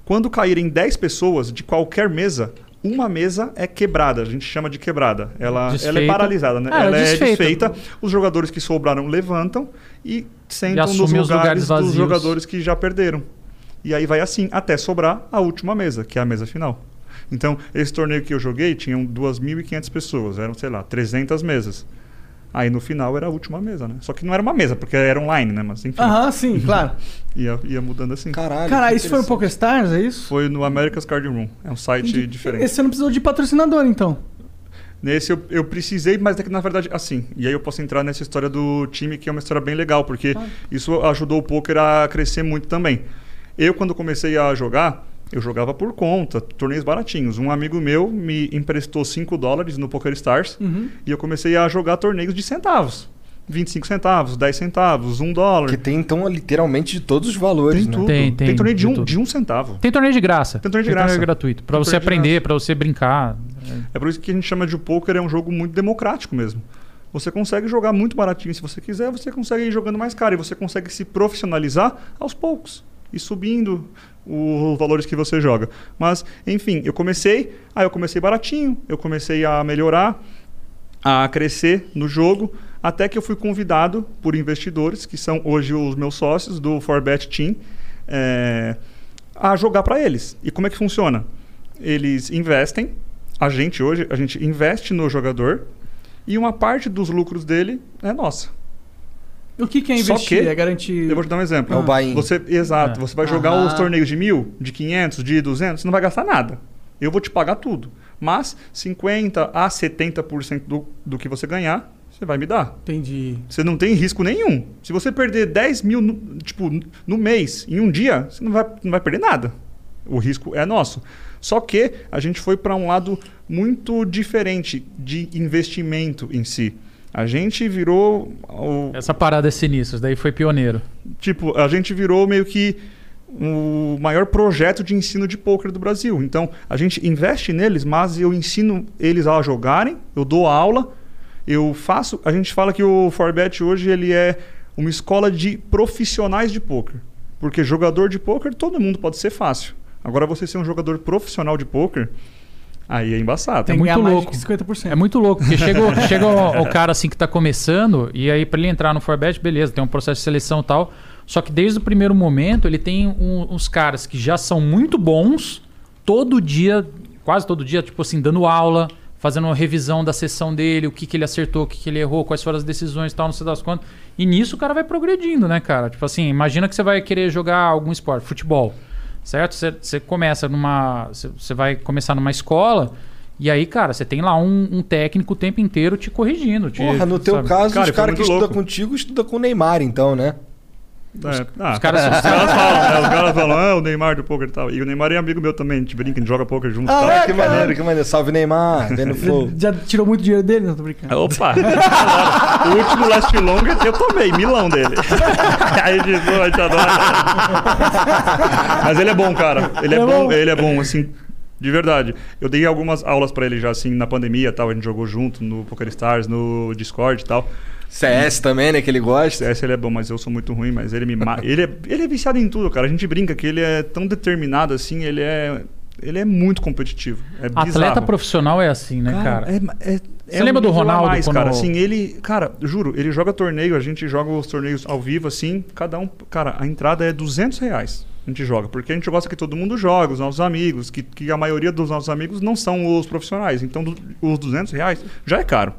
Quando caírem 10 pessoas de qualquer mesa, uma mesa é quebrada, a gente chama de quebrada. Ela, ela é Desfeita. paralisada, né? Ah, ela é é desfeita. desfeita. Os jogadores que sobraram levantam e sentam nos assumem os lugares, lugares dos jogadores que já perderam. E aí vai assim, até sobrar a última mesa, que é a mesa final. Então, esse torneio que eu joguei tinham 2.500 pessoas, eram, sei lá, 300 mesas. Aí no final era a última mesa, né? Só que não era uma mesa, porque era online, né? Mas enfim. Aham, sim, claro. Ia, ia mudando assim. Caralho. Cara, isso foi o interessante. PokerStars, é isso? Foi no America's Card Room. É um site diferente. Esse você não precisou de patrocinador, então. Nesse eu, eu precisei, mas é que na verdade, assim. E aí eu posso entrar nessa história do time, que é uma história bem legal, porque isso ajudou o poker a crescer muito também. Eu, quando comecei a jogar, eu jogava por conta, torneios baratinhos. Um amigo meu me emprestou 5 dólares no Poker Stars Uhum. e eu comecei a jogar torneios de centavos. 25 centavos, 10 centavos, 1 dólar. Que tem, então, literalmente de todos os valores, Tem né? tudo. Tem, tem, torneio de de um, tudo. de um centavo. Tem torneio de graça. Tem torneio de graça. gratuito. Pra Tem você torneio de aprender, pra você brincar. É por isso que a gente chama de poker é um jogo muito democrático mesmo. Você consegue jogar muito baratinho se você quiser, você consegue ir jogando mais caro e você consegue se profissionalizar aos poucos e subindo os valores que você joga. Mas, enfim, eu comecei, aí eu comecei baratinho, eu comecei a melhorar, a crescer no jogo, até que eu fui convidado por investidores, que são hoje os meus sócios do Forbet Team, é, a jogar para eles. E como é que funciona? Eles investem, a gente hoje, a gente investe no jogador e uma parte dos lucros dele é nossa. O que, que é Só investir? que- É garantir. Eu vou te dar um exemplo. É o buy-in. Você, exato. É. Você vai jogar Aham. os torneios de mil, de 500, de 200, você não vai gastar nada. Eu vou te pagar tudo. Mas 50 a 70% do, do que você ganhar, você vai me dar. Entendi. Você não tem risco nenhum. Se você perder 10 mil no, tipo, no mês, em um dia, você não vai, não vai perder nada. O risco é nosso. Só que a gente foi para um lado muito diferente de investimento em si. A gente virou. o- Essa parada é sinistra, isso daí foi pioneiro. Tipo, a gente virou meio que o maior projeto de ensino de poker do Brasil. Então, a gente investe neles, mas eu ensino eles a jogarem, eu dou aula, eu faço. A gente fala que o Forbet hoje ele é uma escola de profissionais de poker. Porque jogador de poker todo mundo pode ser fácil. Agora você ser um jogador profissional de poker, aí é embaçado. Tem é que ganhar muito mais louco. de 50%. É muito louco, porque chega, o- chega o, o cara assim que tá começando, e aí pra ele entrar no Forbet, beleza, tem um processo de seleção e tal. Só que desde o primeiro momento ele tem um- uns caras que já são muito bons, todo dia, quase todo dia, tipo assim, dando aula, fazendo uma revisão da sessão dele, o que, que ele acertou, o que, que ele errou, quais foram as decisões e tal, não sei das quantas. E nisso o cara vai progredindo, né, cara? Tipo assim, imagina que você vai querer jogar algum esporte, futebol, certo? Você, começa numa. Você, vai começar numa escola. E aí, cara, você tem lá um, um técnico o tempo inteiro te corrigindo. Te, Porra, no teu sabe? caso, Cara, os caras que estudam contigo estudam com o Neymar, então, né? É, ah, os caras os caras falam, né? Os caras falam, ah, o Neymar do poker e tal. E o Neymar é amigo meu também, a gente brinca, a gente joga poker junto e tal. Ah, que maneiro, que maneiro. Salve Neymar, vem no flow. Já tirou muito dinheiro dele? Não tô brincando. Opa! o último Last Long eu tomei, milão dele. Aí de boa, a gente adora. Mas ele é bom, cara. Ele é, é bom, bom. ele é bom, assim, de verdade. Eu dei algumas aulas pra ele já, assim, na pandemia e tal. A gente jogou junto no Poker Stars, no Discord e tal. CS também, né? Que ele gosta. CS ele é bom, mas eu sou muito ruim, mas ele me ma... ele, é, ele é viciado em tudo, cara. A gente brinca que ele é tão determinado assim, ele é. Ele é muito competitivo. É Atleta bizarro. profissional é assim, né, cara? É, é, Você é lembra do nível a Ronaldo Mais, quando- cara, assim, ele, cara, juro, ele joga torneio, a gente joga os torneios ao vivo, assim, cada um, cara, a entrada é 200 reais. A gente joga, porque a gente gosta que todo mundo joga, os nossos amigos, que, que a maioria dos nossos amigos não são os profissionais. Então, do- os 200 reais já é caro.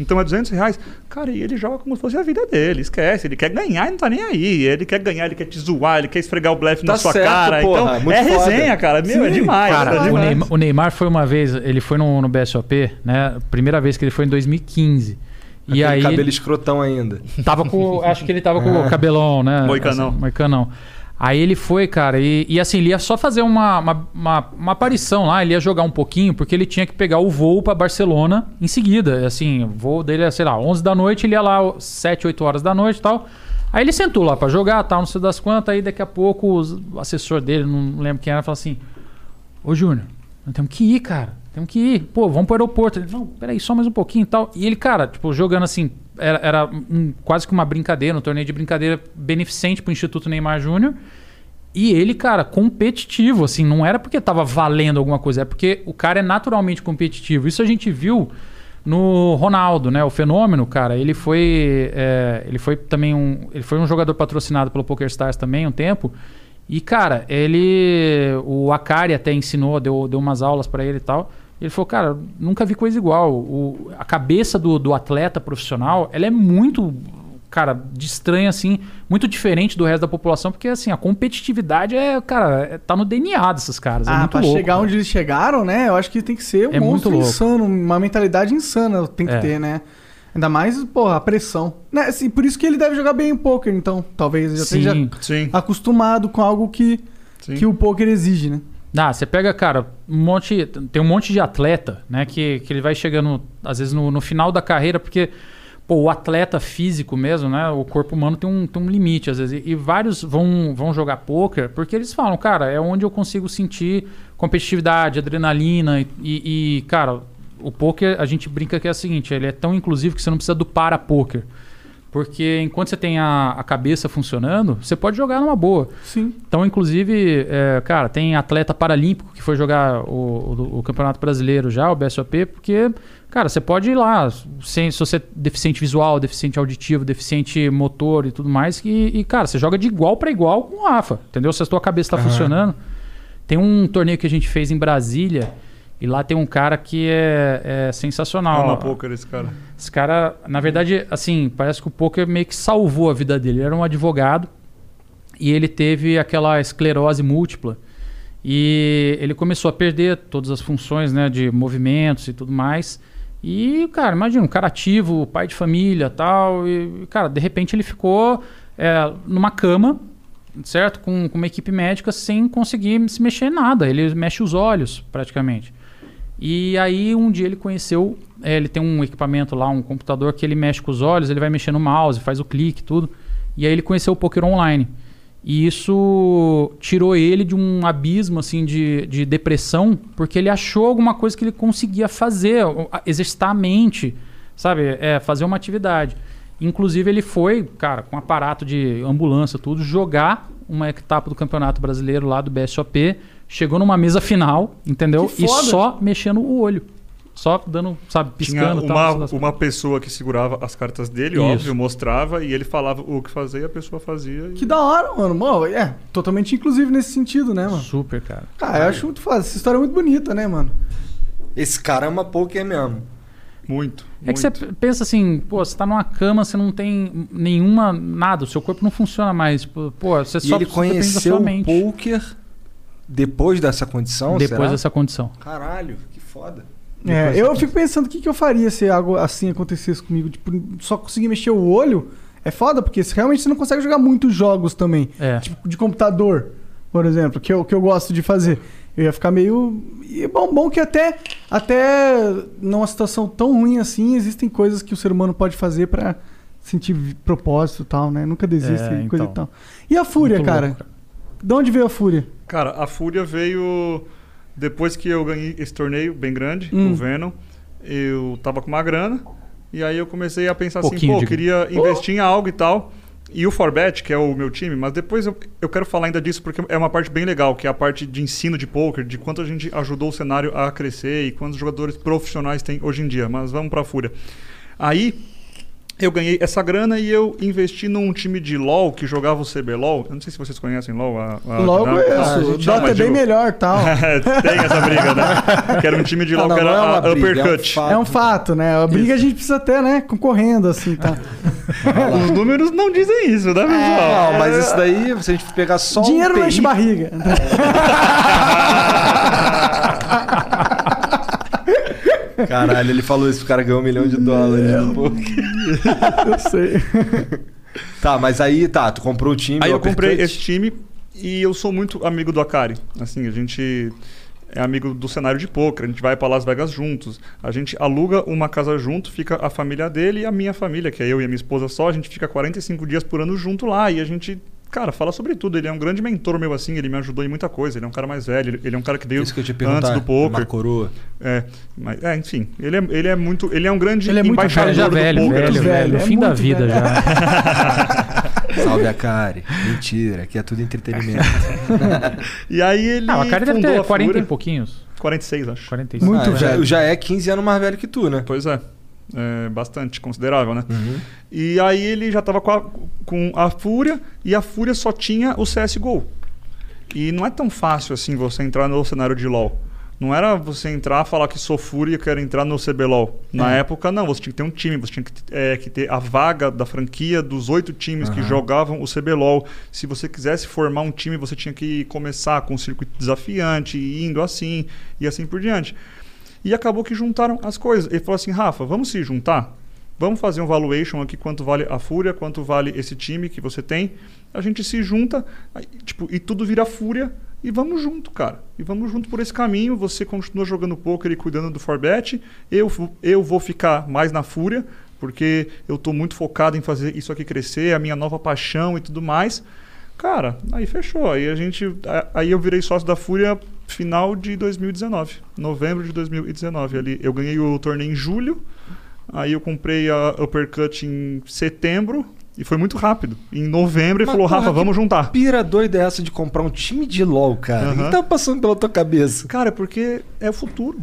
Então é 200 reais. Cara, e ele joga como se fosse a vida dele. Esquece. Ele quer ganhar e não tá nem aí. Ele quer ganhar, ele quer te zoar, ele quer esfregar o blefe Tá na sua certo, cara. porra, então, muito é foda. resenha, cara. Meu, é Sim, demais. Cara, é o. Neymar, o Neymar foi uma vez, ele foi no, no BSOP, né? Primeira vez que ele foi em 2015. Aquele E aí cabelo escrotão ainda. tava com, acho que ele tava com o cabelão, né? Moicanão. Assim, moicanão. Aí ele foi, cara, e, e assim, ele ia só fazer uma, uma, uma, uma aparição lá, ele ia jogar um pouquinho, porque ele tinha que pegar o voo pra Barcelona em seguida. Assim, o voo dele é, sei lá, 11 da noite, ele ia lá 7, 8 horas da noite e tal. Aí ele sentou lá pra jogar, tal, não sei das quantas, aí daqui a pouco o assessor dele, não lembro quem era, falou assim: Ô Júnior, nós temos que ir, cara. Temos que ir. Pô, vamos pro aeroporto. Ele, não, peraí, só mais um pouquinho e tal. E ele, cara, tipo, jogando assim, era, era um- quase que uma brincadeira, um torneio de brincadeira beneficente pro Instituto Neymar Júnior. E ele, cara, competitivo, assim, não era porque tava valendo alguma coisa, é porque o cara é naturalmente competitivo. Isso a gente viu no Ronaldo, né? O fenômeno, cara, ele foi, é, ele foi também um, ele foi um jogador patrocinado pelo PokerStars também um tempo. E cara, ele, o Akari até ensinou, deu, deu umas aulas pra ele e tal. Ele falou, cara, nunca vi coisa igual. O, a cabeça do, do atleta profissional, ela é muito, cara, de estranha, assim, muito diferente do resto da população, porque, assim, a competitividade é, cara, é- tá no DNA desses caras. é Ah, muito pra louco. chegar onde eles chegaram, né? Eu acho que tem que ser um É muito monstro louco. insano, uma mentalidade insana tem que É. ter, né? Ainda mais, porra, a pressão. Né, assim, por isso que ele deve jogar bem o poker, então. Talvez ele já Sim. esteja Sim. acostumado com algo que, Sim. que o poker exige, né? Ah, você pega, cara, um monte. Tem um monte de atleta, né? Que, que ele vai chegando, às vezes, no, no final da carreira, porque pô, o atleta físico mesmo, né? O corpo humano tem um, tem um limite, às vezes. E, e vários vão, vão jogar poker porque eles falam, cara, é onde eu consigo sentir competitividade, adrenalina e, e, cara, o poker, a gente brinca que é o seguinte, ele é tão inclusivo que você não precisa do para poker. Porque enquanto você tem a, a cabeça funcionando, você pode jogar numa boa. Sim. Então, inclusive, é, cara, tem atleta paralímpico que foi jogar o, o- o Campeonato Brasileiro já, o BSOP, porque, cara, você pode ir lá, sem, se você é deficiente visual, deficiente auditivo, deficiente motor e tudo mais, e, e, cara, você joga de igual para igual com o Rafa, entendeu? Se a tua cabeça tá funcionando. Tem um torneio que a gente fez em Brasília, e lá tem um cara que é, é sensacional. Ama poker esse cara. Esse cara, na verdade, assim, parece que o poker meio que salvou a vida dele. Ele era um advogado e ele teve aquela esclerose múltipla. E ele começou a perder todas as funções, né, de movimentos e tudo mais. E, cara, imagina, um cara ativo, pai de família tal. E, cara, de repente ele ficou é, numa cama, certo? Com, com uma equipe médica sem conseguir se mexer em nada. Ele mexe os olhos, praticamente. E aí um dia ele conheceu, é, ele tem um equipamento lá, um computador que ele mexe com os olhos, ele vai mexer no mouse, faz o clique, tudo. E aí ele conheceu o poker online. E isso tirou ele de um abismo assim de, de depressão, porque ele achou alguma coisa que ele conseguia fazer, exercitar a mente, sabe? É, fazer uma atividade. Inclusive ele foi, cara, com aparato de ambulância, tudo, jogar uma etapa do Campeonato Brasileiro lá do BSOP, chegou numa mesa final, entendeu? E só mexendo o olho. Só dando, sabe, Tinha piscando e uma, tal. uma pessoa que segurava as cartas dele, Isso. óbvio, mostrava e ele falava o que fazer e a pessoa fazia. e- Que da hora, mano. É, totalmente inclusivo nesse sentido, né, mano? Super, cara. Ah, eu acho muito fácil. Essa história é muito bonita, né, mano? Esse cara ama poker mesmo. Muito. É que você pensa assim, pô, você tá numa cama, você não tem nenhuma, nada, o seu corpo não funciona mais. Pô, pô, você E só ele você depende da conheceu sua o mente. poker depois dessa condição, Depois será? dessa condição. Caralho, que foda. É, eu dessa fico pensando o que, que eu faria se algo assim acontecesse comigo. Tipo, só conseguir mexer o olho é foda, porque se realmente você não consegue jogar muitos jogos também. É. Tipo, de computador, por exemplo, que eu, que eu gosto de fazer. Eu ia ficar meio. E é bom, bom que até, até numa situação tão ruim assim, existem coisas que o ser humano pode fazer pra sentir propósito e tal, né? Nunca desiste É, e coisa e então. tal. E a fúria, cara? louco, cara. De onde veio a fúria? Cara, a Fúria veio depois que eu ganhei esse torneio bem grande, Hum. o Venom. Eu tava com uma grana e aí eu comecei a pensar assim, Pouquinho pô, de- eu queria investir em algo e tal. E o Forbet, que é o meu time, mas depois eu, eu quero falar ainda disso porque é uma parte bem legal, que é a parte de ensino de poker, de quanto a gente ajudou o cenário a crescer e quantos jogadores profissionais tem hoje em dia. Mas vamos pra Fúria. Aí eu ganhei essa grana e eu investi num time de LoL que jogava o CBLOL. Eu não sei se vocês conhecem LoL. A, a é isso. gente- Dota é mas bem digo- melhor tal. Tem essa briga, né? Que era um time de Ah, LoL não, que era é a briga, é um Uppercut. É um fato, né? A briga a gente precisa até, né? Concorrendo, assim, tá? Os números não dizem isso, né, pessoal? Não, mas isso daí, se a gente pegar só Dinheiro um não enche barriga. Caralho, ele falou isso, o cara ganhou um milhão de dólares poker. Eu sei. Tá, mas aí, tá, tu comprou o time. Aí eu comprei Uppercut. esse time e eu sou muito amigo do Akari. Assim, a gente é amigo do cenário de poker, a gente vai pra Las Vegas juntos. A gente aluga uma casa junto, fica a família dele e a minha família, que é eu e a minha esposa só, a gente fica 45 dias por ano junto lá e a gente Cara, fala sobre tudo. Ele é um grande mentor meu, assim. Ele me ajudou em muita coisa. Ele é um cara mais velho. ele- é um cara que deu Isso que eu te antes do poker. Uma coroa. É, mas, é, enfim. Ele é, ele é muito... Ele é um grande Ele é muito embaixador Cara, já do velho, poker. velho, assim. velho. velho, é Fim da vida velho. já. Salve a Kari. Mentira, aqui é tudo entretenimento. E aí ele Ah, a cara deve ter a 40 Fúria. e pouquinhos. 46, acho. 45. Muito Ah, já, velho. já é 15 anos mais velho que tu, né? Pois é. É bastante considerável, né? Uhum. E aí ele já tava com a, com a Fúria e a Fúria só tinha o CSGO. E não é tão fácil assim você entrar no cenário de LoL. Não era você entrar falar que sou fúria e quero entrar no CBLOL. Na É. época, não. Você tinha que ter um time, você tinha que, é, que ter a vaga da franquia dos oito times que Aham. jogavam o CBLOL. Se você quisesse formar um time, você tinha que começar com um circuito desafiante, indo assim e assim por diante. E acabou que juntaram as coisas. Ele falou assim: Rafa, vamos se juntar? Vamos fazer um valuation aqui, quanto vale a Fúria, quanto vale esse time que você tem. A gente se junta, aí, tipo, e tudo vira Fúria. E vamos junto, cara. E vamos junto por esse caminho. Você continua jogando poker e cuidando do Forbet. Eu, eu vou ficar mais na Fúria, porque eu tô muito focado em fazer isso aqui crescer, a minha nova paixão e tudo mais. Cara, aí fechou. Aí a gente. Aí eu virei sócio da Fúria final de 2019. Novembro de 2019. Ali, eu ganhei o torneio em julho. Aí eu comprei a Uppercut em setembro. E foi muito rápido. Em novembro ele Mas, falou, porra, Rafa, vamos juntar. Pira doida é essa de comprar um time de LOL, cara? O Aham. que tá passando pela tua cabeça? Cara, porque é o futuro.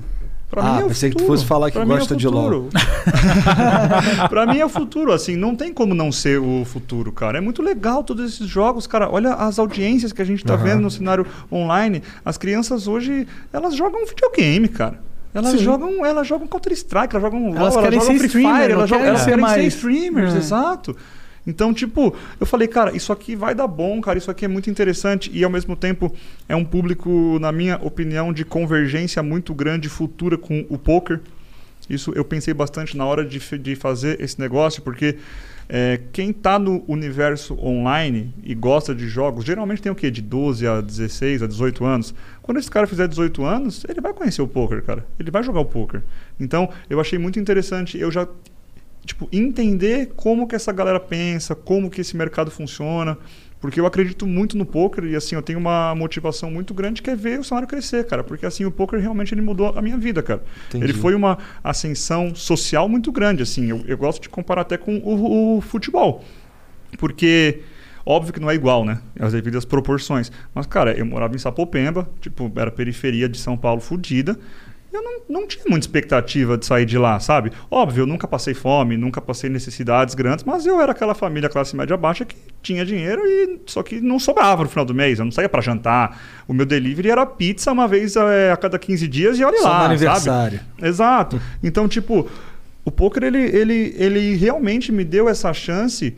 Pra Ah, mim é o pensei que tu futuro. fosse falar que Pra mim é o gosta de LOL. futuro. pra mim é o futuro, assim, não tem como não ser o futuro, cara. É muito legal todos esses jogos, cara. Olha as audiências que a gente tá Aham. vendo no cenário online. As crianças hoje, elas jogam videogame, cara. Elas Sim. jogam, elas jogam Counter Strike, elas jogam Elas LoL, querem jogam ser Free Fire, elas, jogam, querem elas ser querem ser mais- streamers, É. exato. Então, tipo, eu falei, cara, isso aqui vai dar bom, cara, isso aqui é muito interessante e ao mesmo tempo é um público, na minha opinião, de convergência muito grande futura com o poker. Isso eu pensei bastante na hora de, de fazer esse negócio, porque é, quem está no universo online e gosta de jogos, geralmente tem o quê? De 12 a 16, a 18 anos. Quando esse cara fizer 18 anos, ele vai conhecer o poker, cara. Ele vai jogar o poker. Então, eu achei muito interessante. Eu já tipo, entender como que essa galera pensa, como que esse mercado funciona, porque eu acredito muito no poker e assim, eu tenho uma motivação muito grande que é ver o cenário crescer, cara, porque assim, o poker realmente ele mudou a minha vida, cara. Entendi. Ele foi uma ascensão social muito grande, assim, eu, eu gosto de comparar até com o, o futebol, porque óbvio que não é igual, né? As devidas proporções. Mas, cara, eu morava em Sapopemba, tipo, era periferia de São Paulo fodida. Eu não, não tinha muita expectativa de sair de lá, sabe? Óbvio, eu nunca passei fome, nunca passei necessidades grandes, mas eu era aquela família classe média baixa que tinha dinheiro e só que não sobrava no final do mês. Eu não saía para jantar. O meu delivery era pizza uma vez eh, a cada 15 dias e olha Só lá, no aniversário. sabe? Exato. Então, tipo, o poker ele, ele, ele realmente me deu essa chance.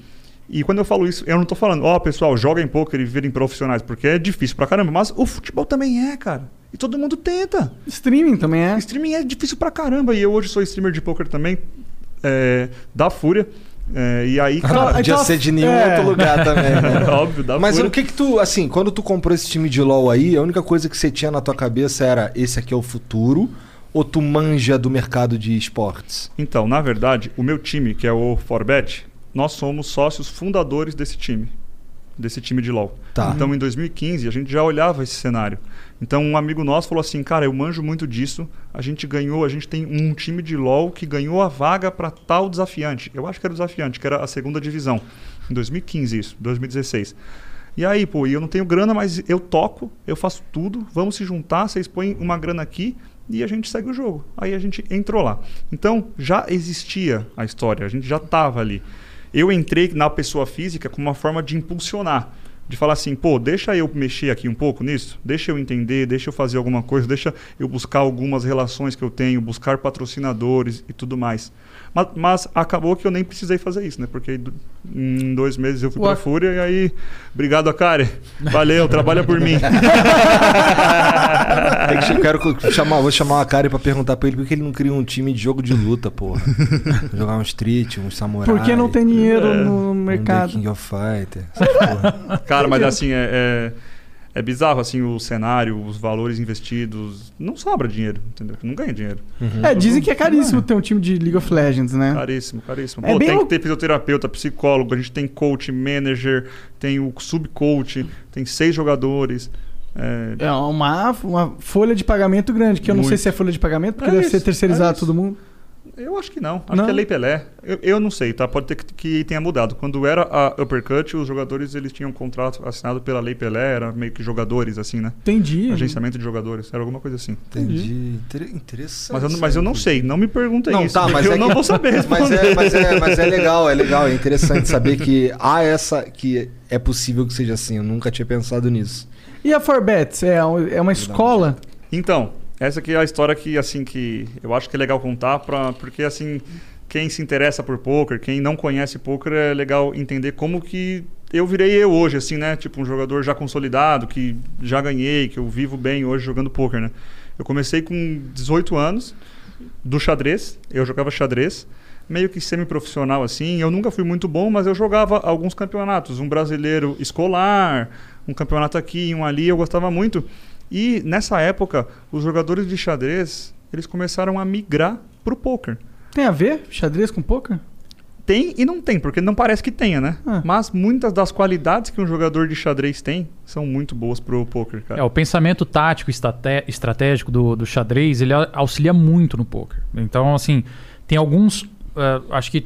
E quando eu falo isso, eu não tô falando, ó, pessoal, joguem poker e virem profissionais, porque é difícil pra caramba. Mas o futebol também é, cara. E todo mundo tenta. Streaming também é. Streaming é difícil pra caramba. E eu hoje sou streamer de poker também, é, da Fúria. É, e aí, cara. Podia então- ser de nenhum é. outro lugar também, né? óbvio, da Mas Fúria. o que que tu, assim, quando tu comprou esse time de LoL aí, a única coisa que você tinha na tua cabeça era esse aqui é o futuro ou tu manja do mercado de esportes? Então, na verdade, o meu time, que é o Forbet, nós somos sócios fundadores desse time. Desse time de LoL. Tá. Então, em 2015, a gente já olhava esse cenário. Então, um amigo nosso falou assim: Cara, eu manjo muito disso. A gente ganhou, a gente tem um time de LoL que ganhou a vaga para tal desafiante. Eu acho que era o desafiante, que era a segunda divisão. Em 2015, isso, 2016. E aí, pô, eu não tenho grana, mas eu toco, eu faço tudo. Vamos se juntar, vocês põem uma grana aqui e a gente segue o jogo. Aí a gente entrou lá. Então, já existia a história, a gente já estava ali. Eu entrei na pessoa física como uma forma de impulsionar. De falar assim, pô, deixa eu mexer aqui um pouco nisso, deixa eu entender, deixa eu fazer alguma coisa, deixa eu buscar algumas relações que eu tenho, buscar patrocinadores e tudo mais. Mas, mas acabou que eu nem precisei fazer isso, né? Porque em dois meses eu fui Ué. pra Fúria e aí, obrigado, Akari. Valeu, trabalha por mim. É que eu quero chamar, vou chamar a Kari pra perguntar pra ele por que ele não cria um time de jogo de luta, porra. Jogar um street, um samurai. Porque não tem dinheiro É. no um The mercado. King of Fighter. porra. Cara, mas assim, é, é, é bizarro assim o cenário, os valores investidos. Não sobra dinheiro, entendeu? Não ganha dinheiro. É, dizem que é caríssimo ter um time de League of Legends, né? Caríssimo, caríssimo. É Pô, bem tem que ter fisioterapeuta, psicólogo, a gente tem coach, manager, tem o subcoach, tem seis jogadores. É, É uma, uma folha de pagamento grande, que eu não sei Muito. se é folha de pagamento, porque É deve isso, ser terceirizado é todo mundo. Eu acho que não. Acho Não? que é Lei Pelé. Eu, eu não sei, tá? Pode ter que, que tenha mudado. Quando era a Uppercut, os jogadores eles tinham um contrato assinado pela Lei Pelé, era meio que jogadores, assim, né? Entendi. Agenciamento de jogadores, era alguma coisa assim. Entendi. Inter- Interessante. Mas eu, não- mas eu não sei, não me perguntem Não, isso. tá, mas eu é não que- vou saber responder. Mas é, mas, é, mas é legal, é legal, é interessante saber que há essa. que é possível que seja assim. Eu nunca tinha pensado nisso. E a Forbets? É, é uma escola? Então, Essa aqui é a história que, assim, que eu acho que é legal contar, pra, porque, assim, quem se interessa por poker, quem não conhece poker, é legal entender como que eu virei eu hoje, assim, né? Tipo, um jogador já consolidado, que já ganhei, que eu vivo bem hoje jogando poker, né? Eu comecei com 18 anos, do xadrez, eu jogava xadrez, meio que semi-profissional, assim. Eu nunca fui muito bom, mas eu jogava alguns campeonatos, um brasileiro escolar, um campeonato aqui, um ali, eu gostava muito. E nessa época, os jogadores de xadrez, eles começaram a migrar pro poker. Tem a ver xadrez com poker? Tem e não tem, porque não parece que tenha, né? Ah. Mas muitas das qualidades que um jogador de xadrez tem são muito boas pro poker, cara. É, o pensamento tático e estratégico do, do xadrez, ele auxilia muito no poker. Então, assim, tem alguns... eh, acho que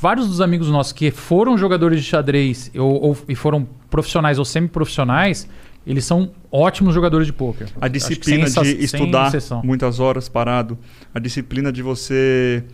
vários dos amigos nossos que foram jogadores de xadrez ou, ou- e foram profissionais ou semi-profissionais, eles são ótimos jogadores de poker. A disciplina sem de estudar muitas horas parado, a disciplina de você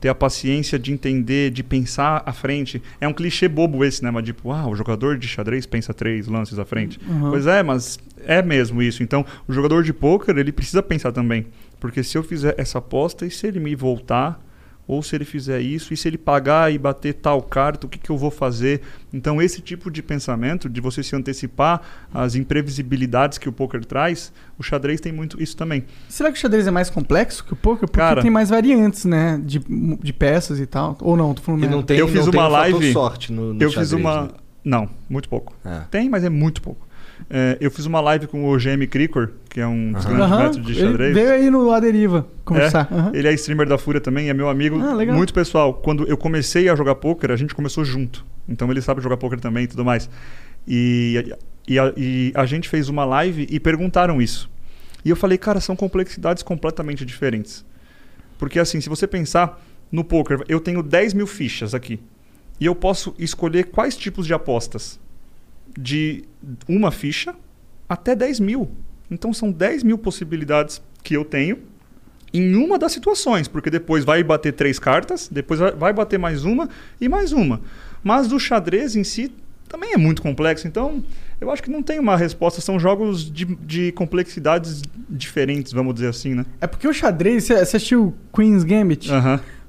ter a paciência de entender, de pensar à frente. É um clichê bobo esse, né? Mas tipo, ah, o jogador de xadrez pensa três lances à frente. Uhum. Pois é, mas é mesmo isso. Então, o jogador de pôquer, ele precisa pensar também. Porque se eu fizer essa aposta e se ele me voltar, ou se ele fizer isso, e se ele pagar e bater tal carta, o que, que eu vou fazer? Então, esse tipo de pensamento, de você se antecipar às imprevisibilidades que o poker traz, o xadrez tem muito isso também. Será que o xadrez é mais complexo que o poker? Porque Cara- tem mais variantes, né? De, de peças e tal. Ou não, tô falando E não tem, eu fiz não tem uma um fator live. sorte no, no eu xadrez, fiz uma. né? Não, muito pouco. É. Tem, mas é muito pouco. É, eu fiz uma live com o GM Cricor, que é um dos grandes Aham, métodos de ele xadrez. veio aí no A Deriva conversar. É, Aham. Ele é streamer da Fúria também, é meu amigo, Ah, legal. muito pessoal. Quando eu comecei a jogar poker, a gente começou junto. Então ele sabe jogar poker também e tudo mais. E, e, a, e a gente fez uma live e perguntaram isso. E eu falei, cara, são complexidades completamente diferentes. Porque assim, se você pensar no poker, eu tenho 10 mil fichas aqui. E eu posso escolher quais tipos de apostas. De uma ficha até 10 mil. Então são 10 mil possibilidades que eu tenho em uma das situações, porque depois vai bater três cartas, depois vai- bater mais uma e mais uma. Mas do xadrez em si também é muito complexo, então eu acho que não tem uma resposta, são jogos de, de complexidades diferentes, vamos dizer assim, né? É porque o xadrez, você assistiu Queen's Gambit?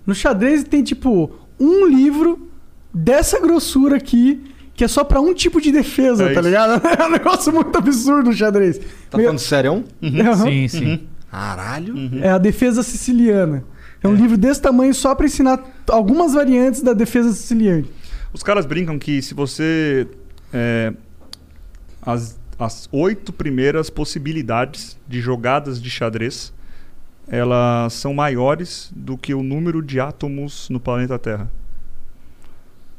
No xadrez tem tipo um livro dessa grossura aqui, que é só pra um tipo de defesa, É tá ligado? É um negócio muito absurdo o xadrez. Tá Meio- falando sério? Aham. Sim, sim. Caralho. É a defesa siciliana. É um livro desse tamanho só pra ensinar algumas variantes da defesa siciliana. Os caras brincam que se você. é, as, as oito primeiras possibilidades de jogadas de xadrez elas são maiores do que o número de átomos no planeta Terra.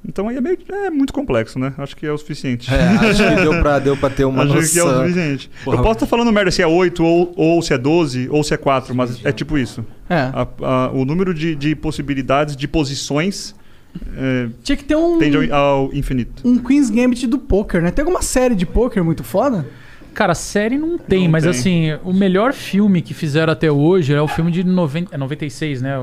Então aí é, meio, é muito complexo, né? Acho que é o suficiente. É, acho que deu pra, deu pra ter uma Acho noção. que é o suficiente. Porra. Eu posso estar falando merda se é 8 ou, ou se é 12 ou se é 4, mas é tipo isso. É. A- a- o número de, de possibilidades, de posições, é, Tinha que ter um, tende ao, ao infinito. um Queen's Gambit do poker, né? Tem alguma série de poker muito foda? Cara, série não tem, Não mas tem. assim, o melhor filme que fizeram até hoje é o filme de 90, é 96, né? O,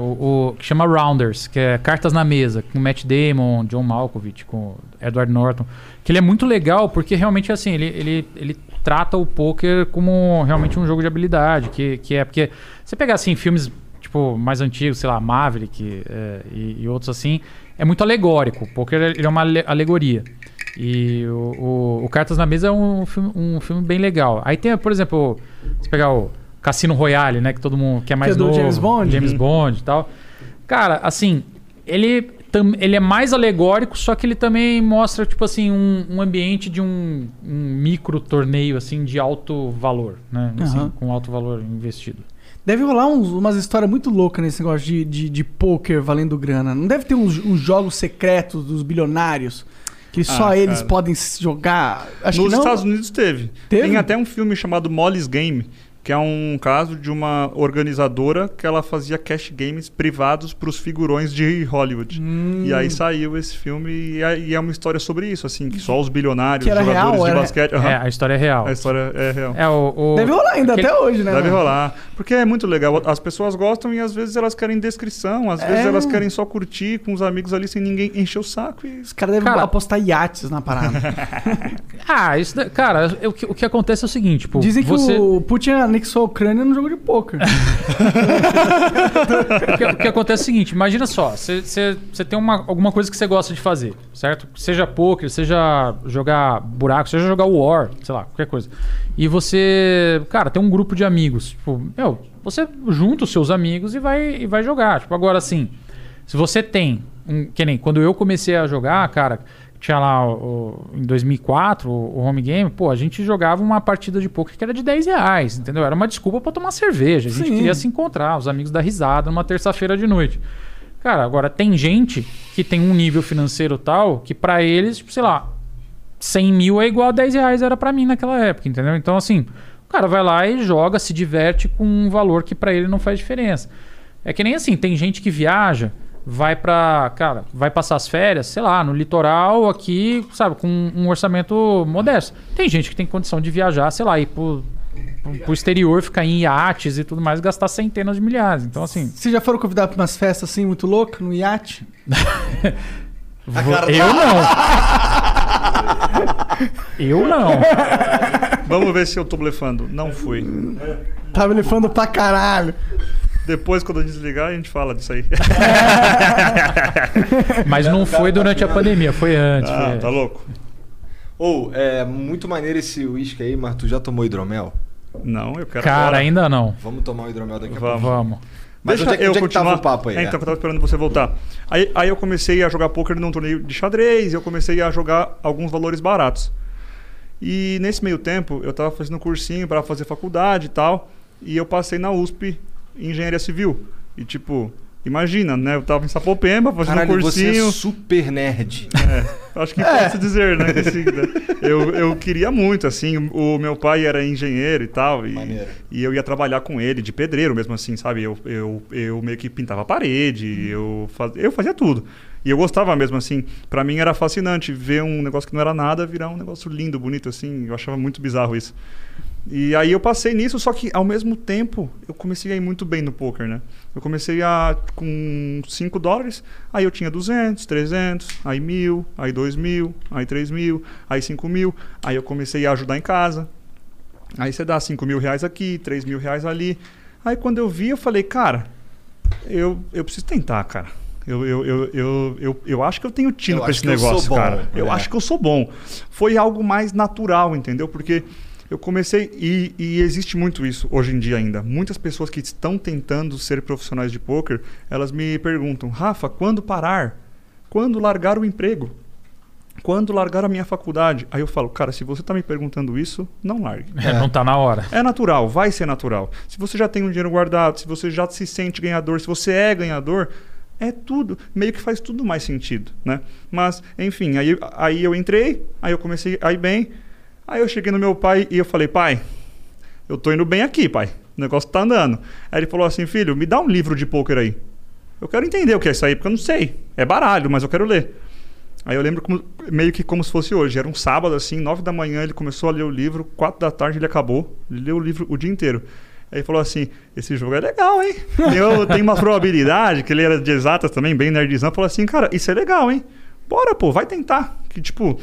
o- que chama Rounders, que é Cartas na Mesa, com Matt Damon, John Malkovich, com Edward Norton. Que ele é muito legal porque realmente assim, ele, ele, ele trata o poker como realmente um jogo de habilidade, que, que é porque você pegar assim filmes tipo mais antigos, sei lá, Maverick é, e, e outros assim, é muito alegórico. O poker ele é uma ale- alegoria. E o, o- o Cartas na Mesa é um filme, um filme bem legal. Aí tem, por exemplo, se pegar o Cassino Royale, né? Que todo mundo que é mais é do novo. James Bond? James Bond e tal. Cara, assim, ele, tam- ele é mais alegórico, só que ele também mostra, tipo assim, um, um ambiente de um, um micro torneio, assim, de alto valor, né? Assim, Aham. com alto valor investido. Deve rolar uns- umas histórias muito loucas nesse negócio de, de, de poker valendo grana. Não deve ter uns, uns jogos secretos dos bilionários que só Ah, eles cara. podem jogar. Acho Nos. Estados Unidos teve. Teve? Tem até um filme chamado Molly's Game, que é um caso de uma organizadora que ela fazia cash games privados para os figurões de Hollywood. Hum. E aí saiu esse filme e é, e é uma história sobre isso, assim, que só os bilionários, Que jogadores real, de era- basquete. Aham. É, a história é real. A história é real. É, o, o- Deve rolar ainda aquele- até hoje, né? Deve mano? rolar. Porque é muito legal. As pessoas gostam e às vezes elas querem descrição, às vezes É. elas querem só curtir com os amigos ali sem ninguém encher o saco. E... Os caras devem Cara- apostar iates na parada. Ah, isso, da- cara, o que, o que acontece é o seguinte, tipo, Dizem que você... o Putin, na anexou a Ucrânia no jogo de pôquer. o, que, o que acontece é o seguinte, imagina só, você tem uma, alguma coisa que você gosta de fazer, certo? Seja poker, seja jogar buraco, seja jogar War, sei lá, qualquer coisa. E você, cara, tem um grupo de amigos. Tipo, meu, você junta os seus amigos e vai, e vai jogar. Tipo, agora assim, se você tem, um, que nem quando eu comecei a jogar, cara, tinha lá o, em 2004 o, o home game, pô, a gente jogava uma partida de poker que era de 10 reais, entendeu? Era uma desculpa para tomar cerveja. A gente Sim. queria se encontrar, os amigos da risada, numa terça-feira de noite. Cara, agora tem gente que tem um nível financeiro tal que para eles, tipo, sei lá, 100 mil é igual a 10 reais era para mim naquela época, entendeu? Então, assim, o cara vai lá e joga, se diverte com um valor que para ele não faz diferença. É que nem assim, tem gente que viaja, vai pra. Cara, vai passar as férias, sei lá, no litoral aqui, sabe, com um orçamento modesto. Tem gente que tem condição de viajar, sei lá, ir pro, pro, pro exterior, ficar em iates e tudo mais, gastar centenas de milhares. Então, assim. Vocês já foram convidados pra umas festas assim muito loucas, no iate? Eu não. Eu não. Vamos ver se eu tô blefando. Não fui. Tava elefando pra caralho. Depois, quando eu desligar, a gente fala disso aí. Mas não foi durante a pandemia, foi antes. Ah, foi... tá louco? Ou, é muito maneiro esse uísque aí, mas tu já tomou hidromel? Não, eu quero Cara, agora. ainda não. Vamos tomar o hidromel daqui a Vamos. pouco. Vamos. Mas Deixa onde é, que- eu onde é que continuar. tava o papo aí? É, É. então, que eu tava esperando você voltar. Aí, aí eu comecei a jogar poker num torneio de xadrez, eu comecei a jogar alguns valores baratos. E nesse meio tempo, eu tava fazendo um cursinho para fazer faculdade e tal, e eu passei na USP Engenharia Civil. E tipo, imagina, né? Eu tava em Sapopemba fazendo Caralho, um você é cursinho. super nerd. É, acho que pode se dizer, né? que sim, né? Eu, eu queria muito, assim. O meu pai era engenheiro e tal. E, Maneiro. e eu ia trabalhar com ele de pedreiro mesmo, assim, sabe? Eu, eu, eu meio que pintava a parede, eu, faz, eu fazia tudo. E eu gostava mesmo, assim. Pra mim era fascinante ver um negócio que não era nada virar um negócio lindo, bonito, assim. Eu achava muito bizarro isso. E aí eu passei nisso, só que ao mesmo tempo eu comecei a ir muito bem no poker, né? Eu comecei a com 5 dólares, aí eu tinha 200, 300, aí mil, aí 2 mil, aí 3 mil, aí 5 mil. Aí eu comecei a ajudar em casa. Aí você dá 5 mil reais aqui, 3 mil reais ali. Aí quando eu vi, eu falei, cara, eu, eu preciso tentar, cara. Eu, eu, eu, eu, eu, eu acho que eu tenho tino pra esse negócio, cara. Eu é. acho que eu sou bom. Foi algo mais natural, entendeu? Porque eu comecei. E, e existe muito isso hoje em dia ainda. Muitas pessoas que estão tentando ser profissionais de poker, elas me perguntam, Rafa, quando parar? Quando largar o emprego? Quando largar a minha faculdade? Aí eu falo, cara, se você está me perguntando isso, não largue. É, não tá na hora. É natural, vai ser natural. Se você já tem um dinheiro guardado, se você já se sente ganhador, se você é ganhador, é tudo, meio que faz tudo mais sentido, né? Mas, enfim, aí, aí eu entrei, aí eu comecei a ir bem, aí eu cheguei no meu pai e eu falei, pai, eu tô indo bem aqui, pai, o negócio tá andando. Aí ele falou assim, filho, me dá um livro de pôquer aí. Eu quero entender o que é isso aí, porque eu não sei. É baralho, mas eu quero ler. Aí eu lembro como- meio que como se fosse hoje. Era um sábado, assim, nove da manhã, ele começou a ler o livro, quatro da tarde ele acabou. Ele leu o livro o dia inteiro. Aí ele falou assim: esse jogo é legal, hein? Eu tenho uma probabilidade, que ele era de exatas também, bem nerdzão. Falou assim, cara, isso é legal, hein? Bora, pô, vai tentar. Que tipo.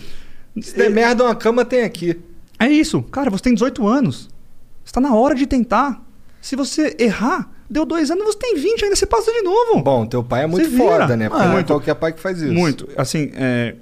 Se der merda, uma cama tem aqui. É isso. Cara, você tem 18 anos. Está na hora de tentar. Se você errar, deu dois anos, você tem 20, ainda você passa de novo. Bom, teu pai é muito foda, né? Porque Ah, não é muito. qualquer pai que faz isso. Muito. Assim, é,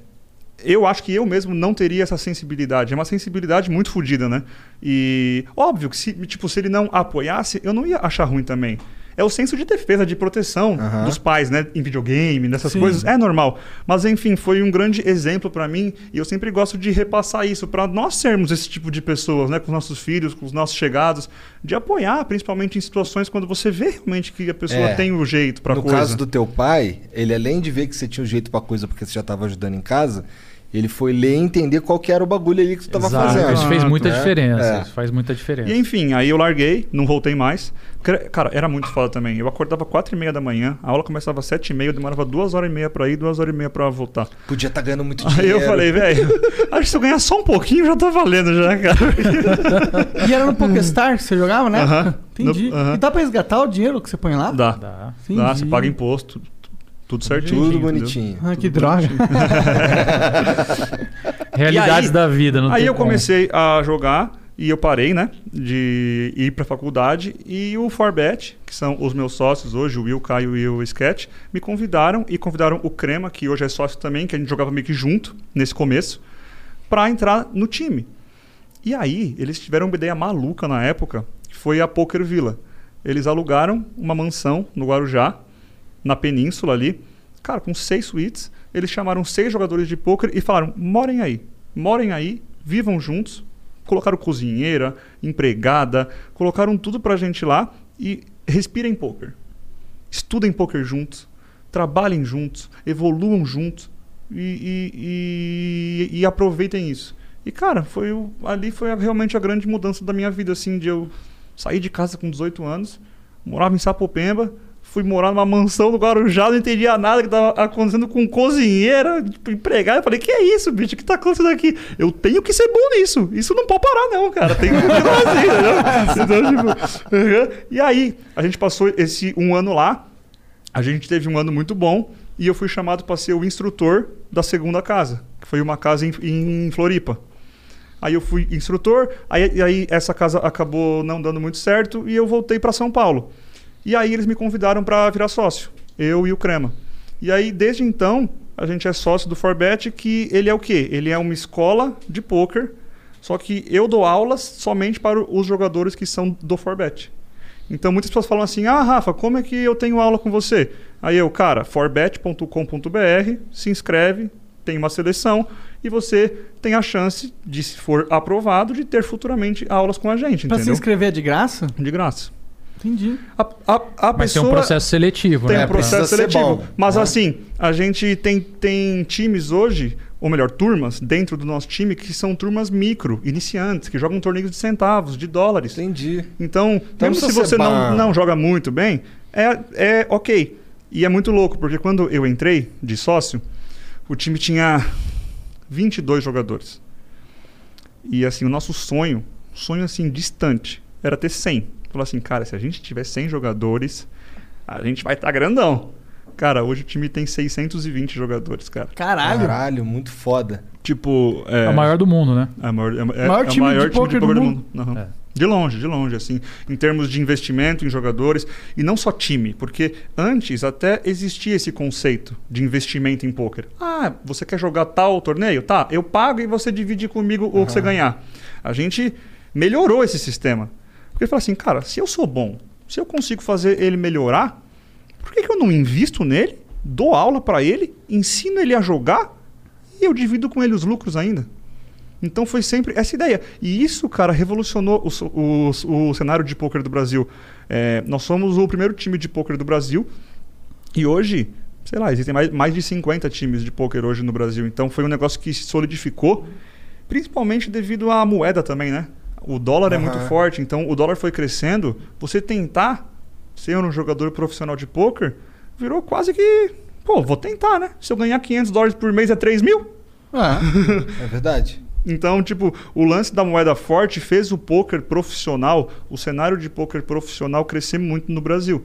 eu acho que eu mesmo não teria essa sensibilidade. É uma sensibilidade muito fodida, né? E óbvio que se, tipo, se ele não apoiasse, eu não ia achar ruim também. É o senso de defesa, de proteção Aham. dos pais, né? Em videogame, nessas Sim. coisas. É normal. Mas, enfim, foi um grande exemplo pra mim. E eu sempre gosto de repassar isso pra nós sermos esse tipo de pessoas, né? Com os nossos filhos, com os nossos chegados. De apoiar, principalmente em situações quando você vê realmente que a pessoa É. tem o jeito pra no coisa. caso do teu pai, ele além de ver que você tinha um jeito pra coisa porque você já tava ajudando em casa, ele foi ler e entender qual que era o bagulho ali que você tava Exato. fazendo. Isso fez muita né? diferença. É. Isso faz muita diferença. E enfim, aí eu larguei, não voltei mais. Cara, era muito foda também. Eu acordava quatro e meia da manhã, a aula começava às sete e meia, eu demorava duas horas e meia pra ir, duas horas e meia pra voltar. Podia estar ganhando muito Aí dinheiro. eu falei, velho, acho que se eu ganhar só um pouquinho já tá valendo já, cara. E era no PokerStar que você jogava, né? Aham. Entendi. No- aham. E dá pra resgatar o dinheiro que você põe lá? Dá. Dá. Dá, você paga imposto, tudo certinho. Tudo bonitinho. Ah, que droga. Realidades E aí- da vida. Não Aí tem eu como. comecei a jogar E eu parei, né, de ir para a faculdade. E o Forbet, que são os meus sócios hoje, o Will, Caio e o Sketch, me convidaram e convidaram o Crema, que hoje é sócio também, que a gente jogava meio que junto nesse começo, para entrar no time. E aí, eles tiveram uma ideia maluca na época, que foi a Poker Villa. Eles alugaram uma mansão no Guarujá, na península ali, cara, com seis suítes. Eles chamaram seis jogadores de poker e falaram: morem aí, morem aí, vivam juntos. Colocaram cozinheira, empregada, colocaram tudo pra gente lá e respirem poker. Estudem poker juntos, trabalhem juntos, evoluam juntos e, e, e, e aproveitem isso. E, cara, foi o- ali foi a- realmente a grande mudança da minha vida, assim, de eu sair de casa com 18 anos, morava em Sapopemba, fui morar numa mansão no Guarujá, não entendia nada que tava acontecendo com cozinheira, tipo, empregada. Eu falei, que é isso, bicho? O que tá acontecendo aqui? Eu tenho que ser bom nisso. Isso não pode parar, não, cara. Tem que continuar assim, entendeu? Então, tipo. E aí, a gente passou esse um ano lá, a gente teve um ano muito bom e eu fui chamado para ser o instrutor da segunda casa, que foi uma casa em, em Floripa. Aí eu fui instrutor, aí, aí essa casa acabou não dando muito certo e eu voltei para São Paulo. E aí eles me convidaram para virar sócio, eu e o Crema. E aí desde então a gente é sócio do Forbet, que ele é o quê? Ele é uma escola de poker, só que eu dou aulas somente para os jogadores que são do Forbet. Então muitas pessoas falam assim: "Ah, Rafa, como é que eu tenho aula com você?" Aí eu, cara, forbet.com.br, se inscreve, tem uma seleção e você tem a chance de, se for aprovado, de ter futuramente aulas com a gente, Pra se inscrever é de graça? De graça. Entendi. A, a, a Mas tem pessoa um processo seletivo, tem né? um processo seletivo. bom, Mas né? assim, a gente tem, tem times hoje, ou melhor, turmas dentro do nosso time que são turmas micro, iniciantes, que jogam torneios de centavos, de dólares. Entendi. Então, Então mesmo se você não, não joga muito bem, é, é ok. E é muito louco, porque quando eu entrei de sócio, o time tinha 22 jogadores. E assim, o nosso sonho, sonho assim distante, era ter 100. Falou assim, cara, se a gente tiver 100 jogadores, a gente vai estar grandão. Cara, hoje o time tem 620 jogadores, cara. Caralho. Caralho, muito foda. Tipo, é, É o maior do mundo, né? é, o maior, é, é- Maior é o time maior de time de do poker do mundo. mundo. É. De longe, de longe, assim. Em termos de investimento em jogadores. E não só time, porque antes até existia esse conceito de investimento em poker. Ah, você quer jogar tal torneio? Tá, eu pago e você divide comigo o que você ganhar. A gente melhorou esse sistema. Porque fala assim, cara, se eu sou bom, se eu consigo fazer ele melhorar, por que, que eu não invisto nele, dou aula para ele, ensino ele a jogar e eu divido com ele os lucros ainda? Então foi sempre essa ideia. E isso, cara, revolucionou o, o, o cenário de pôquer do Brasil. É, nós somos o primeiro time de pôquer do Brasil. E hoje, sei lá, existem mais, mais de 50 times de pôquer hoje no Brasil. Então foi um negócio que se solidificou, principalmente devido à moeda também, né? O dólar é muito forte, então o dólar foi crescendo. Você tentar ser um jogador profissional de pôquer virou quase que. Pô, vou tentar, né? Se eu ganhar 500 dólares por mês é 3 mil. Ah, É verdade. Então, tipo, o lance da moeda forte fez o poker profissional, o cenário de poker profissional crescer muito no Brasil.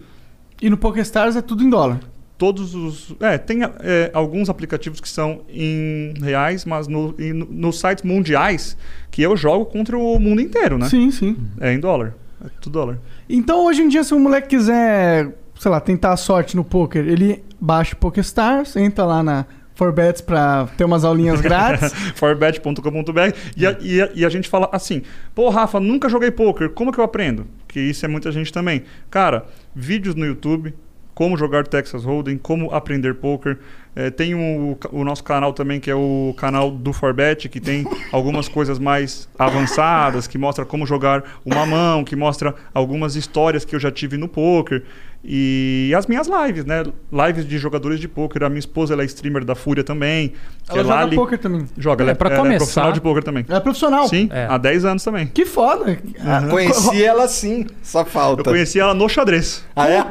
e no PokerStars é tudo em dólar. Todos os. É, tem é, alguns aplicativos que são em reais, mas no, em- no- nos sites mundiais que eu jogo contra o mundo inteiro, né? Sim, sim. É em dólar. É tudo dólar. Então hoje em dia, se um moleque quiser, sei lá, tentar a sorte no poker, ele baixa o PokerStars, entra lá na Forbets pra ter umas aulinhas grátis. forbet.com.br e, a- e, e a gente fala assim, pô, Rafa, nunca joguei poker, como que eu aprendo? Que isso é muita gente também. Cara, vídeos no YouTube, como jogar Texas Hold'em, como aprender poker. É, tem o, o nosso canal também, que é o canal do Forbet, que tem algumas coisas mais avançadas, que mostra como jogar uma mão, que mostra algumas histórias que eu já tive no poker. E as minhas lives, né? Lives de jogadores de poker. A minha esposa ela é streamer da Fúria também. Ela é joga Lali- poker também. Joga, É, ela é, pra ela é começar- profissional de poker também. Ela é profissional. Sim, É. há 10 anos também. Que foda. Ah, Conheci ela sim, só falta. Eu conheci ela no xadrez. Ah, é?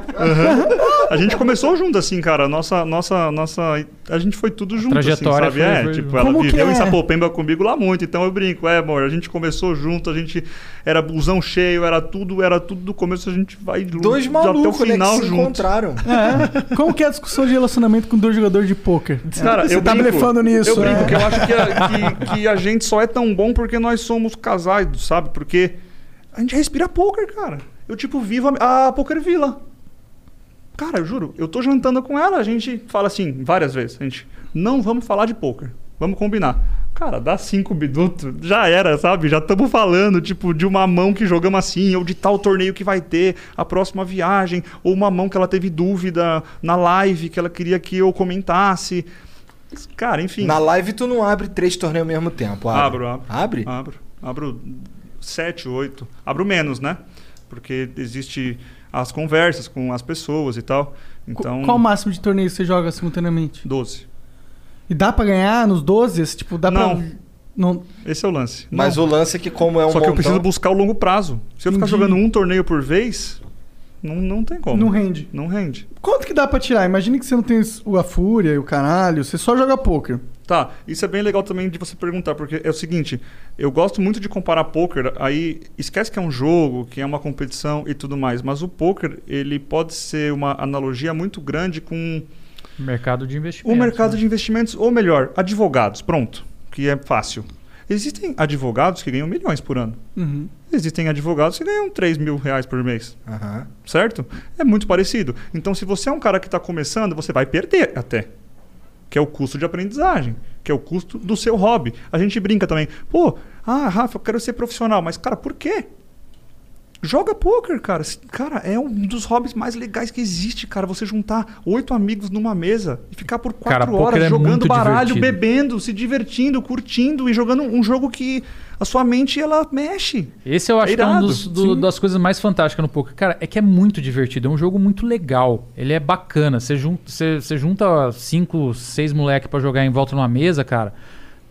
A gente começou junto, assim, cara. Nossa, nossa, nossa. A gente foi tudo junto, Trajetória assim, sabe? foi- é, tipo, ela Como que viveu é? em Sapopemba comigo lá muito, então eu brinco. É, amor, a gente começou junto, a gente era busão cheio, era tudo, era tudo do começo, a gente vai Dois até o malucos, né, que final se junto. encontraram. É. Como que é a discussão de relacionamento com dois jogadores de pôquer? Cara, Você eu tá brinco, blefando nisso, Eu brinco, né? que eu acho que a, que, que a gente só é tão bom porque nós somos casais, sabe? Porque a gente respira poker, cara. Eu, tipo, vivo a, a Poker Villa. Cara, eu juro, eu tô jantando com ela, a gente fala assim, várias vezes, a gente, não vamos falar de poker, vamos combinar. Cara, dá cinco minutos, já era, sabe? Já estamos falando, tipo, de uma mão que jogamos assim, ou de tal torneio que vai ter, a próxima viagem, ou uma mão que ela teve dúvida na live, que ela queria que eu comentasse. Cara, enfim. Na live tu não abre três torneios ao mesmo tempo. Abre. Abro, abro. Abre? Abro. Abro sete, oito. Abro menos, né? Porque existe as conversas com as pessoas e tal. Então, Qual o máximo de torneio você joga simultaneamente? 12. E dá pra ganhar nos 12? Esse, Tipo, dá Não. pra. Não. Esse é o lance. Mas Não. o lance é que como é um Só que eu montão- preciso buscar o longo prazo. Se eu ficar Entendi. jogando um torneio por vez, não, não tem como. Não rende. Não rende. Quanto que dá pra tirar? Imagina que você não tem o- a fúria e o caralho, você só joga pôquer. Tá, isso é bem legal também de você perguntar, porque é o seguinte, eu gosto muito de comparar poker, aí esquece que é um jogo, que é uma competição e tudo mais, mas o poker, ele pode ser uma analogia muito grande com Mercado de o investimento. mercado né? de investimentos, ou melhor, advogados, pronto, que é fácil. Existem advogados que ganham milhões por ano. Uhum. Existem advogados que ganham 3 mil reais por mês. Aham. Certo? É muito parecido. Então, se você é um cara que está começando, você vai perder até. Que é o custo de aprendizagem. Que é o custo do seu hobby. A gente brinca também. Pô, ah, Rafa, eu quero ser profissional. Mas, cara, por quê? Joga poker, cara. Cara, é um dos hobbies mais legais que existe, cara. Você juntar oito amigos numa mesa e ficar por Cara, quatro poker horas é jogando muito baralho, divertido. bebendo, se divertindo, curtindo e jogando um jogo que a sua mente ela mexe. Esse eu acho É que é uma do- das coisas mais fantásticas no poker. Cara, é que é muito divertido. É um jogo muito legal. Ele é bacana. Você junta, você, você junta cinco, seis moleques pra jogar em volta numa mesa, cara.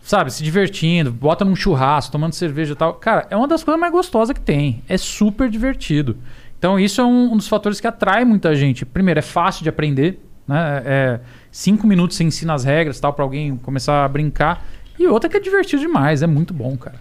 Sabe, se divertindo, bota num churrasco, tomando cerveja e tal. Cara, é uma das coisas mais gostosas que tem. É super divertido. Então, isso é um, um dos fatores que atrai muita gente. Primeiro, é fácil de aprender. Né? É, cinco minutos você ensina as regras tal para alguém começar a brincar. E outra que é divertido demais. É muito bom, cara.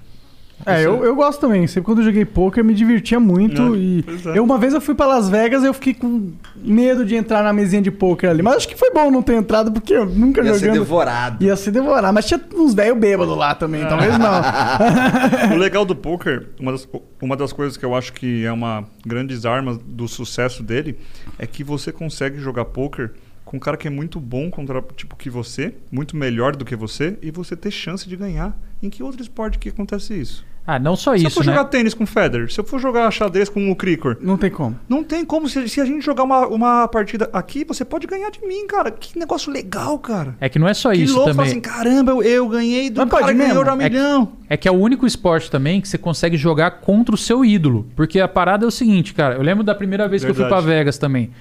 É, eu, eu gosto também. Sempre quando eu joguei poker, me divertia muito. É, e é. eu, uma vez eu fui pra Las Vegas eu fiquei com medo de entrar na mesinha de poker ali. Mas acho que foi bom não ter entrado, porque eu nunca Ia ser jogando. devorado. Ia se devorar. Mas tinha uns velhos bêbados lá também, talvez não. o legal do poker, uma das, uma das coisas que eu acho que é uma grandes armas do sucesso dele, é que você consegue jogar poker com um cara que é muito bom contra tipo que você, muito melhor do que você, e você ter chance de ganhar. Em que outro esporte que acontece isso? Ah, não só se eu isso, for né? jogar tênis com o Federer, se eu for jogar xadrez com o Cricor, Não tem como. não tem como. Se, se a gente jogar uma, uma partida aqui, você pode ganhar de mim, cara. Que negócio legal, cara. É que não é só que isso louco, também. fala assim, caramba, eu, eu ganhei do Mas cara pode que ganhou um É que- milhão. É que é o único esporte também que você consegue jogar contra o seu ídolo. Porque a parada é o seguinte, cara. Eu lembro da primeira vez que eu fui Verdade. pra Vegas também.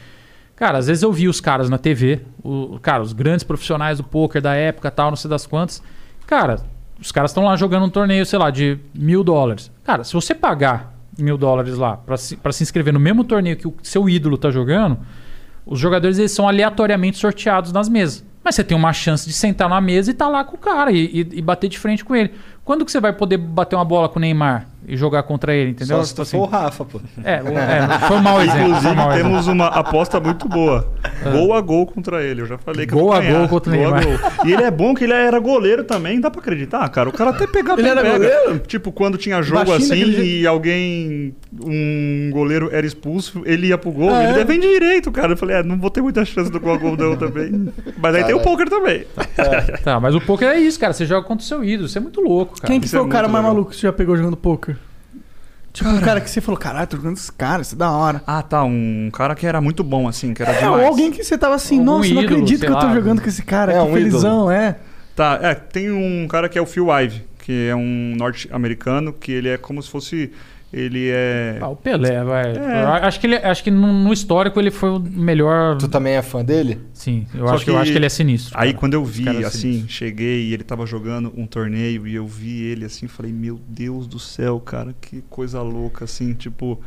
Cara, às vezes eu vi os caras na TV, o, cara, os grandes profissionais do poker da época tal, não sei das quantas. Cara, os caras estão lá jogando um torneio, sei lá, de mil dólares. Cara, se você pagar mil dólares lá pra se, pra se inscrever no mesmo torneio que o seu ídolo tá jogando, os jogadores eles são aleatoriamente sorteados nas mesas. Mas você tem uma chance de sentar na mesa e tá lá com o cara e, e- e bater de frente com ele. Quando que você vai poder bater uma bola com o Neymar e jogar contra ele, entendeu? Só se tu Tipo for o Rafa, pô. é, o- é, foi um mau exemplo. Inclusive, mau exemplo. temos uma aposta muito boa. Gol a gol contra ele. Eu já falei que Gol eu vou a ganhar. gol contra Gol gol. E ele é bom que ele era goleiro também. Dá pra acreditar, cara? O cara até pegava Ele era pega. goleiro? Tipo, quando tinha jogo Baixinho assim e alguém, um goleiro era expulso, ele ia pro gol. Ah, ele é? defende direito, cara. Eu falei, é, não vou ter muita chance do gol a gol não também. Mas aí tem o poker também. Tá, mas o poker é isso, cara. Você joga contra o seu ídolo. Isso é muito louco, cara. Quem que foi é o cara mais legal. maluco que você já pegou jogando poker? Tipo, um cara que você falou, caralho, tô jogando esse cara, isso é da hora. Ah, tá. Um cara que era muito bom, assim, que era É, ou demais. alguém que você tava assim, Algum nossa, não ídolo, acredito sei que eu tô lá. jogando com esse cara, É, que um felizão, é. Tá, é, tem um cara que é o Phil Ive, que é um norte-americano, que ele é como se fosse. Ele é. Ah, o Pelé, vai. É. Eu acho que, ele, acho que no, no histórico ele foi o melhor. Tu também é fã dele? Sim, eu Só acho que, eu acho que ele é sinistro. Aí cara. quando eu vi, é assim, sinistro. cheguei e ele tava jogando um torneio e eu vi ele assim, falei, meu Deus do céu, cara, que coisa louca, assim, tipo.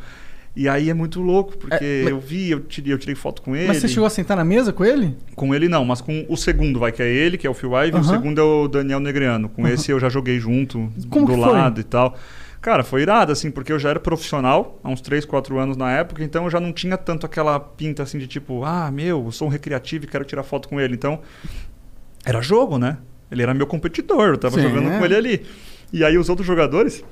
E aí é muito louco, porque É, mas- eu vi, eu tirei, eu tirei foto com ele. Mas você chegou a sentar na mesa com ele? Com ele não, mas com o segundo, vai, que é ele, que é o Phil Ive, e o Aham. segundo é o Daniel Negreano. Com esse eu já joguei junto, Como do que foi? lado e tal. Cara, foi irado, assim, porque eu já era profissional há uns 3, 4 anos na época, então eu já não tinha tanto aquela pinta assim de tipo, ah, meu, eu sou um recreativo e quero tirar foto com ele. Então, era jogo, né? Ele era meu competidor, eu tava Sim. jogando com ele ali. E aí os outros jogadores,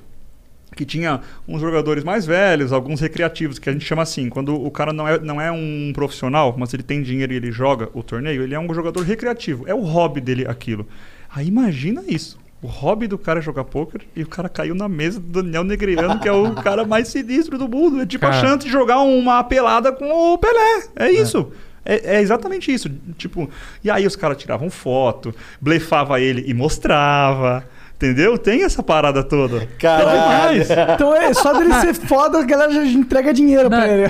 que tinha uns jogadores mais velhos, alguns recreativos, que a gente chama assim, quando o cara não é, não é um profissional, mas ele tem dinheiro e ele joga o torneio, ele é um jogador recreativo. É o hobby dele aquilo. Aí imagina isso. O hobby do cara é jogar poker e o cara caiu na mesa do Daniel Negreano, que é o cara mais sinistro do mundo. É tipo a Cara. chance de jogar uma pelada com o Pelé. É isso. É, é exatamente isso. Tipo, e aí os caras tiravam foto, blefava ele e mostrava. Entendeu? Tem essa parada toda. Caralho. Então é só dele ser foda, a galera já entrega dinheiro Não, pra ele.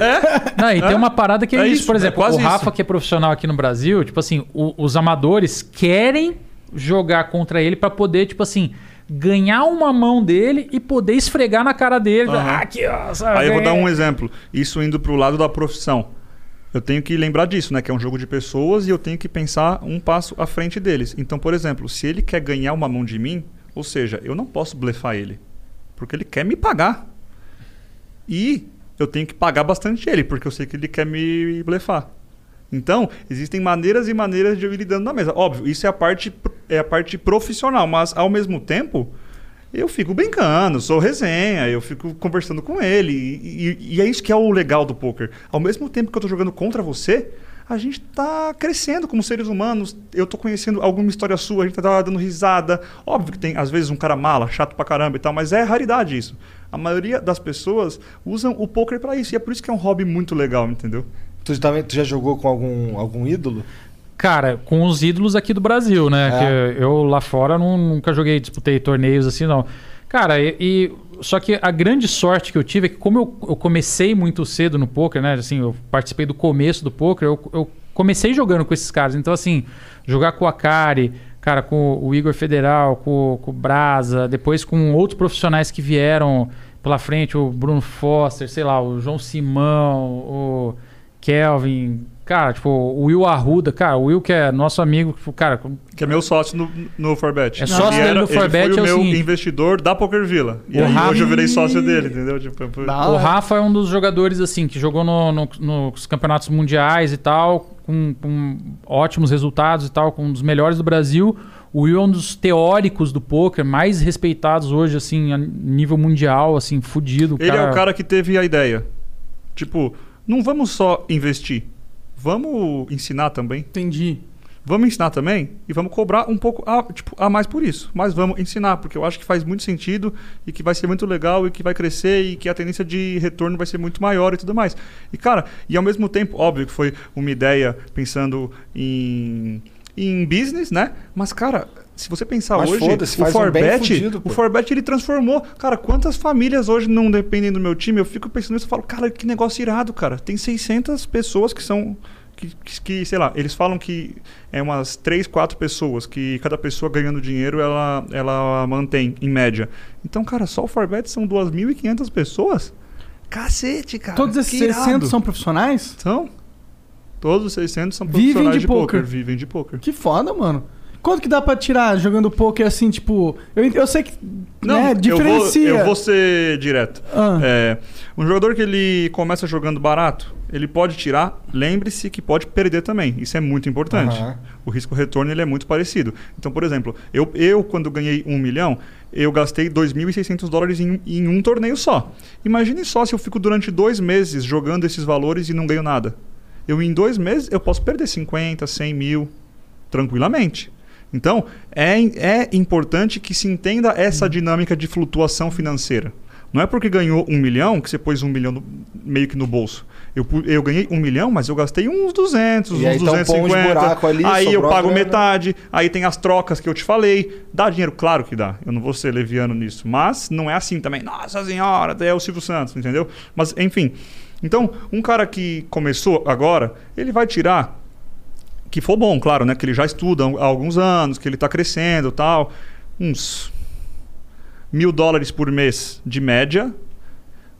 Não, e tem uma parada que é, É isso, isso, por é exemplo, quase o Rafa, isso. que é profissional aqui no Brasil, tipo assim, o- os amadores querem jogar contra ele pra poder, tipo assim, ganhar uma mão dele e poder esfregar na cara dele. Aham. Ah, aqui, ó. sabe, Aí eu vou dar um exemplo. Isso indo pro lado da profissão. Eu tenho que lembrar disso, né? Que é um jogo de pessoas e eu tenho que pensar um passo à frente deles. Então, por exemplo, se ele quer ganhar uma mão de mim, ou seja, eu não posso blefar ele. Porque ele quer me pagar. E eu tenho que pagar bastante ele, porque eu sei que ele quer me blefar. Então, existem maneiras e maneiras de eu ir lidando na mesa. Óbvio, isso é a parte, é a parte profissional, mas ao mesmo tempo, eu fico brincando, sou resenha, eu fico conversando com ele. E, e- e é isso que é o legal do poker. Ao mesmo tempo que eu tô jogando contra você, a gente tá crescendo como seres humanos. Eu tô conhecendo alguma história sua, a gente tá dando risada. Óbvio que tem, às vezes, um cara mala, chato pra caramba e tal, mas é raridade isso. A maioria das pessoas usam o poker pra isso. E é por isso que é um hobby muito legal, entendeu? Tu, também, tu já jogou com algum, algum ídolo? Cara, com os ídolos aqui do Brasil, né? É. Que eu lá fora não- nunca joguei, disputei torneios assim, não. Cara, e, e- só que a grande sorte que eu tive é que como eu, eu comecei muito cedo no poker, né? Assim, eu participei do começo do poker, eu, eu comecei jogando com esses caras. Então, assim, jogar com o Akari, cara, com o Igor Federal, com, com o Brasa, depois com outros profissionais que vieram pela frente, o Bruno Foster, sei lá, o João Simão, o Kelvin, cara, tipo, o Will Arruda, cara, o Will que é nosso amigo, tipo, cara, Que é meu sócio no, no Forbet. É sócio Ele dele no ele Forbet, foi é o o meu seguinte. investidor da Poker Villa. E aí Rafa- hoje eu virei sócio dele, entendeu? Tipo, O. Rafa é um dos jogadores assim que jogou no- no- nos campeonatos mundiais e tal, com, com ótimos resultados e tal, com um dos melhores do Brasil. O Will é um dos teóricos do poker mais respeitados hoje, assim, a nível mundial, assim, fudido. Ele é o cara que teve a ideia. Tipo, não vamos só investir. Vamos ensinar também. Entendi. Vamos ensinar também e vamos cobrar um pouco a, tipo, a mais por isso. Mas vamos ensinar, porque eu acho que faz muito sentido e que vai ser muito legal e que vai crescer e que a tendência de retorno vai ser muito maior e tudo mais. E, cara, e ao mesmo tempo, óbvio que foi uma ideia pensando em, em business, né? Mas, cara, se você pensar Mas hoje, o um Forbet, fudido, o. Forbet ele transformou. Cara, quantas famílias hoje não dependem do meu time? Eu fico pensando nisso e falo, cara, que negócio irado, cara. Tem 600 pessoas que são que, que- que, sei lá, eles falam que é umas 3, 4 pessoas, que cada pessoa ganhando dinheiro ela, ela mantém, em média. Então, cara, só o Forbet são 2.500 pessoas? Cacete, cara. Todos esses que irado. 600 são profissionais? São. Todos os 600 são Vivem profissionais de de, poker. poker. Vivem de poker. Que foda, mano. Quanto que dá pra tirar jogando poker assim, tipo. Eu, eu sei que. né, diferencia. Eu vou, eu vou ser direto. Ah. É, um jogador que ele começa jogando barato, ele pode tirar, lembre-se que pode perder também. Isso é muito importante. Aham. O risco-retorno ele é muito parecido. Então, por exemplo, eu, eu quando ganhei um milhão, eu gastei 2.600 dólares em, em um torneio só. Imagine só se eu fico durante dois meses jogando esses valores e não ganho nada. Eu, em dois meses, eu posso perder 50, 100 mil tranquilamente. Então, é, é importante que se entenda essa dinâmica de flutuação financeira. Não é porque ganhou um milhão que você pôs um milhão no- meio que no bolso. Eu, eu ganhei um milhão, mas eu gastei uns 200, E aí uns uns 250. buraco ali, aí eu pago metade, aí tem as trocas que eu te falei. Dá dinheiro? Claro que dá. Eu não vou ser leviano nisso. Mas não é assim também. Nossa senhora, é o Silvio Santos, entendeu? Mas, enfim. Então, um cara que começou agora, ele vai tirar que for bom, claro, né? Que ele já estuda há alguns anos, que ele está crescendo tal. Uns mil dólares por mês de média.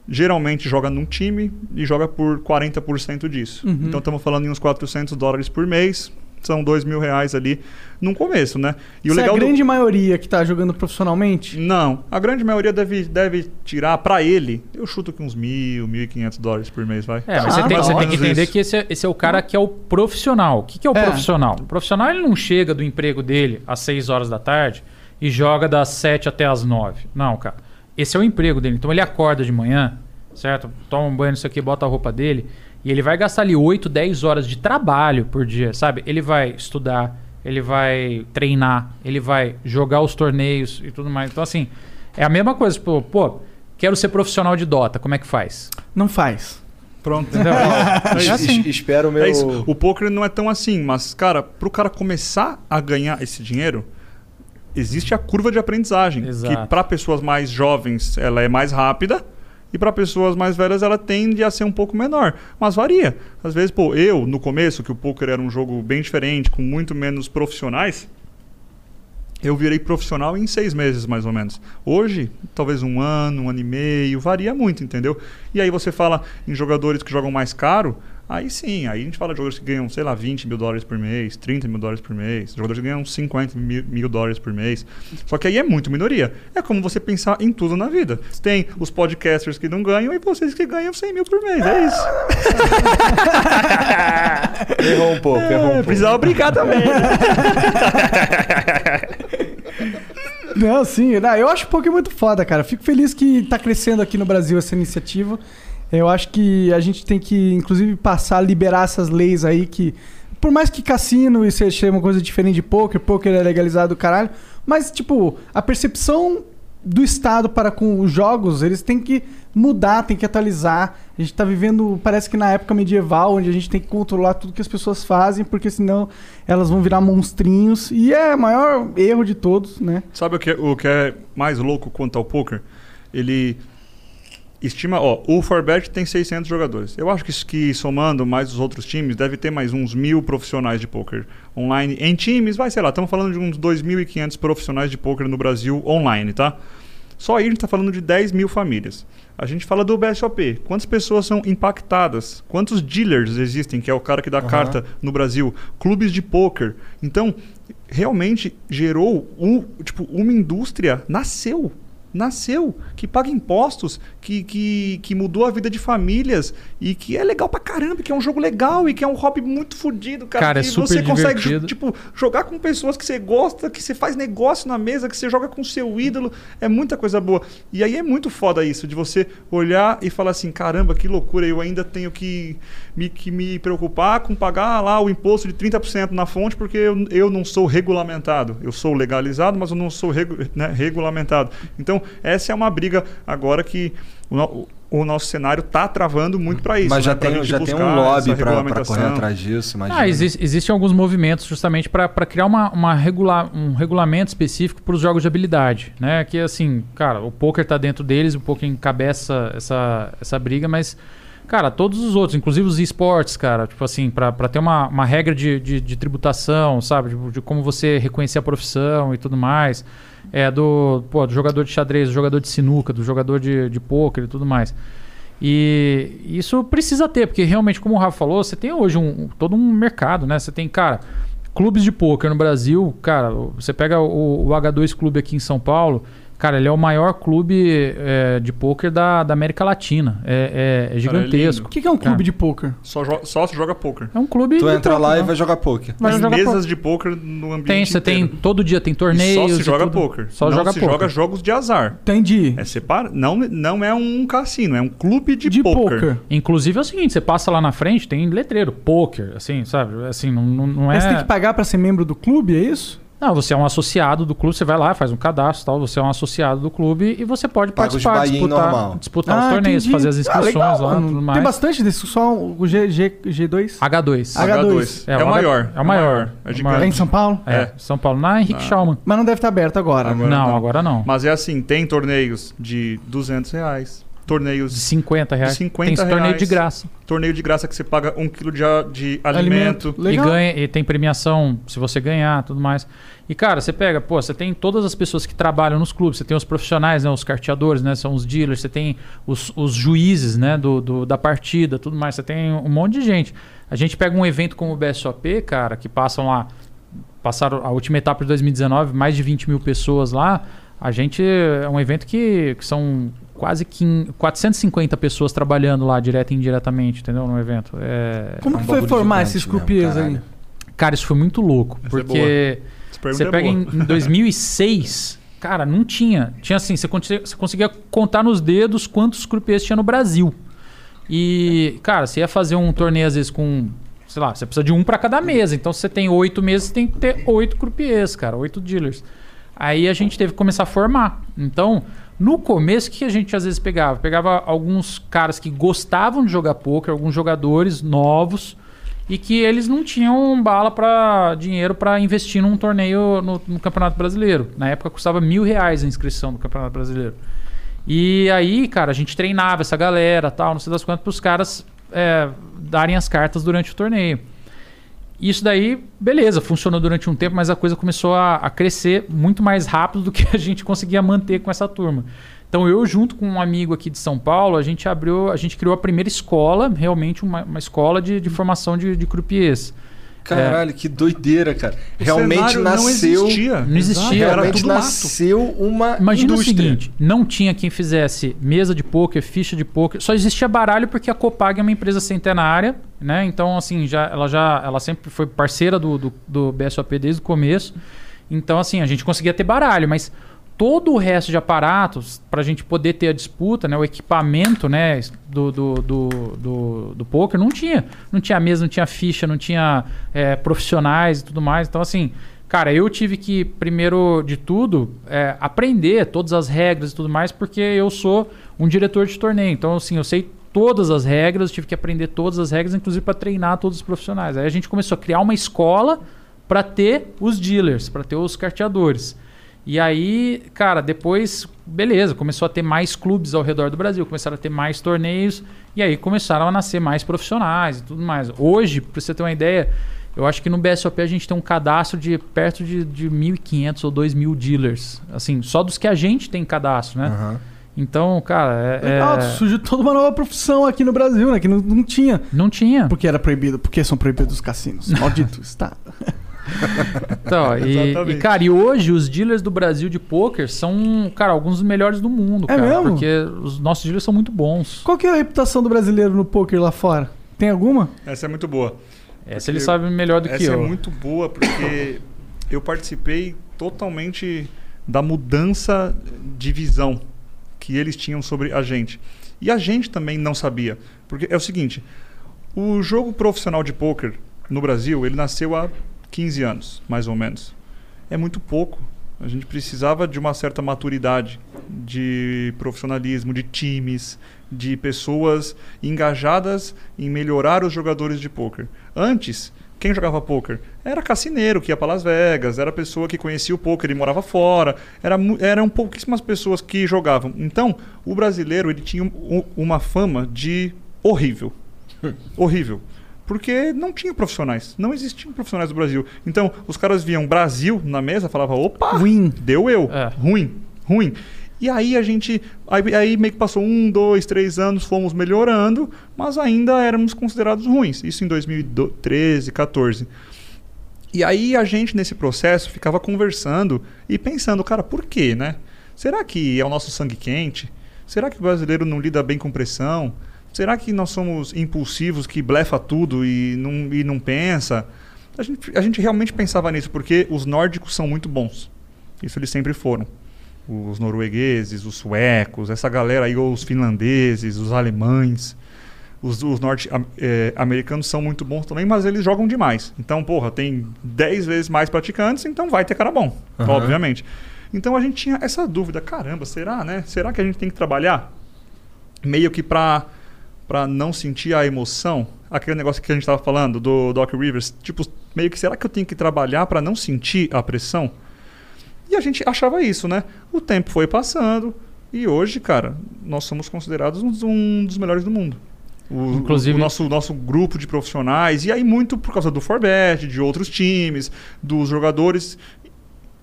geralmente joga num time e joga por 40% disso. Uhum. Então estamos falando em uns 400 dólares por mês, são 2 mil reais ali no começo, né? E Isso o legal é a do- grande maioria que tá jogando profissionalmente? Não, a grande maioria deve, deve tirar pra ele, eu chuto que uns mil, mil e quinhentos dólares por mês, vai. É, mas Ah, você, tem, tá você tem que entender isso. que esse é, esse é o cara que é o profissional. O que, que é o É. profissional? O profissional ele não chega do emprego dele às 6 horas da tarde e joga das 7 até as 9. Não, cara. Esse é o emprego dele. Então ele acorda de manhã, certo? Toma um banho, não sei o que, bota a roupa dele. E ele vai gastar ali 8, 10 horas de trabalho por dia, sabe? Ele vai estudar, ele vai treinar, ele vai jogar os torneios e tudo mais. Então, assim, é a mesma coisa. Tipo, pô, quero ser profissional de Dota, como é que faz? Não faz. Pronto. É es- espero o meu. É isso. O poker não é tão assim, mas, cara, pro cara começar a ganhar esse dinheiro, existe a curva de aprendizagem. Exato. Que para pessoas mais jovens ela é mais rápida. E para pessoas mais velhas ela tende a ser um pouco menor. Mas varia. Às vezes, pô, eu, no começo, que o poker era um jogo bem diferente, com muito menos profissionais, eu virei profissional em seis meses, mais ou menos. Hoje, talvez um ano, um ano e meio, varia muito, entendeu? E aí você fala em jogadores que jogam mais caro, aí sim, aí a gente fala de jogadores que ganham, sei lá, 20 mil dólares por mês, 30 mil dólares por mês, jogadores que ganham 50 mil, mil dólares por mês. Só que aí é muito minoria. É como você pensar em tudo na vida. Tem os podcasters que não ganham e vocês que ganham 100 mil por mês, é isso. Errou um pouco, errou um É, pouco. precisava brincar também. Não, sim. Não, eu acho o poker muito foda, cara. Fico feliz que tá crescendo aqui no Brasil essa iniciativa. Eu acho que a gente tem que, inclusive, passar a liberar essas leis aí que. Por mais que cassino e seja uma coisa diferente de poker, poker é legalizado do caralho. Mas, tipo, a percepção do Estado para com os jogos, eles têm que mudar, tem que atualizar. A gente tá vivendo, parece que na época medieval, onde a gente tem que controlar tudo que as pessoas fazem, porque senão elas vão virar monstrinhos. E é o maior erro de todos, né? Sabe o que, o que é mais louco quanto ao poker? Ele estima, ó, o Forbet tem 600 jogadores. Eu acho que, que somando mais os outros times, deve ter mais uns mil profissionais de poker online. Em times, vai, sei lá, estamos falando de uns 2.500 profissionais de poker no Brasil online, tá? Só aí a gente está falando de 10 mil famílias. A gente fala do BSOP. Quantas pessoas são impactadas? Quantos dealers existem, que é o cara que dá carta no Brasil? Clubes de poker. Então, realmente gerou um, tipo, uma indústria, nasceu. Nasceu, que paga impostos, que, que, que mudou a vida de famílias e que é legal pra caramba, que é um jogo legal e que é um hobby muito fodido, cara. Cara, é super você consegue divertido. tipo, jogar com pessoas que você gosta, que você faz negócio na mesa, que você joga com seu ídolo, é muita coisa boa. E aí é muito foda isso, de você olhar e falar assim, caramba, que loucura, eu ainda tenho que me, que me preocupar com pagar lá o imposto de 30% na fonte, porque eu, eu não sou regulamentado. Eu sou legalizado, mas eu não sou regu- né, regulamentado. Então, essa é uma briga agora que o, o nosso cenário tá travando muito para isso. Mas já né, tem, já tem um lobby regulamentação. correr atrás disso. Ah, exi- existem alguns movimentos justamente para criar uma, uma regula um regulamento específico para os jogos de habilidade, né? Que assim, cara, o poker tá dentro deles, o poker encabeça essa, essa briga, mas cara, todos os outros, inclusive os esportes, cara, tipo assim, para ter uma, uma regra de, de, de tributação, sabe, de, de como você reconhecer a profissão e tudo mais, é do, pô, do jogador de xadrez, do jogador de sinuca, do jogador de, de poker e tudo mais. E isso precisa ter, porque realmente, como o Rafa falou, você tem hoje um, todo um mercado, né? Você tem, cara, clubes de poker no Brasil, cara, você pega o, o H2 Clube aqui em São Paulo, cara, ele é o maior clube é, de poker da, da América Latina. É, é- é gigantesco. O que, que é um clube Cara, de poker? Só, jo- só se joga poker. É um clube. Tu entra poker, lá e né? vai jogar poker. Vai As jogar mesas poker. de poker no ambiente Tem, você tem. inteiro. Todo dia tem E torneios. só se e joga tudo. poker. Só não joga se poker. joga jogos de azar. Entendi. É separa... não, não é um cassino, é um clube de, De poker. poker. Inclusive é o seguinte, você passa lá na frente, tem letreiro, poker, assim, sabe? Assim, não, não, não é. Mas você tem que pagar pra ser membro do clube, é isso? Não, você é um associado do clube, você vai lá, faz um cadastro e tal, você é um associado do clube e você pode Paga os participar, disputar, normal. disputar os Ah, torneios, entendi. fazer as Ah, inscrições legal, lá, tudo mais. Tem bastante desse, só o G, G, G2? H2. H2. É, o o maior. É o maior. É É gigante. em São Paulo? É, É. São Paulo, na Henrique Ah. Schaumann. Mas não deve estar aberto agora. Agora não, não. agora não. Mas é assim, tem torneios de 200 reais, torneios De 50 reais. de 50 tem esse torneio reais. de graça. Torneio de graça que você paga um quilo de, de alimento. E, ganha, e tem premiação se você ganhar tudo mais. E, cara, você pega, pô, você tem todas as pessoas que trabalham nos clubes, você tem os profissionais, né? Os carteadores, né? São os dealers, você tem os, os juízes, né? Do, do- da partida, tudo mais. Você tem um monte de gente. A gente pega um evento como o BSOP, cara, que passam lá. Passaram a última etapa de 2019, mais de 20 mil pessoas lá. A gente. É um evento que, que são quase 15 450 pessoas trabalhando lá, direto e indiretamente, entendeu? No evento. É, Como É um que foi formar esses croupiers aí? Cara, isso foi muito louco. Essa é porque pergunta você é pega em, em 2006, cara, não tinha. Tinha assim, você conseguia, você conseguia contar nos dedos quantos croupiers tinha no Brasil. E, cara, você ia fazer um torneio às vezes com. Sei lá, você precisa de um para cada mesa. Então, se você tem oito mesas, você tem que ter oito croupiers, cara, oito dealers. Aí a gente teve que começar a formar. Então, no começo, o que a gente às vezes pegava? Pegava alguns caras que gostavam de jogar poker, alguns jogadores novos, e que eles não tinham bala para dinheiro para investir num torneio no, no Campeonato Brasileiro. Na época custava mil reais a inscrição do Campeonato Brasileiro. E aí, cara, a gente treinava essa galera, tal, não sei das quantas, para os caras é, darem as cartas durante o torneio. Isso daí, beleza, funcionou durante um tempo, mas a coisa começou a, a crescer muito mais rápido do que a gente conseguia manter com essa turma. Então eu, junto com um amigo aqui de São Paulo, a gente abriu, a gente criou a primeira escola, realmente uma, uma escola de, de formação de, de croupiers. Caralho, que doideira, cara. O Realmente nasceu. Não existia. Não existia, Era Realmente tudo mato. nasceu uma Imagina indústria. o seguinte, não tinha quem fizesse mesa de poker, ficha de poker, só existia baralho porque a Copag é uma empresa centenária, né? Então assim, já ela já ela sempre foi parceira do, do, do BSOP desde o começo. Então assim, a gente conseguia ter baralho, mas todo o resto de aparatos para a gente poder ter a disputa, né, o equipamento, né, do, do, do, do, do poker não tinha, não tinha mesa, não tinha ficha, não tinha é, profissionais e tudo mais. Então assim, Cara, eu tive que, primeiro de tudo, é, aprender todas as regras e tudo mais, porque eu sou um diretor de torneio. Então, assim, eu sei todas as regras, tive que aprender todas as regras, inclusive para treinar todos os profissionais. Aí a gente começou a criar uma escola para ter os dealers, para ter os carteadores. E aí, cara, depois, beleza, começou a ter mais clubes ao redor do Brasil, começaram a ter mais torneios, e aí começaram a nascer mais profissionais e tudo mais. Hoje, para você ter uma ideia, eu acho que no BSOP a gente tem um cadastro de perto de, de 1.500 ou 2.000 dealers. Assim, só dos que a gente tem cadastro, né? Aham. Então, cara, é, Legal, é- surgiu toda uma nova profissão aqui no Brasil, né? Que não, não tinha. não tinha. Porque era proibido. Porque são proibidos os cassinos. Maldito Estado. Então, e, e, cara, e hoje os dealers do Brasil de poker são, cara, alguns dos melhores do mundo, É cara. mesmo? Porque os nossos dealers são muito bons. Qual que é a reputação do brasileiro no poker lá fora? Tem alguma? Essa é muito boa. Essa ele sabe melhor do que Essa eu. é muito boa porque eu participei totalmente da mudança de visão que eles tinham sobre a gente. E a gente também não sabia. Porque é o seguinte, o jogo profissional de pôquer no Brasil, ele nasceu há 15 anos, mais ou menos. É muito pouco. A gente precisava de uma certa maturidade, de profissionalismo, de times, de pessoas engajadas em melhorar os jogadores de pôquer. Antes, quem jogava pôquer? Era cassineiro que ia para Las Vegas, era pessoa que conhecia o pôquer e morava fora, era, eram pouquíssimas pessoas que jogavam. Então, o brasileiro ele tinha um- uma fama de horrível. horrível. Porque não tinha profissionais. Não existiam profissionais do Brasil. Então, os caras viam Brasil na mesa falavam, opa, Ruim. deu eu. É. Ruim, ruim. E aí a gente. Aí, aí meio que passou um, dois, três anos, fomos melhorando, mas ainda éramos considerados ruins. Isso em 2013, 14. E aí a gente, nesse processo, ficava conversando e pensando, cara, por quê, né? Será que é o nosso sangue quente? Será que o brasileiro não lida bem com pressão? Será que nós somos impulsivos, que blefa tudo e não, e não pensa? A gente, a gente realmente pensava nisso, porque os nórdicos são muito bons. Isso eles sempre foram. Os noruegueses, os suecos, essa galera aí, os finlandeses, os alemães. Os, os norte-americanos são muito bons também, mas eles jogam demais. Então, porra, tem 10 vezes mais praticantes, então vai ter cara bom, Aham. obviamente. Então a gente tinha essa dúvida, caramba, será, né? Será que a gente tem que trabalhar meio que pra, pra não sentir a emoção? Aquele negócio que a gente tava falando do Doc Rivers, tipo, meio que será que eu tenho que trabalhar pra não sentir a pressão? E a gente achava isso, né? O tempo foi passando, E hoje, cara, nós somos considerados um, um dos melhores do mundo. O, Inclusive- o nosso, nosso grupo de profissionais, e aí muito por causa do Forbet, de outros times, dos jogadores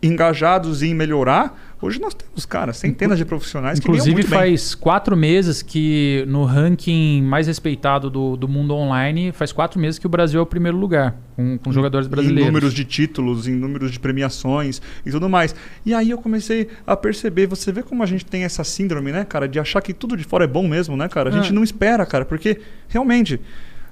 engajados em melhorar. Hoje nós temos, cara, centenas de profissionais que ganham Inclusive muito bem. faz quatro meses que no ranking mais respeitado do, do mundo online, faz quatro meses que o Brasil é o primeiro lugar com, com jogadores brasileiros. Em números de títulos, em números de premiações e tudo mais. E aí eu comecei a perceber, você vê como a gente tem essa síndrome, né, cara, de achar que tudo de fora é bom mesmo, né, cara? A gente É. não espera, cara, porque realmente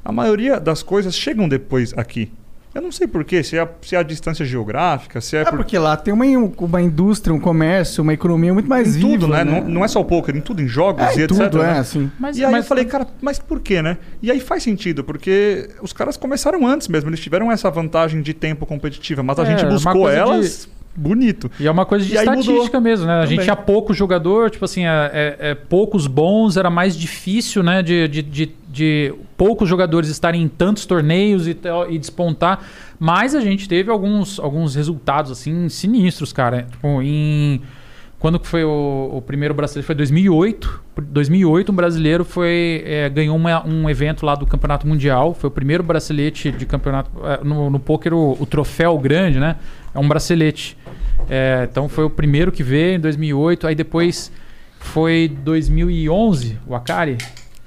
a maioria das coisas chegam depois aqui. Eu não sei porquê, se é, a, se é a distância geográfica, se é, É por porque lá tem uma, uma indústria, um comércio, uma economia muito mais em viva, tudo, né? Não, não é só o poker, em tudo, em jogos É, e etc. tudo, né? é, assim. Mas, e aí mas- eu falei, cara, mas por quê, né? E aí faz sentido, porque os caras começaram antes mesmo, eles tiveram essa vantagem de tempo competitiva, mas a É, gente buscou coisa de- elas bonito. E é uma coisa de E estatística mesmo, né? A gente Também. tinha pouco jogador, tipo assim, é, é- é poucos bons, era mais difícil, né? De, de, de, de poucos jogadores estarem em tantos torneios e, e despontar. Mas a gente teve alguns, alguns resultados, assim, sinistros, cara. Tipo, em... Quando foi o, o primeiro brasileiro? Foi 2008. 2008, um brasileiro foi é, ganhou uma- um evento lá do Campeonato Mundial. Foi o primeiro bracelete de campeonato. é, no, no poker, o, o troféu grande, né? É um bracelete. É, então foi o primeiro que veio em 2008. Aí depois foi 2011, o Akari.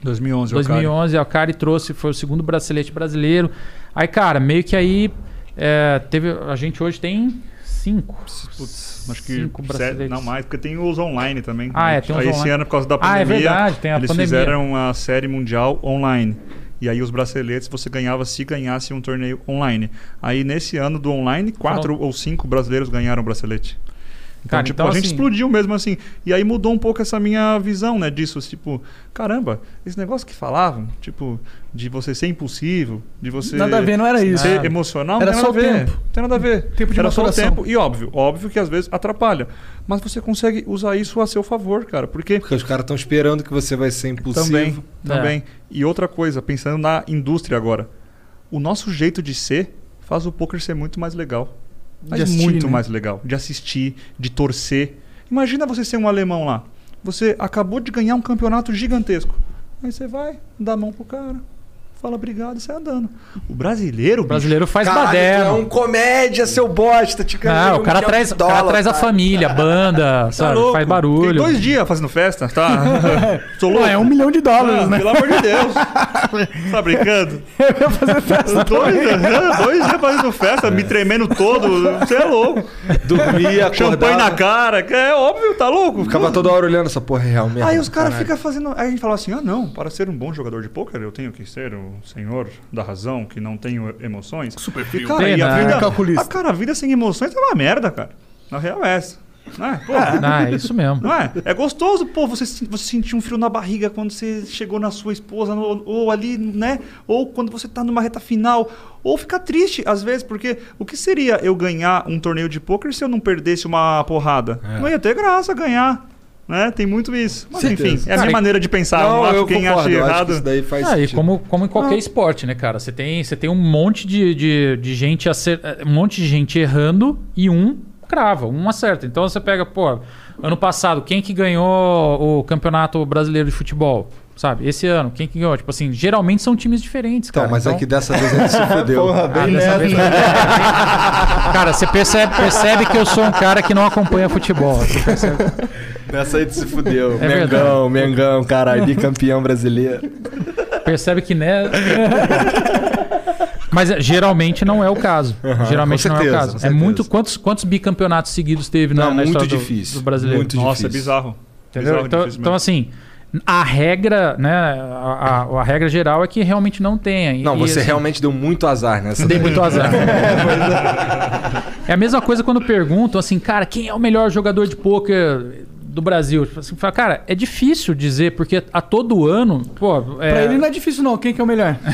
2011, o Akari. 2011, o Akari trouxe, foi o segundo bracelete brasileiro. Aí, cara, meio que aí é, teve. A gente hoje tem cinco. Putz, acho que cinco braceletes. não mais, porque tem os online também. Ah, né? é, tem os Aí esse online. ano, por causa da Ah, é pandemia, verdade, tem a eles pandemia. fizeram a série mundial online. E aí os braceletes você ganhava se ganhasse um torneio online. Aí nesse ano do online, quatro ou cinco brasileiros ganharam o bracelete. Então, Cara, tipo, então, a gente assim- explodiu mesmo assim. E aí mudou um pouco essa minha visão, né, disso. Tipo, caramba, esse negócio que falavam, tipo, de você ser impulsivo, de você Nada a ver, não era isso. ser Nada. emocional, Era não tem só nada a o ver. tempo. Não tem nada a ver. Tempo de Era só o maturação. tempo. E óbvio, óbvio que às vezes atrapalha. Mas você consegue usar isso a seu favor, cara. Porque Porque os caras estão esperando que você vai ser impulsivo. também, É. também. E outra coisa, pensando na indústria agora. O nosso jeito de ser faz o poker ser muito mais legal. Mas assistir, muito né? mais legal. De assistir, de torcer. Imagina você ser um alemão lá. Você acabou de ganhar um campeonato gigantesco. Aí você vai, dá a mão pro cara, fala obrigado e sai andando. O brasileiro, O brasileiro faz Caralho, tu é um comédia, seu bosta. Te Não, um o cara traz, de o cara dólar, traz a cara. família, a banda, Tá sabe? louco. faz Fiquei barulho. dois dias fazendo festa, tá? Sou louco. É um milhão de dólares, Ah, né? Pelo amor de Deus. tá brincando? Eu ia fazer festa Dois, também. dois dias fazendo festa, me tremendo todo. Você é louco. Dormia. Champanhe na cara. que É óbvio, tá louco? Ficava toda hora olhando essa porra é real mesmo. Aí os caras ficam fazendo. Aí a gente fala assim: ah, não, para ser um bom jogador de pôquer, eu tenho que ser o senhor da razão, que não tenho emoções. Super frio. Cara, Tem, e a né? vida. Calculista. A, cara, a vida sem emoções é uma merda, cara. Na real é essa. Não é? Pô, Ah, é isso mesmo. Não é? É gostoso, pô, você, você sentir um frio na barriga quando você chegou na sua esposa, no- ou ali, né? Ou quando você tá numa reta final. Ou ficar triste, às vezes, porque o que seria eu ganhar um torneio de pôquer se eu não perdesse uma porrada? É. Não ia ter graça ganhar. Né? Tem muito isso. Mas Certeza. enfim, é a Cara, minha maneira de pensar. Não, acho eu quem concordo. acha eu acho que errado. isso daí faz Ah, e sentido. como, como em qualquer esporte, né, cara? Você tem, você tem um monte de, de, de gente acer- um monte de gente errando e um crava, um acerta. Então você pega, pô, ano passado, quem que ganhou o Campeonato Brasileiro de Futebol? Sabe? Esse ano, quem que ganhou? Tipo assim, geralmente são times diferentes, Então, cara. mas então... é que dessa vez ele se fudeu. Porra, Ah, bem vez- Cara, você percebe, percebe que eu sou um cara que não acompanha futebol. Você percebe? Dessa aí tu se fudeu. É Mengão, Mengão, caralho, bicampeão brasileiro. Percebe que né. Mas é, geralmente não é o caso. geralmente com não é o certeza, caso. É certeza. muito. Quantos, quantos bicampeonatos seguidos teve na, Não, na muito história do- difícil, do, brasileiro? muito Nossa, é difícil. bizarro. Entendeu? Bizarro, Então, então, assim, a regra, né? A, a- a regra geral é que realmente não tenha. E- Não, e, você assim, realmente deu muito azar nessa. Dei muito azar. é a mesma coisa quando perguntam assim, cara, quem é o melhor jogador de pôquer do Brasil? Tipo Assim, fala, cara, é difícil dizer, porque a todo ano, pô. É, Pra ele não é difícil, não. Quem que é o melhor?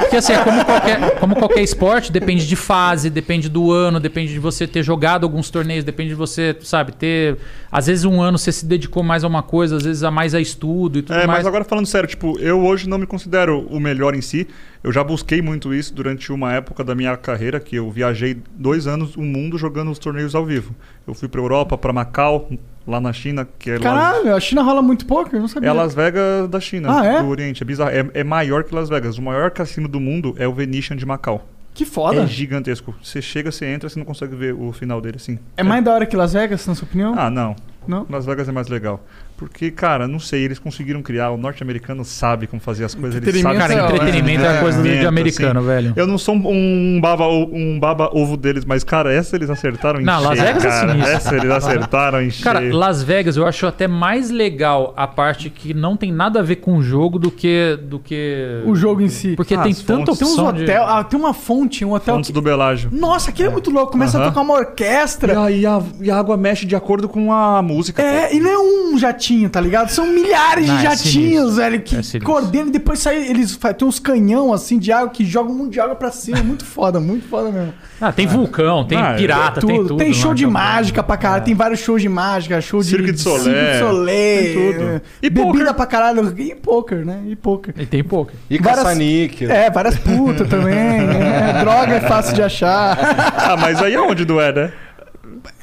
Porque assim, é como qualquer, como qualquer esporte, depende de fase, depende do ano, depende de você ter jogado alguns torneios, depende de você, sabe, ter. Às vezes um ano você se dedicou mais a uma coisa, às vezes a mais a estudo e tudo É, mais. mas agora falando sério, tipo, eu hoje não me considero o melhor em si. Eu já busquei muito isso durante uma época da minha carreira, que eu viajei dois anos o mundo jogando nos torneios ao vivo. Eu fui pra Europa, pra Macau, lá na China, que é lá. Caralho, a China rola muito poker, eu não sabia. É Las Vegas da China, Ah, é? do Oriente. É bizarro. É, é maior que Las Vegas. O maior cassino do mundo é o Venetian de Macau. Que foda. É gigantesco. Você chega, você entra, você não consegue ver o final dele assim. É mais da hora que Las Vegas, na sua opinião? Ah, não. Não? Las Vegas é mais legal. Porque, cara, não sei, eles conseguiram criar. O norte-americano sabe como fazer as coisas. Eles Entretenimento sabem Cara, é, entretenimento é, é, coisa de, de é, americano, assim. velho. Eu não sou um baba, um baba ovo deles, mas, cara, essa eles acertaram em Não, Las cheio, Vegas é cara. sinistro. Essa eles acertaram em Cara, cheio. Las Vegas eu acho até mais legal a parte que não tem nada a ver com o jogo do que. Do que... O jogo em si. Porque Ah, tem tanta fontes. Tem uns opção de- hotel, ah, tem uma fonte, um hotel Fontes que... do Belágio. Nossa, aquilo é muito louco. Começa a Aham. tocar uma orquestra. E a, e, a, e a água mexe de acordo com a música. É, e não é um jatinho, tá ligado? São milhares Não, de é jatinhos, sinistro. velho, que É sinistro. coordenam e depois sai, eles fa- tem uns canhão assim de água que jogam um monte de água pra cima. Muito foda, muito foda mesmo. Ah, tem vulcão, tem Ah, é. pirata, tem tudo. Tem show lá, de mágica pra caralho, tem vários shows de mágica, show de Cirque du Soleil. Cirque du Soleil, Tem tudo. E bebida poker. pra caralho, e poker, né? E poker. E tem pouco. E Várias- caça-níquel. É, várias putas também. é, droga é fácil de achar. Ah, mas aí aonde do é, né?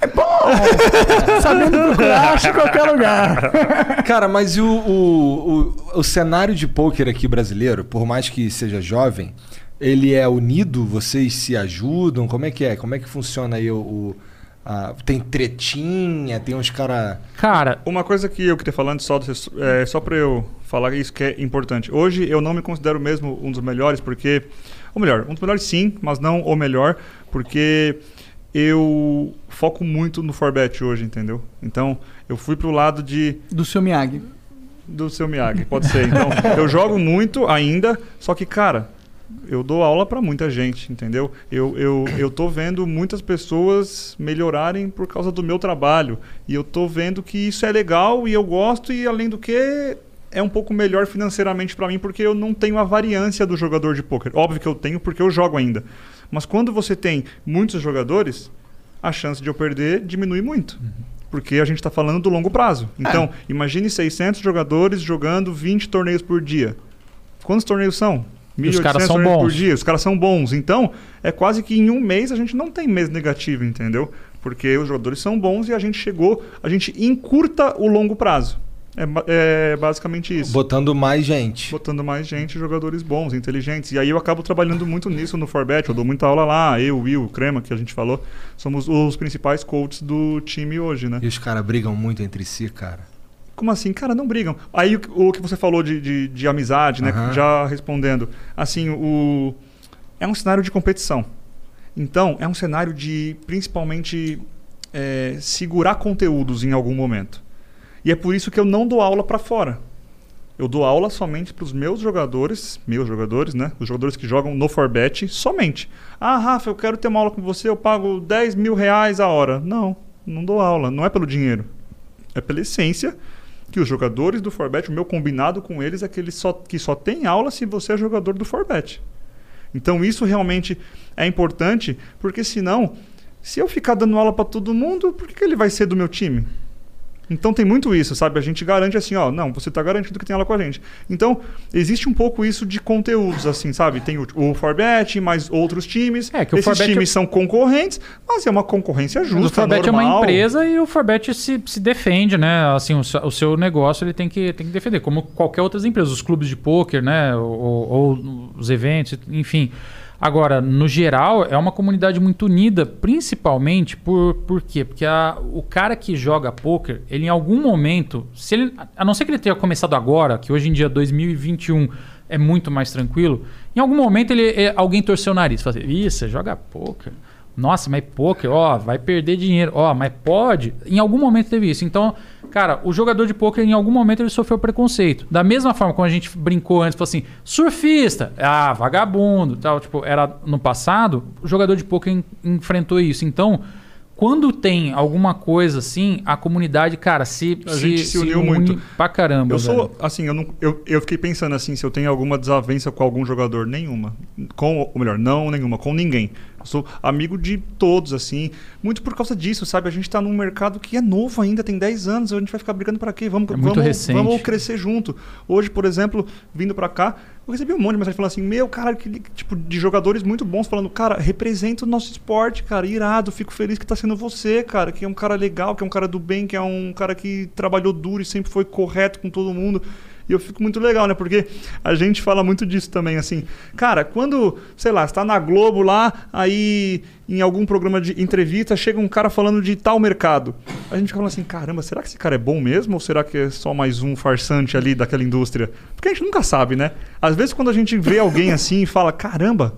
Sabendo procurar, acha em qualquer lugar. Cara, mas e o, o, o, o cenário de pôquer aqui brasileiro, por mais que seja jovem, ele é unido? Vocês se ajudam? Como é que é? Como é que funciona aí o... o- a- tem tretinha, tem uns cara... Cara, Uma coisa que eu queria falar antes, só, é, só pra eu falar isso que é importante. Hoje eu não me considero mesmo um dos melhores, porque. Ou melhor, um dos melhores sim, mas não o melhor, porque eu foco muito no Forbet hoje, entendeu? Então eu fui pro lado de Do seu Miyagi. do seu Miyagi, pode ser. Então, eu jogo muito ainda, só que, cara, eu dou aula pra muita gente, entendeu? Eu, eu, eu tô vendo muitas pessoas melhorarem por causa do meu trabalho. E eu tô vendo que isso é legal e eu gosto, e além do que. É um pouco melhor financeiramente pra mim porque eu não tenho a variância do jogador de poker. Óbvio que eu tenho porque eu jogo ainda. Mas quando você tem muitos jogadores, a chance de eu perder diminui muito. Porque a gente está falando do longo prazo. Então, imagine 600 jogadores jogando 20 torneios por dia. Quantos torneios são? E os caras 1.800 são torneios por bons. dia. Os caras são bons. Então, é quase que em um mês a gente não tem mês negativo, entendeu? Porque os jogadores são bons e a gente chegou, a gente encurta o longo prazo. É, é basicamente isso Botando mais gente. botando mais gente, jogadores bons, inteligentes. E aí eu acabo trabalhando muito nisso no Forbet, eu dou muita aula lá, eu, Will, o Crema, que a gente falou, somos os principais coaches do time hoje, né? E os caras brigam muito entre si, cara. Como assim? Cara, não brigam. Aí o, que- o que você falou de, de, de amizade, né? Aham. Já respondendo. Assim, o... É um cenário de competição. Então, é um cenário de, principalmente, é, segurar conteúdos em algum momento. E é por isso que eu não dou aula para fora. Eu dou aula somente para os meus jogadores, meus jogadores, né? Os jogadores que jogam no Forbet somente. Ah, Rafa, eu quero ter uma aula com você, eu pago 10 mil reais a hora. Não, não dou aula. Não é pelo dinheiro. É pela essência que os jogadores do Forbet, o meu combinado com eles é que eles só, que só tem aula se você é jogador do Forbet. Então isso realmente é importante, porque senão, se eu ficar dando aula para todo mundo, por que, que ele vai ser do meu time? Então tem muito isso, sabe? A gente garante assim, ó, não, você tá garantido que tem aula com a gente. Então, existe um pouco isso de conteúdos, assim, sabe? Tem o, o Forbet, mais outros times. É, que o Esses Forbet é- times são concorrentes, mas é uma concorrência Mas justa, o Forbet é uma normal. empresa e o Forbet se, se defende, né? Assim, o, seu- o seu negócio ele tem que, tem que defender, como qualquer outras empresas, os clubes de pôquer, né? Ou, ou os eventos, enfim. Agora, no geral, é uma comunidade muito unida, principalmente por, por quê? Porque a- o cara que joga pôquer, ele em algum momento, se ele, a não ser que ele tenha começado agora, que hoje em dia 2021 é muito mais tranquilo, em algum momento ele, é, alguém torceu o nariz, falou assim, você joga pôquer? Nossa, mas poker, ó, vai perder dinheiro. Ó, mas pode. Em algum momento teve isso. Então, cara, o jogador de poker, em algum momento, ele sofreu preconceito. Da mesma forma como a gente brincou antes, falou assim, surfista, ah, vagabundo, tal. Tipo, era no passado, o jogador de poker en- enfrentou isso. Então, quando tem alguma coisa assim, a comunidade, cara, se, A gente se uniu une muito. pra caramba. Eu sou, velho. assim, eu, não, eu, eu fiquei pensando assim, se eu tenho alguma desavença com algum jogador. Nenhuma. Com, ou melhor, não nenhuma, com ninguém. Eu sou amigo de todos, assim. Muito por causa disso, sabe? A gente tá num mercado que é novo ainda, tem 10 anos. A gente vai ficar brigando para quê? Vamos, É muito vamos, recente. vamos crescer junto. Hoje, por exemplo, vindo para cá, eu recebi um monte de mensagem falando assim: Meu, cara, que, tipo, de jogadores muito bons falando, cara, representa o nosso esporte, cara, irado. Fico feliz que tá sendo você, cara, que é um cara legal, que é um cara do bem, que é um cara que trabalhou duro e sempre foi correto com todo mundo. E eu fico muito legal, né? Porque a gente fala muito disso também, assim. Cara, quando, sei lá, está na Globo lá, aí em algum programa de entrevista chega um cara falando de tal mercado. A gente falando assim, caramba, será que esse cara é bom mesmo? Ou será que é só mais um farsante ali daquela indústria? Porque a gente nunca sabe, né? Às vezes quando a gente vê alguém assim e fala, caramba,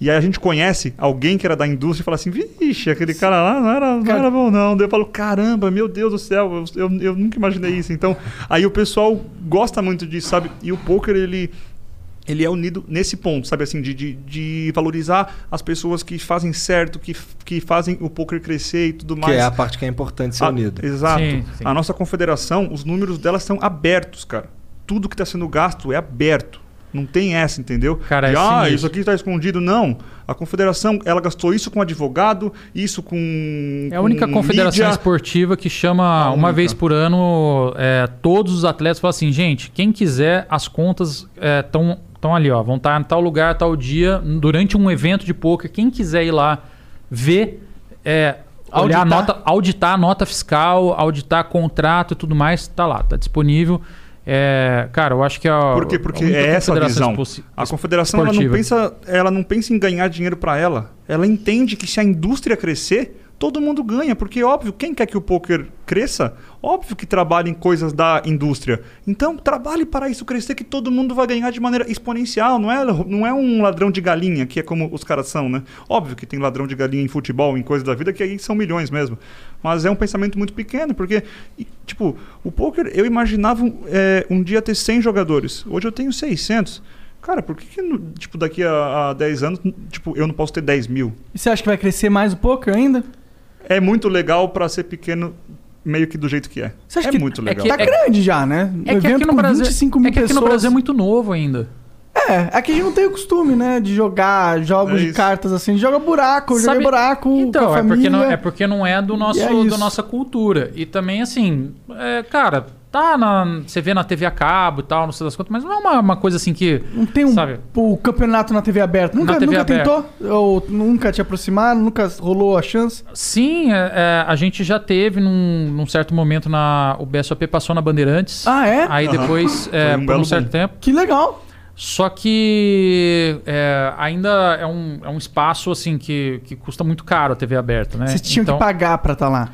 e aí a gente conhece alguém que era da indústria e fala assim, vixe, aquele cara lá não era, não era bom não. Daí eu falo, caramba, meu Deus do céu, eu, eu, eu nunca imaginei isso. Então, aí o pessoal gosta muito disso, sabe? E o poker, ele... Ele é unido nesse ponto, sabe assim, de, de, de valorizar as pessoas que fazem certo, que, que fazem o poker crescer e tudo mais. Que é a parte que é importante ser Ah, unido. Exato. Sim, sim. A nossa confederação, os números dela são abertos, cara. Tudo que está sendo gasto é aberto. Não tem essa, entendeu? Cara, De, é ah, isso aqui está escondido. Não. A confederação, ela gastou isso com advogado, isso com. É a única confederação mídia. esportiva que chama uma vez por ano é, todos os atletas e fala assim, gente, quem quiser, as contas estão tão ali, ó, vão estar em tal lugar, tal dia, durante um evento de poker. Quem quiser ir lá ver, é, olhar a Auditar. nota, auditar a nota fiscal, auditar contrato e tudo mais, tá lá, tá disponível. É, cara, eu acho que a, Por quê? Porque é essa a visão. A confederação ela não, pensa, ela não pensa em ganhar dinheiro para ela. Ela entende que se a indústria crescer, todo mundo ganha. Porque, óbvio, quem quer que o poker cresça, óbvio que trabalha em coisas da indústria. Então, trabalhe para isso crescer, que todo mundo vai ganhar de maneira exponencial. Não é, não é um ladrão de galinha, que é como os caras são, né? Óbvio que tem ladrão de galinha em futebol, em coisas da vida, que aí são milhões mesmo. Mas é um pensamento muito pequeno, porque, tipo, o poker, eu imaginava é, um dia ter 100 jogadores. Hoje eu tenho 600. Cara, por que, que tipo, daqui a, a 10 anos, tipo, eu não posso ter 10 mil? E você acha que vai crescer mais o poker ainda? É muito legal para ser pequeno, meio que do jeito que é. Você acha é que muito legal. que- Tá grande já, né? É que aqui no Brasil, 25 mil é que aqui no. Brasil é muito novo ainda. É, aqui a gente não tem o costume, né? De jogar jogos É de cartas assim. Joga buraco, Sabe- joguei buraco Então, com a é porque, família. não, é porque não é do nosso, é da nossa cultura. E também, assim, é, cara, tá na. Você vê na TV a cabo e tal, não sei das contas, mas não é uma, uma coisa assim que. Não tem um Sabe? o campeonato na TV aberta. Nunca, Na TV nunca aberta. tentou? Ou nunca te aproximar? Nunca rolou a chance? Sim, é, é, a gente já teve num, num certo momento na. O BSOP passou na Bandeirantes. Ah, é? Aí Aham. depois, é, um por um certo boom. tempo. Que legal. Só que é, ainda é um, é um espaço assim que, que custa muito caro a TV aberta, né? Vocês tinham Então- que pagar pra estar lá.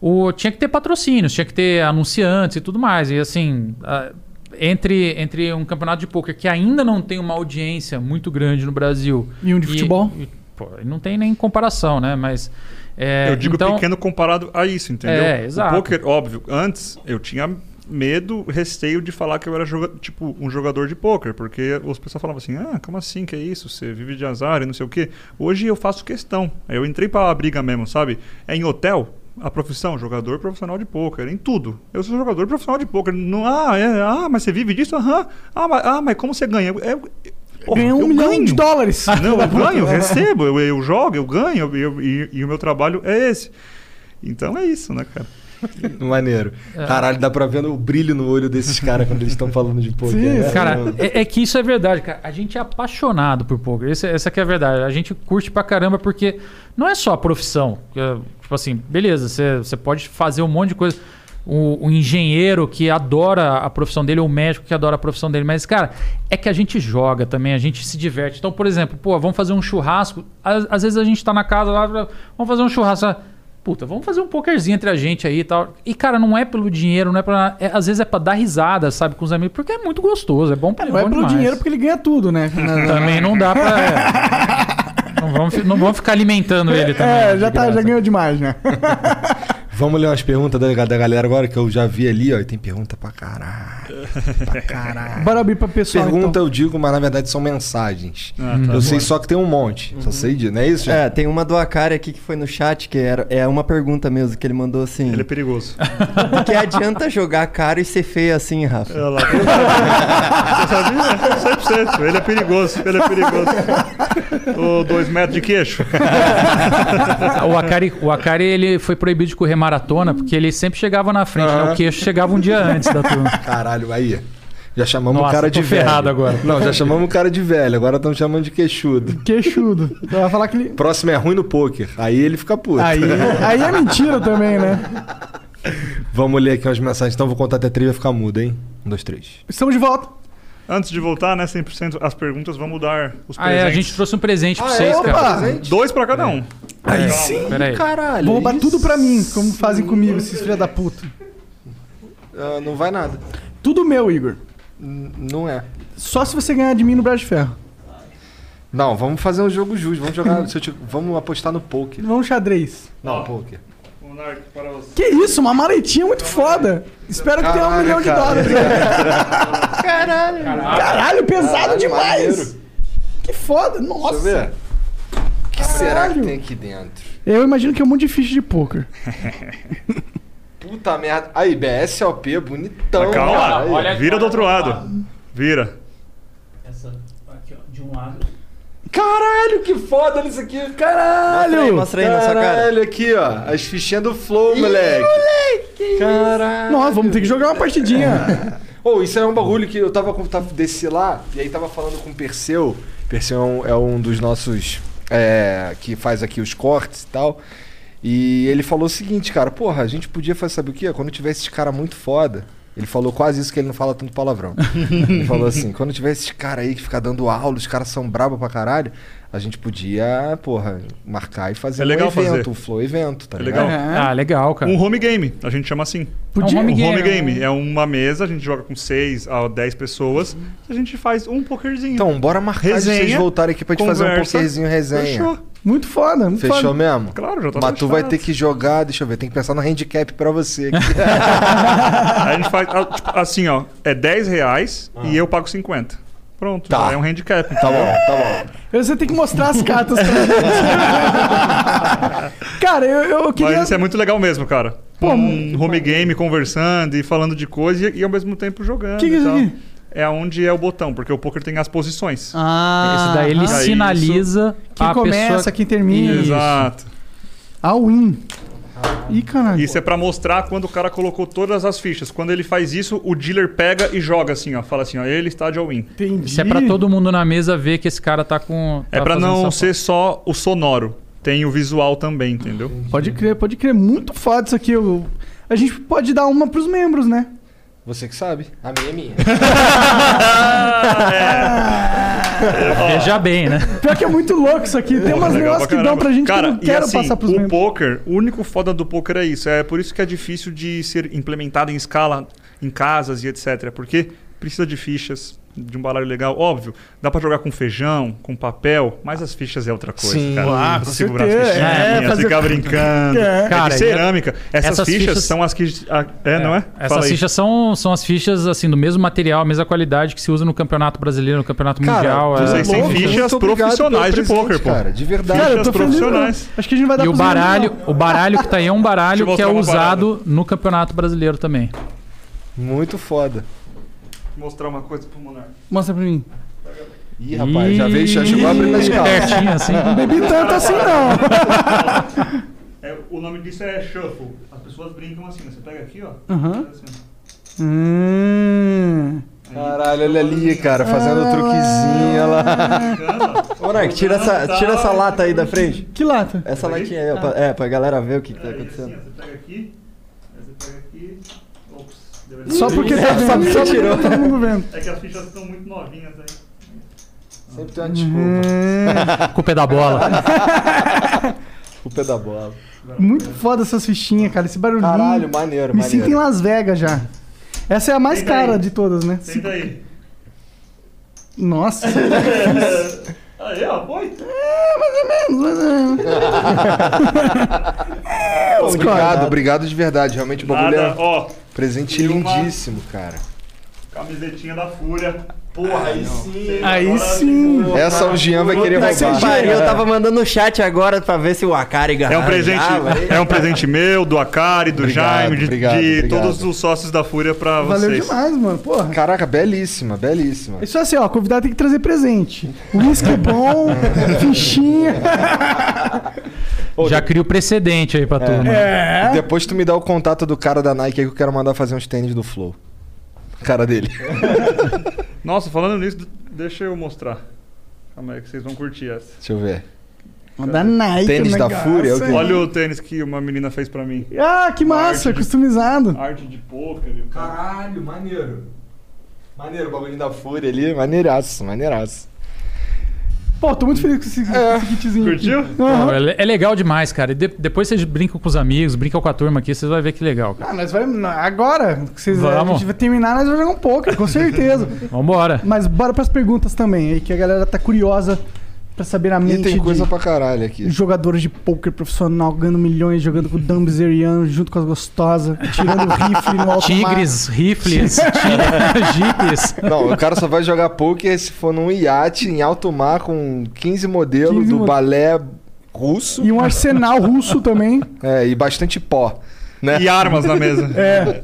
O, tinha que ter patrocínios, tinha que ter anunciantes e tudo mais. E assim, entre, entre um campeonato de pôquer que ainda não tem uma audiência muito grande no Brasil. E um de futebol? e, pô, não tem nem comparação, né? Mas. é, eu digo então, pequeno comparado a isso, entendeu? É, exato. O poker, óbvio, antes eu tinha medo, receio de falar que eu era joga tipo um jogador de poker, porque os pessoal falavam assim: "Ah, como assim que é isso? Você vive de azar e não sei o quê". Hoje eu faço questão. Eu entrei para a briga mesmo, sabe? É em hotel, a profissão, jogador profissional de poker, em tudo. Eu sou jogador profissional de poker. Não, ah, é, ah, mas você vive disso? Aham. Ah, mas, ah, mas como você ganha? É, porra, Ganhou um eu milhão ganho. de dólares. Não, eu ganho, eu recebo, eu, eu jogo, eu ganho, eu- e, e o meu trabalho é esse. Então é isso, né, cara? Maneiro. Caralho, dá pra ver o brilho no olho desses caras quando eles estão falando de poker. Sim, né? Cara, é, é que isso é verdade, cara. A gente é apaixonado por poker. Esse- essa que é a verdade. A gente curte pra caramba porque não é só a profissão. É, Tipo assim, beleza, você você pode fazer um monte de coisa. O, o engenheiro que adora a profissão dele, ou o médico que adora a profissão dele. Mas, cara, é que a gente joga também, a gente se diverte. Então, por exemplo, pô, vamos fazer um churrasco. Às, às vezes a gente tá na casa lá, vamos fazer um churrasco. Puta, vamos fazer um pokerzinho entre a gente aí e tal. E, cara, não é pelo dinheiro, não é pra. é- às vezes é pra dar risada, sabe, com os amigos, porque é muito gostoso, é bom pra Não é bom pelo demais. dinheiro, porque ele ganha tudo, né? Também não dá pra. é. Não vamos, não vamos ficar alimentando ele também. É, já, tá, graça. já ganhou demais, né? Vamos ler umas perguntas da, da galera agora que eu já vi ali, ó. E tem pergunta pra caralho. Pra caralho. Bora abrir pra pessoal, Pergunta então. eu digo, mas na verdade são mensagens. Ah, tá. eu sei só que tem um monte. Só sei disso, não é isso? É, tem uma do Akari aqui que foi no chat, que era, é uma pergunta mesmo, que ele mandou assim. Ele é perigoso. Por que adianta jogar caro e ser feio assim, Rafa? Olha lá. Você sabia? 100%. Ele é perigoso, ele é perigoso. Ô, dois metros de queixo. o Akari, o Akari ele foi proibido de correr maratona porque ele sempre chegava na frente, né? Aham. O queixo chegava um dia antes da turma. Caralho, aí. Já chamamos Nossa, o cara tô de velho. ferrado agora. Não, já chamamos o cara de velho, agora estamos chamando de queixudo. Queixudo. Então vai falar que ele. Próximo é ruim no poker. Aí ele fica puto. Aí, aí é mentira também, né? Vamos ler aqui umas mensagens. Então vou contar até três e vai ficar mudo, hein? Um, dois, três. Estamos de volta. Antes de voltar, né, 100% as perguntas, vamos dar os Ah, é, presentes. a gente trouxe um presente pra Ah, vocês, é? Opa! cara. Presente? Dois pra cada um. Aí É, sim. Pera aí. Caralho. Vou roubar tudo pra mim, como fazem comigo, esses filha da puta. Ah, não vai nada. Tudo meu, Igor. N- não é. Só se você ganhar de mim no Braço de Ferro. Não, vamos fazer um jogo justo. Vamos jogar. se eu te- vamos apostar no poker. Vamos xadrez. Não, poker. Monark, para você. Que isso, uma maletinha muito foda. Espero que tenha um Caralho, milhão de dólares. Caralho. Caralho, pesado Caralho, demais. maneiro. Que foda. Nossa. Deixa eu ver. O que será que tem aqui dentro? Eu imagino que é um monte de ficha de poker. Puta merda. Aí, BSOP, bonitão. Mas calma, cara. Olha- vira do outro lado. Vira. Essa aqui, ó, de um lado. Caralho, que foda isso aqui. Mostra aí, Caralho. mostra aí na sua cara. Caralho, aqui, ó. As fichinhas do Flow, moleque. Caralho. Nossa, vamos ter que jogar uma partidinha. Ô, isso é um bagulho que eu tava, com- tava desci lá e aí tava falando com o Perseu. Perseu é um, é um dos nossos é, que faz aqui os cortes e tal. E ele falou o seguinte, cara, porra, a gente podia fazer, sabe o quê? Quando tivesse esse cara muito foda. Ele falou quase isso que ele não fala tanto palavrão. ele falou assim: quando tiver esses caras aí que fica dando aula, os caras são brabos pra caralho, a gente podia, porra, marcar e fazer É legal um evento, fazer. um flow evento, tá É ligado? legal. Ah, legal, cara. Um home game, a gente chama assim. Podia. É um Um home home game, game é uma mesa, a gente joga com 6 a 10 pessoas, a gente faz um pokerzinho. Então, bora marcar de vocês Resenha, voltarem aqui pra gente fazer um conversa. pokerzinho resenha. Fechou. Muito foda, muito Fechou foda. mesmo? Claro, já tá Mas tu vai ter que jogar, deixa eu ver, tem que pensar no handicap pra você. aqui. Aí a gente faz, ah, tipo, assim, ó, é 10 reais e eu pago 50. Pronto, Tá. é um handicap. tá bom, tá bom. Você tem que mostrar as cartas pra. Cara, eu, eu queria. Mas isso é muito legal mesmo, cara. Pô, um home game, conversando e falando de coisa e, e ao mesmo tempo jogando. Que que é e isso tal. aqui? É onde é o botão, porque o poker tem as posições. Ah, Esse daí ele ah, sinaliza Quem a começa, pessoa... quem termina. Exato. A win. Ih, caralho. Isso é pra mostrar quando o cara colocou todas as fichas. Quando ele faz isso, o dealer pega e joga assim, ó. Fala assim, ó, ele está de all-in. Entendi. Isso é pra todo mundo na mesa ver que esse cara tá com... É tá pra fazendo não ser só o sonoro. Tem o visual também, entendeu? Pode crer, pode crer. Muito foda isso aqui. Eu- A gente pode dar uma pros membros, né? Você que sabe. A minha é minha. Veja bem, né? Pior que é muito louco isso aqui. Tem umas negócios que dão pra gente Cara, que não quero assim, passar pros o membros. poker, o único foda do poker é isso. É por isso que é difícil de ser implementado em escala em casas e etc. Porque precisa de fichas, de um baralho legal. Óbvio, dá pra jogar com feijão, com papel, mas as fichas é outra coisa, Sim, cara. ah, com Você segurar as certeza. fichinhas, É, fazer- ficar brincando. É. É, Cara, de cerâmica. Essas, essas fichas, fichas- são as que... a- é, não é? Essas Fala aí. fichas são, são as fichas assim do mesmo material, mesma qualidade que se usa no Campeonato Brasileiro, no Campeonato Mundial. tu- é- vocês têm louco, fichas profissionais de poker, pô. Cara, de verdade. Cara, eu tô fichas feliz. profissionais. Acho que a gente vai dar E o baralho, não. o baralho que tá aí é um baralho que é usado no Campeonato Brasileiro também. Muito foda. Mostrar uma coisa pro Monark. Mostra pra mim. Ih, rapaz, já veio, já chegou abrindo as calças. Pertinho assim. Não bebi tanto assim, não. É, o nome disso é shuffle. As pessoas brincam assim, né? Você pega aqui, ó. Aham. faz assim. Hum. Caralho, olha ali, cara, fazendo o truquezinho, lá. Monark, tira essa, tira essa lata aí da frente. Que lata? Essa latinha aí, ó. Pra, é, pra galera ver o que, que tá assim, acontecendo. ó, você pega aqui, aí você pega aqui. Só porque tá vendo. Só porque tirou. tá todo mundo vendo. É que as fichas estão muito novinhas aí. Sempre tem uma desculpa. A culpa é da bola. Culpa é da bola. Muito foda essas fichinhas, cara. Esse barulhinho. Caralho, maneiro, Me maneiro. sinto em Las Vegas já. Essa é a mais Senta cara aí. de todas, né? Senta aí. Nossa. Aí, ó, foi. Obrigado, obrigado de verdade. Realmente o bagulho Nada, é ó. Presente E lindíssimo, cara. Camisetinha da Fúria. Porra, aí sim. Aí sim. Essa o Jean vai querer Puta que roubar. pariu, eu tava mandando no chat agora pra ver se o Akari É um presente, ganhava. é um presente meu, do Akari, do Obrigado, Jaime, de, obrigado, de obrigado. todos os sócios da Fúria pra Valeu vocês. demais, mano. Porra. Caraca, belíssima, belíssima. Isso é assim, ó, convidado tem que trazer presente. Whisky bom, fichinha. Já cria o precedente aí pra turma. É. Depois tu me dá o contato do cara da Nike aí que eu quero mandar fazer uns tênis do Flow. Cara dele. Nossa, falando nisso, deixa eu mostrar. Calma aí que vocês vão curtir essa. Deixa eu ver. Da Nike. Tênis o da Fúria, é o quê? hein? Olha o tênis que uma menina fez pra mim. Ah, que massa, Arte de- customizado. Arte de poker. Caralho, maneiro. Maneiro o bagulho da Fúria ali. Maneiraço, maneiraço. Pô, tô muito feliz com esse, com esse kitzinho. Curtiu? Pô, é, é legal demais, cara. E de- depois vocês brincam com os amigos, brincam com a turma aqui, vocês vão ver que legal, cara. Ah, nós vamos. Agora, que vocês, a Vamos. gente vai terminar, nós vamos jogar um pouco, com certeza. Vambora. Mas bora pras perguntas também, aí que a galera tá curiosa pra saber a E mente tem coisa de pra caralho aqui. jogadores de poker profissional ganhando milhões, jogando com o Dan Bizeriano junto com as gostosas, tirando rifle no alto mar. Tigres, rifles, tigres, jipes. Não, o cara só vai jogar poker se for num iate em alto mar com 15 modelos 15 do mo- balé russo. E um arsenal russo também. É, e bastante pó. Né? E armas na mesa. É.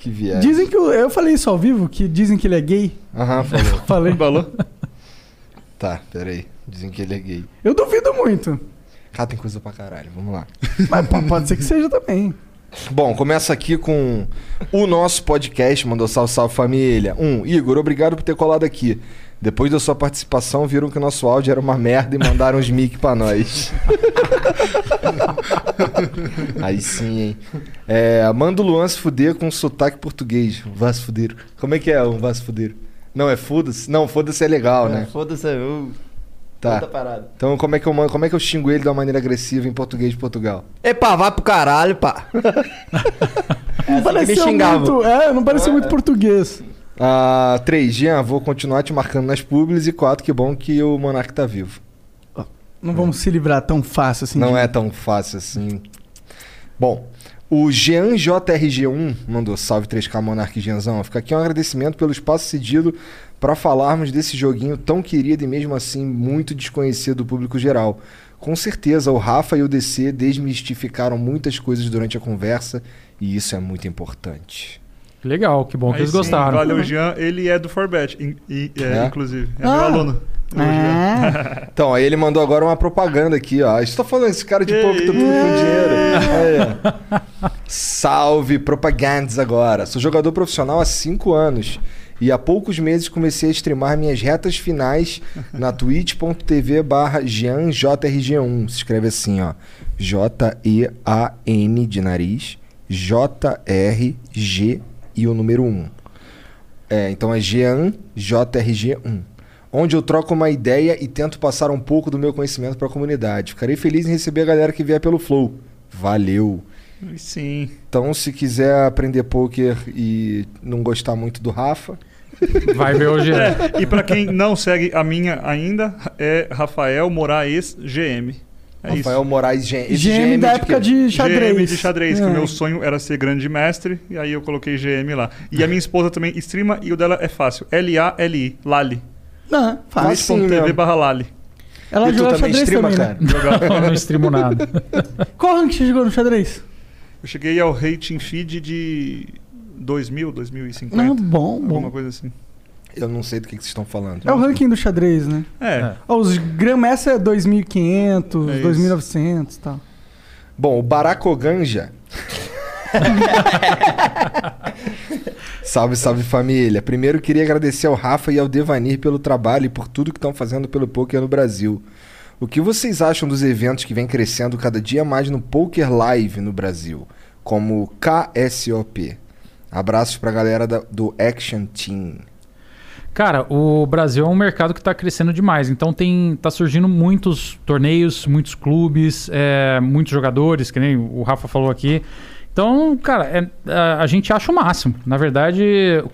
Que vier. Dizem que. o- Eu falei isso ao vivo, que dizem que ele é gay. Aham, falou. Falei. Falou? Tá, peraí. Dizem que ele é gay. Eu duvido muito. Cara, tem coisa pra caralho. Vamos lá. Mas pô, pode ser que seja também. Bom, começa aqui com o nosso podcast, mandou salve, salve família. Um, Igor, obrigado por ter colado aqui. Depois da sua participação, viram que o nosso áudio era uma merda e mandaram uns mic pra nós. Aí sim, hein? É, manda o Luan se fuder com sotaque português. Fuder. Como é que é um fuder? Não, é foda-se? Não, foda-se é legal, né? Foda-se, eu... Tá. Outra parada. Então como é, que eu, mando- como é que eu xingo ele de uma maneira agressiva em português de Portugal? Epa, vai pro caralho, pá. é assim Pareceu muito. É, não pareceu muito português. Ah, três, Jean, vou continuar te marcando nas publis. E quatro, que bom que o Monark tá vivo. Não vamos se livrar tão fácil assim. Não de- é tão fácil assim. Bom, o Jean JRG1 mandou salve 3K Monark Jeanzão. Fica aqui um agradecimento pelo espaço cedido para falarmos desse joguinho tão querido e mesmo assim muito desconhecido do público geral. Com certeza, o Rafa e o DC desmistificaram muitas coisas durante a conversa e isso é muito importante. Legal, que bom que Aí eles sim, gostaram. Valeu, Jean. Ele é do Forbet, in- e- é, É? inclusive. É Ah. meu aluno. Ah, Então, aí ele mandou agora uma propaganda aqui, ó. Estou falando, esse cara de Que pouco tá tudo com dinheiro. Aí. Salve, propagandas agora. Sou jogador profissional há 5 anos. E há poucos meses comecei a streamar minhas retas finais na twitch.tv barra JeanJRG1. Se escreve assim, ó. J-E-A-N de nariz, J-R-G e o número 1. É, então é Jean JRG1. Onde eu troco uma ideia e tento passar um pouco do meu conhecimento para a comunidade. Ficarei feliz em receber a galera que vier pelo Flow. Valeu! Sim. Então, se quiser aprender poker e não gostar muito do Rafa, Vai ver hoje. É, e pra quem não segue a minha ainda, é Rafael Moraes GM. É Rafael Moraes Gen esse GM da de época de isso. xadrez. GM de xadrez, que É. o meu sonho era ser grande mestre, e aí eu coloquei GM lá. E a minha esposa também streama, e o dela é fácil. L-A-L-I, Lali. Não, fácil. Sim twitch.tv barra Lali. Ela E joga também xadrez streama, também, né? cara? Não, não streamo nada. Qual rank você jogou no xadrez? Eu cheguei ao rating feed de 2000, 2050. Não, bom, Alguma bom. coisa assim. Eu não sei do que, que vocês estão falando. É o ranking do xadrez, né? É. É. Ó, os Grandmaster é 2500, É isso. 2900 e tal. Bom, o Baracoganja. salve, salve família. Primeiro queria agradecer ao Rafa e ao Devanir pelo trabalho e por tudo que estão fazendo pelo poker no Brasil. O que vocês acham dos eventos que vem crescendo cada dia mais no Poker Live no Brasil, como o KSOP? Abraços pra galera da- do Action Team. Cara, o Brasil é um mercado que está crescendo demais. Então tem tá surgindo muitos torneios, muitos clubes, é, muitos jogadores, que nem o Rafa falou aqui. Então, cara, é- a, a gente acha o máximo. Na verdade,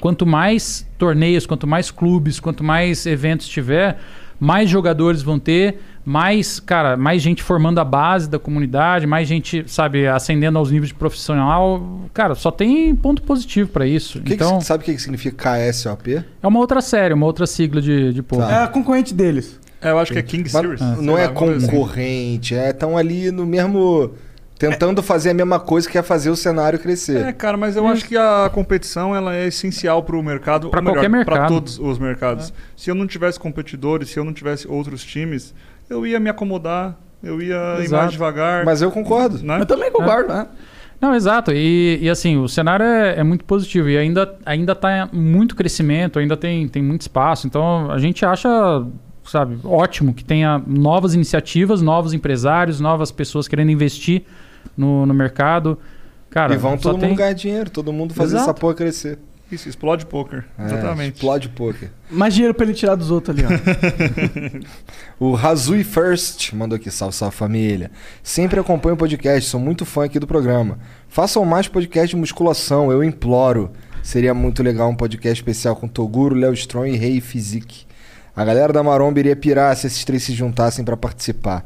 quanto mais torneios, quanto mais clubes, quanto mais eventos tiver, mais jogadores vão ter, mais, cara, mais gente formando a base da comunidade, mais gente, sabe, ascendendo aos níveis de profissional. Cara, só tem ponto positivo pra isso. Que que então, sabe o que que significa KSOP? é uma outra série, uma outra sigla de, de poker. É a concorrente deles. É, eu acho que é King Mas Series. não sei é lá, assim. concorrente, é tão ali no mesmo. Tentando fazer a mesma coisa que é fazer o cenário crescer. É, cara, mas eu acho que a competição ela é essencial para o mercado, melhor, qualquer mercado. para todos os mercados. Se eu não tivesse competidores, se eu não tivesse outros times, eu ia me acomodar, eu ia ir Exato. mais devagar. Mas eu concordo. né? Eu também concordo, né? Não, exato. E, e, assim, o cenário é, é muito positivo e ainda, ainda tá em muito crescimento, ainda tem, tem muito espaço. Então a gente acha, sabe, ótimo que tenha novas iniciativas, novos empresários, novas pessoas querendo investir no, no mercado. Cara, e vão todo tem... mundo ganhar dinheiro, todo mundo fazer Exato. essa porra crescer. Isso, explode poker. É, Exatamente. Explode poker. Mais dinheiro pra ele tirar dos outros ali, ó. O Razui First mandou aqui, salve, salve família. Sempre acompanho o podcast, sou muito fã aqui do programa. Façam mais podcast de musculação, eu imploro. Seria muito legal um podcast especial com Toguro, Léo Strong e Rei Physique. A galera da Maromba iria pirar se esses três se juntassem pra participar.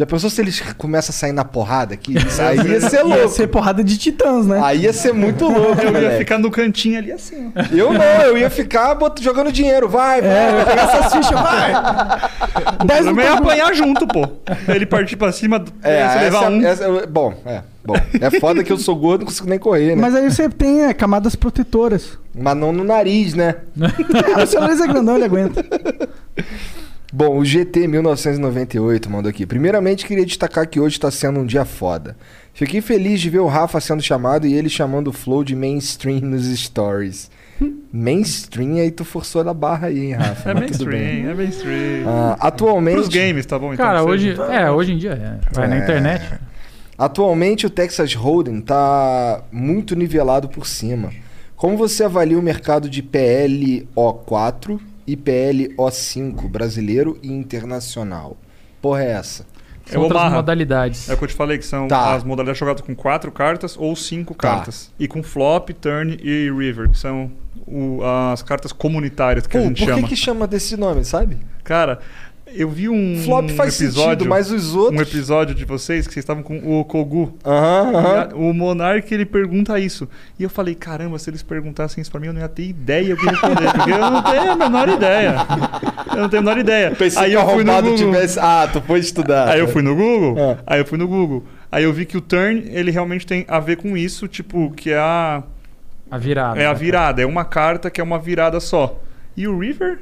Já pensou se eles começam a sair na porrada aqui? Isso aí ia ser Ia louco. ser porrada de titãs, né? Aí ia ser muito louco, Eu ia moleque. ficar no cantinho ali assim, ó. Eu não, eu ia ficar bot- jogando dinheiro. Vai, vai. É, eu ia pegar essas fichas, vai! O Dez problema é no apanhar junto, pô. Ele partir pra cima, É, essa, levar um. essa- bom, é, bom. É foda que eu sou gordo, não consigo nem correr, né? Mas aí você tem é, camadas protetoras. Mas não no nariz, né? Ah, o seu nariz é grandão, ele aguenta. Bom, o GT 1998 mandou aqui. Primeiramente, queria destacar que hoje está sendo um dia foda. Fiquei feliz de ver o Rafa sendo chamado e ele chamando o Flow de mainstream nos stories. mainstream, aí tu forçou da barra aí, hein, Rafa? É mainstream, é mainstream. Ah, atualmente. Pros games, tá bom? Então, Cara, hoje, seja. é, hoje em dia é. Vai na É. internet. Atualmente o Texas Hold'em tá muito nivelado por cima. Como você avalia o mercado de PLO4 e PLO5 brasileiro e internacional? Porra é essa? É São o outras Omaha. modalidades. É o que eu te falei, que são Tá. as modalidades jogadas com quatro cartas ou cinco Tá. cartas. E com flop, turn e river, que são o- as cartas comunitárias que Pô, a por gente que chama. que chama desse nome, sabe? Cara, eu vi um Flop faz episódio, sentido, mas os outros... um episódio de vocês que vocês estavam com o Kogu. Aham, aham. O Monark, ele pergunta isso. E eu falei, caramba, se eles perguntassem isso pra mim, eu não ia ter ideia o que responder. porque eu não tenho a menor ideia. Eu não tenho a menor ideia. Pensei Aí que eu o fui no Google. tivesse... Ah, tu foi estudar. Aí eu fui no Google. Ah. Aí eu fui no Google. Aí eu vi que o turn, ele realmente tem a ver com isso, tipo, que é a, A virada. é a virada. É uma carta que é uma virada só. E o River,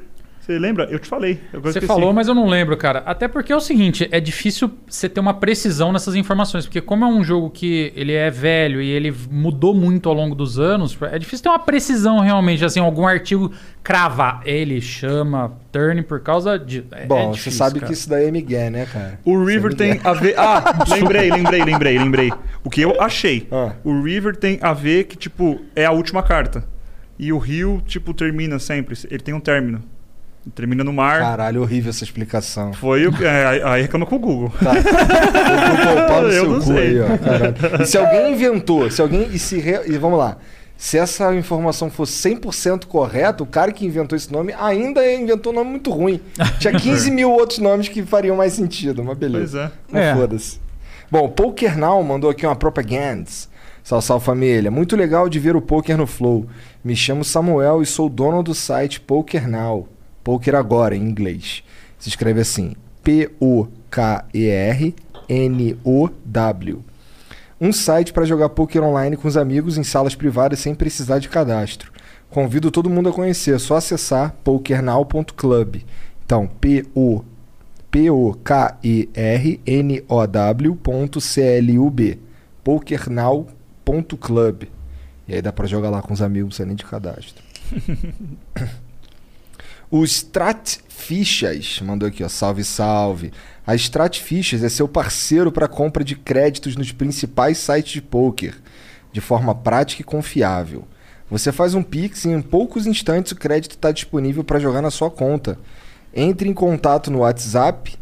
você lembra? Eu te falei. Eu Você esqueci. falou, mas eu não lembro, cara. Até porque é o seguinte, é difícil você ter uma precisão nessas informações, porque como é um jogo que ele é velho e ele mudou muito ao longo dos anos, é difícil ter uma precisão realmente, assim, algum artigo cravar. Ele chama turn por causa de... é- Bom, é você difícil, sabe cara. que isso daí é Miguel, né, cara? O River é tem a ver. Ah, lembrei, lembrei, lembrei, lembrei. O que eu achei. Ah. O River tem a ver que, tipo, é a última carta. E o Rio, tipo, termina sempre. Ele tem um término. Termina no mar. Caralho, horrível essa explicação. Foi o. É, aí- reclama com o Google. Tá. Eu vou poupar no Eu seu não cu sei. aí, ó. caralho. E se alguém inventou, se alguém. E, se re- e vamos lá. Se essa informação for 100% correta, o cara que inventou esse nome ainda inventou um nome muito ruim. Tinha 15 mil outros nomes que fariam mais sentido, mas beleza. Pois é. Não É. foda-se. Bom, o Pokernal mandou aqui uma propaganda. Salve, salve família. Muito legal de ver o poker no Flow. Me chamo Samuel e sou dono do site Pokernal. Poker agora, em inglês. Se escreve assim: P-O-K-E-R-N-O-W. Um site para jogar poker online com os amigos em salas privadas sem precisar de cadastro. Convido todo mundo a conhecer, é só acessar pokernal.club. Então, P-O P-O-K-E-R-N-O-W.C-L-U-B Pokernow.club E aí dá pra jogar lá com os amigos sem nem de cadastro. o Strat Fichas mandou aqui, ó, salve, salve. A Strat Fichas é seu parceiro para compra de créditos nos principais sites de poker, de forma prática e confiável. Você faz um Pix e em poucos instantes o crédito está disponível para jogar na sua conta. Entre em contato no WhatsApp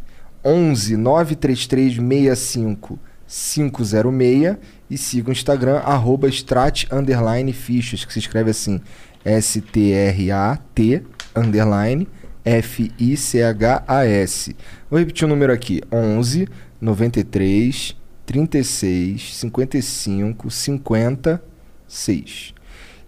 11 933 65 506 e siga o Instagram arroba strat underline fichas, que se escreve assim S-T-R-A-T underline F-I-C-H-A-S. Vou repetir o número aqui: 11 93 36 55 56.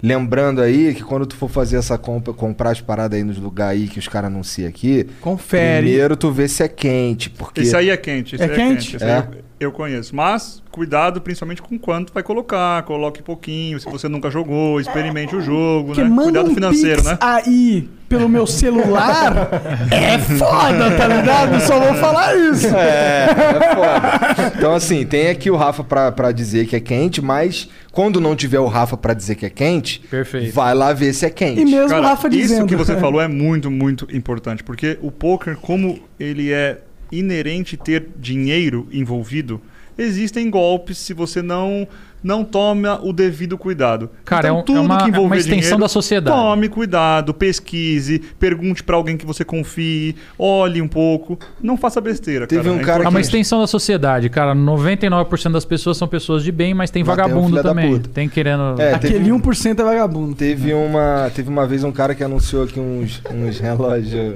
Lembrando aí que quando tu for fazer essa compra, comprar as paradas aí nos lugares aí que os caras anunciam aqui, Confere. primeiro tu vê se é quente, porque Esse aí é quente. Esse É aí quente? Esse aí É. eu, conheço. Mas cuidado principalmente com quanto vai colocar. Coloque pouquinho. Se você nunca jogou, experimente o jogo, Porque né? manda Cuidado um financeiro, pix né? aí pelo meu celular é foda, tá ligado? Só vou falar isso. É, é foda. Então, assim, tem aqui o Rafa pra, pra dizer que é quente, mas quando não tiver o Rafa pra dizer que é quente, Perfeito. vai lá ver se é quente. E mesmo Cara, o Rafa isso dizendo. que você falou é muito, muito importante. Porque o poker, como ele é inerente ter dinheiro envolvido, existem golpes se você não não toma o devido cuidado. Cara, é um- então, é tudo uma- que é uma extensão dinheiro, da sociedade. Tome cuidado, pesquise, pergunte pra alguém que você confie, olhe um pouco, não faça besteira. Teve cara. um É cara É uma importante. extensão da sociedade, cara. 99% das pessoas são pessoas de bem, mas tem Mas tem um vagabundo filho da também. Tem querendo. É, Aquele teve, 1% é vagabundo. teve uma, teve uma vez um cara que anunciou aqui uns, uns relógios,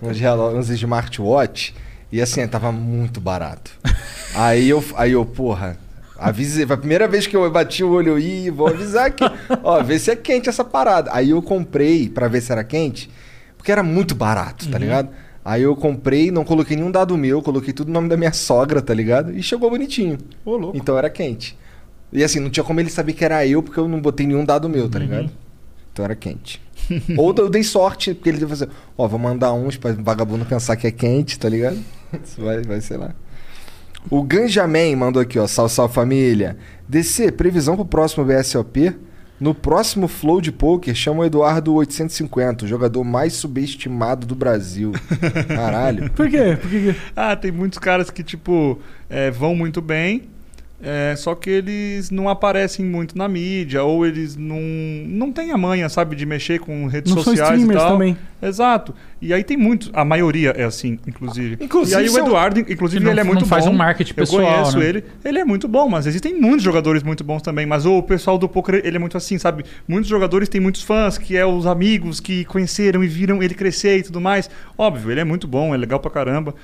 uns, relógios, uns smartwatch, e assim, tava muito barato. Aí eu, aí eu, porra, avisei, foi a primeira vez que eu bati o olho e vou avisar que, ó, vê se é quente essa parada. Aí eu comprei pra ver se era quente, porque era muito barato, tá ligado? Aí eu comprei, não coloquei nenhum dado meu, coloquei tudo no nome da minha sogra, tá ligado? E chegou bonitinho. Ô, louco. Então era quente. E assim, não tinha como ele saber que era eu, porque eu não botei nenhum dado meu, tá ligado? Então era quente. Ou eu dei sorte, porque ele deve fazer, ó, vou mandar uns pra vagabundo pensar que é quente, tá ligado? Isso vai, vai, sei lá. O Ganjamin mandou aqui, ó, salve, salve família. DC, previsão pro próximo BSOP. No próximo Flow de Poker, chama o Eduardo 850, o jogador mais subestimado do Brasil. Caralho. Por quê? Por que que- Ah, tem muitos caras que, tipo, é, vão muito bem, é, só que eles não aparecem muito na mídia, ou eles não, não têm a manha, sabe, de mexer com redes Não são sociais e streamers tal. também. Exato. E aí tem muitos, a maioria é assim, inclusive. Inclusive, e aí o são- Eduardo, inclusive, não- ele é não muito faz bom. um marketing pessoal, Eu conheço né? ele. Ele é muito bom, mas existem muitos jogadores muito bons também. Mas o pessoal do poker, ele é muito assim, sabe? Muitos jogadores têm muitos fãs, que é os amigos que conheceram e viram ele crescer e tudo mais. Óbvio, ele é muito bom, é legal pra caramba.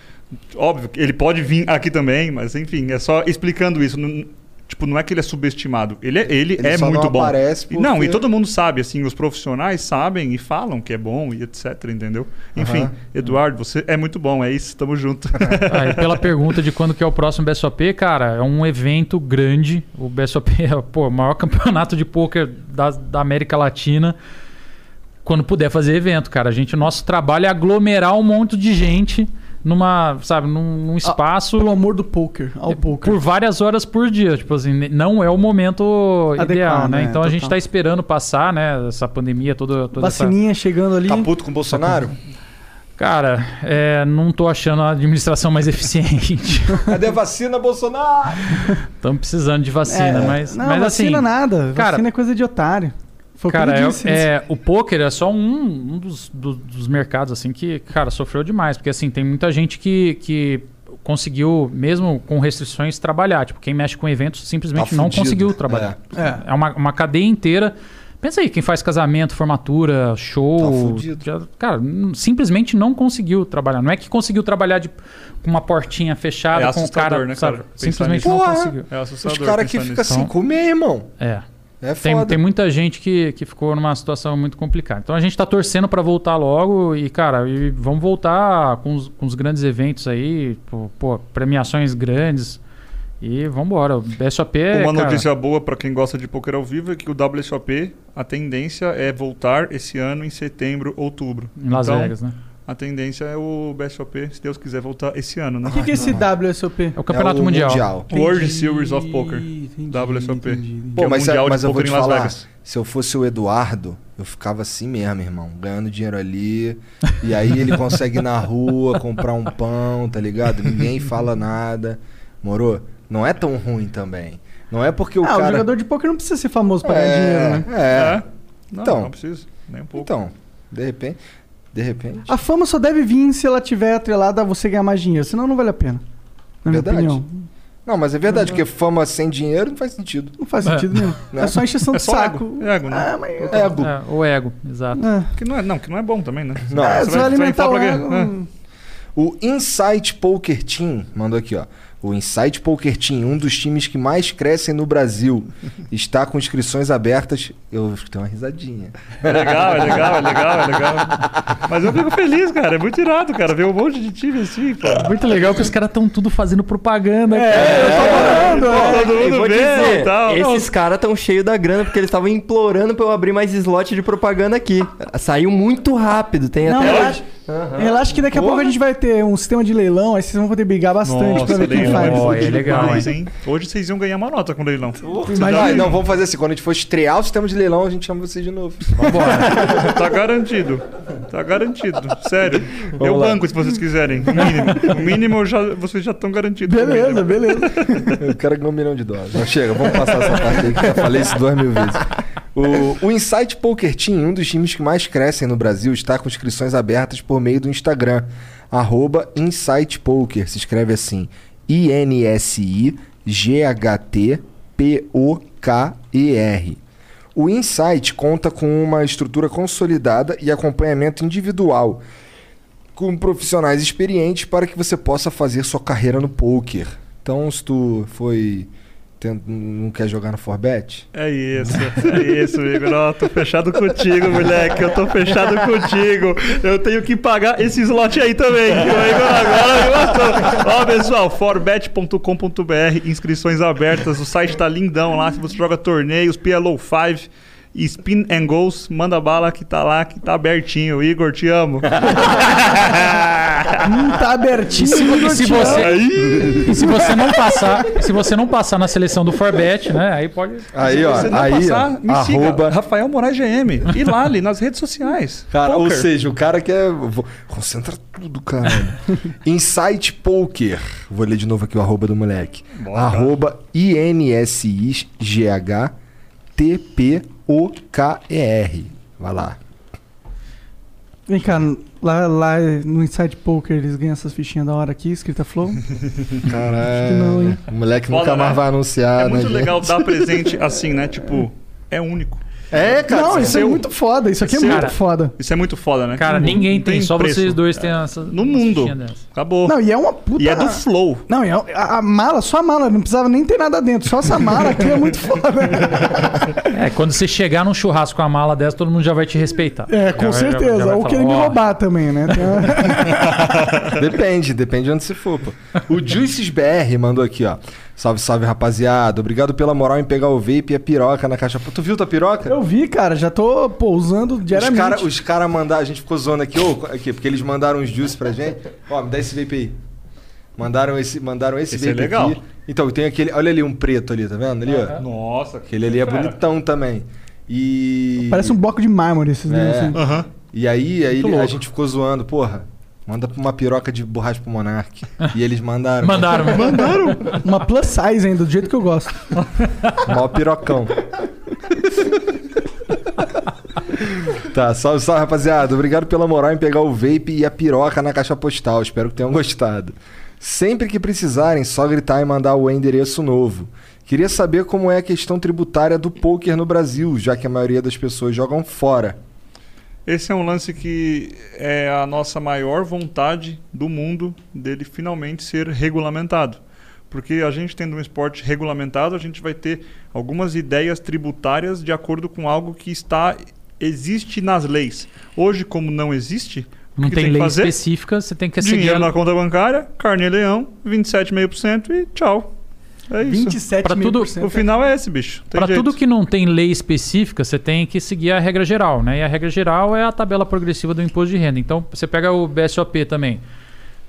Óbvio, ele pode vir aqui também, mas enfim, é só explicando isso. Não- Tipo, não é que ele é subestimado. Ele é, ele Ele é só não muito bom. aparece E Não, porque- e todo mundo sabe, assim, os profissionais sabem e falam que é bom e etc, entendeu? Enfim. Eduardo, você é muito bom, é isso, tamo junto. Ah, e pela pergunta de quando que é o próximo BSOP, cara, é um evento grande. O BSOP é pô, o maior campeonato de pôquer da, da América Latina. Quando puder fazer evento, cara. A gente, nosso trabalho é aglomerar um monte de gente numa, sabe, num, num espaço Pelo amor do poker, ao poker. por várias horas por dia. Tipo assim, não é o momento Adequado, ideal, né? né? Então a gente Total. tá esperando passar, né, essa pandemia toda, toda essa... Vacininha chegando ali. Tá puto com o Bolsonaro? Cara, é, não tô achando a administração mais eficiente. Cadê a vacina, Bolsonaro? Estamos precisando de vacina, É, mas, não, mas vacina assim, nada. cara- vacina é coisa de otário. Foi o cara, é, disse. é, o poker é só um, um dos, do- dos mercados assim que, cara, sofreu demais, porque assim tem muita gente que, que conseguiu, mesmo com restrições, trabalhar. Tipo, quem mexe com eventos simplesmente Tá não fudido. conseguiu trabalhar. É. É uma, uma cadeia inteira. Pensa aí, quem faz casamento, formatura, Tá show. fudido. já- cara, simplesmente não conseguiu trabalhar. Não é que conseguiu trabalhar de, com uma portinha fechada É com o cara. né, cara? Simplesmente nisso. não Porra! conseguiu. É Os assustador. caras que ficam nisso. sem comer, irmão. É. É Tem, foda. tem muita gente que, que ficou numa situação muito complicada. Então a gente tá torcendo para voltar logo e, cara, e vamos voltar com os, com os grandes eventos aí, pô, pô, premiações grandes. E vamos embora. O BSOP é. Uma cara, notícia boa pra quem gosta de poker ao vivo é que o WSOP, a tendência é voltar esse ano em setembro, outubro. em Las Então, Vegas, né? A tendência é o BSOP, se Deus quiser, voltar esse ano, né? O que, que é esse WSOP? É o Campeonato É o Mundial. World Entendi, Series of Poker. entendi, WSOP. entendi. Que Pô, é o mas, Mundial mas de eu vou te em Las falar, Vegas. se eu fosse o Eduardo, eu ficava assim mesmo, irmão. Ganhando dinheiro ali. E aí ele consegue ir na rua comprar um pão, tá ligado? Ninguém fala nada. Morou? Não é tão ruim também. Não é porque o ah, o cara... jogador de poker não precisa ser famoso pra ganhar dinheiro, né? É, Não, Então. não precisa, nem um pouco. Então, de repente... De repente... A fama só deve vir se ela tiver atrelada a você ganhar mais dinheiro, senão não vale a pena. Na minha Verdade. opinião. Não, mas é verdade, porque fama sem dinheiro não faz sentido. Não faz sentido nenhum. É só encheção É de só saco. ego. Ego, né? Ah, mas... Ego. É, o ego, exato. É. Que não é, não, que não é bom também, né? Não. É, Você só vai- alimentar o ego. É. O Insight Poker Team mandou aqui, ó. O Insight Poker Team, um dos times que mais crescem no Brasil, está com inscrições abertas. Eu acho que tem uma risadinha. É legal, é legal, é legal, é legal. Mas eu fico feliz, cara. É muito irado, cara. Ver um monte de time assim, pô. Muito legal que os caras estão tudo fazendo propaganda. É, Todo Eu mundo vou dizer, e tal. esses caras tão cheios da grana porque eles estavam implorando pra eu abrir mais slot de propaganda aqui. Saiu muito rápido, tem Não, até relaxa. Aham. Relaxa que daqui a pouco a gente vai ter um sistema de leilão, aí vocês vão poder brigar bastante pra ver quem leilão faz. Ó, é legal, hein? Hoje vocês iam ganhar uma nota com o leilão. Ah, não, vamos fazer assim. Quando a gente for estrear o sistema de leilão, a gente chama vocês de novo. Tá garantido. Tá garantido. Sério. Vamos eu lá. banco se vocês quiserem. O mínimo. O mínimo já, vocês já estão garantidos. Beleza, beleza. Eu quero ganhar um milhão de dólares. Não, chega, vamos passar essa parte aí que eu já falei isso duas mil vezes. O, o Insight Poker Team, um dos times que mais crescem no Brasil, está com inscrições abertas por meio do Instagram. Arroba Insight Poker. Se escreve assim. I-N-S-I-G-H-T-P-O-K-E-R. O Insight conta com uma estrutura consolidada e acompanhamento individual com profissionais experientes para que você possa fazer sua carreira no poker. Então, se tu foi não quer jogar no Forbet, É isso, é isso, Igor. Ó, tô fechado contigo, moleque. Eu tô fechado contigo. Eu tenho que pagar esse slot aí também. O Igor agora me matou. Ó, pessoal, forbet.com.br, inscrições abertas. O site tá lindão lá. Se você joga torneios, PLO 5. Spin and Goals, manda bala que tá lá, que tá abertinho. Igor, te amo. Hum, tá abertinho. E se, e se você, e se você não passar, se você não passar na seleção do Forbet, né? Aí pode. aí Se ó, você não aí passar, ó, me arroba siga. Rafael Moraes GM. E Lali, nas redes sociais. Cara, ou Poker. seja, o cara quer. vou- Concentra tudo, cara. Insight Poker. Vou ler de novo aqui o arroba do moleque. Bora. Arroba I-N-S-I-G-H-T-P-O-K-E-R. Vai lá. Vem cá, lá, lá no Inside Poker eles ganham essas fichinhas da hora aqui, escrita Flow. Caralho. que não, hein? O moleque Foda, nunca mais né? vai anunciar, É né, muito gente? legal dar presente assim, né? Tipo, é único. É, cara. não, isso é muito foda. Isso aqui é muito foda. Isso é muito foda, né? Cara, ninguém tem, só preço. vocês dois têm essa. No mundo. Acabou. Não, e é uma puta. E é do Flow. Não, e é- a, mala, só a mala, não precisava nem ter nada dentro. Só essa mala aqui é muito foda. É, quando você chegar num churrasco com a mala dessa, todo mundo já vai te respeitar. É, com certeza. vai Ou querer me "Ó, roubar também, né? Depende, depende de onde você for, pô. O Juices BR mandou aqui, ó. Salve, salve, rapaziada. Obrigado pela moral em pegar o vape e a piroca na caixa. Tu viu tua piroca? Eu vi, cara, já tô pô, usando Os diariamente. caras os cara mandaram, a gente ficou zoando aqui, ô, aqui, porque eles mandaram uns juice pra gente. Ó, me dá esse vape aí. Mandaram esse, mandaram esse, Esse é vape legal. aqui. Então, tem aquele, olha ali um preto ali, tá vendo? Ali, ó. Nossa. Aquele ali é Cara. bonitão também. E Parece um bloco de mármore esses É. negócios assim. Aham. E aí, aí ele- a gente ficou zoando, porra. Manda uma piroca de borracha pro Monark. e eles mandaram. Mandaram. Mandaram uma plus size ainda, do jeito que eu gosto. Mó pirocão. tá, salve, salve, rapaziada. Obrigado pela moral em pegar o vape e a piroca na caixa postal. Espero que tenham gostado. Sempre que precisarem, só gritar e mandar o endereço novo. Queria saber como é a questão tributária do poker no Brasil, já que a maioria das pessoas jogam fora. Esse é um lance que é a nossa maior vontade do mundo dele finalmente ser regulamentado. Porque a gente tendo um esporte regulamentado, a gente vai ter algumas ideias tributárias de acordo com algo que está existe nas leis. Hoje, como não existe, Não que tem que lei específica, você tem que seguir. Dinheiro na conta bancária, carne e leão, 27,5% e tchau. É isso. 27 Pra tudo- O final é esse, bicho. Para tudo que não tem lei específica, você tem que seguir a regra geral, né? E a regra geral é a tabela progressiva do imposto de renda. Então, você pega o BSOP também.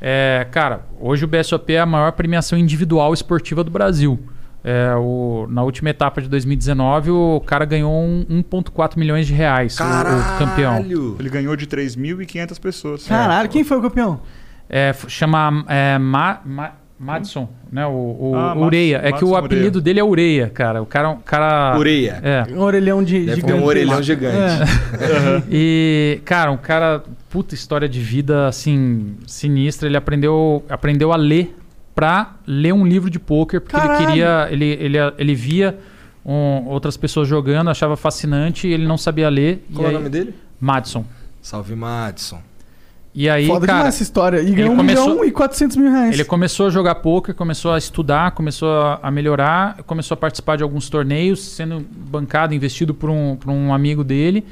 É, cara, hoje o BSOP é a maior premiação individual esportiva do Brasil. É, o- na última etapa de 2019, o cara ganhou um, 1,4 milhões de reais, o- o, campeão. Ele ganhou de 3.500 pessoas. Caralho, quem foi o campeão? É, chama é, Ma- Ma- Madison, né? O, o Ah, Ureia. Madison- É que o apelido dele é Ureia, cara. O cara é cara. Ureia. É. Um orelhão de Deve gigante. um orelhão gigante. É. E, cara, um cara, puta história de vida, assim, sinistra. Ele aprendeu, aprendeu a ler pra ler um livro de poker, porque Caralho! ele queria. Ele, ele, ele via um, outras pessoas jogando, achava fascinante e ele não sabia ler. Qual e é aí, o nome dele? Madison. Salve, Madison. E aí, Foda cara, demais essa história. E ele ganhou um começou- milhão e 400 mil reais. Ele começou a jogar poker, começou a estudar, começou a- melhorar, começou a participar de alguns torneios, sendo bancado, investido por um, por um amigo dele.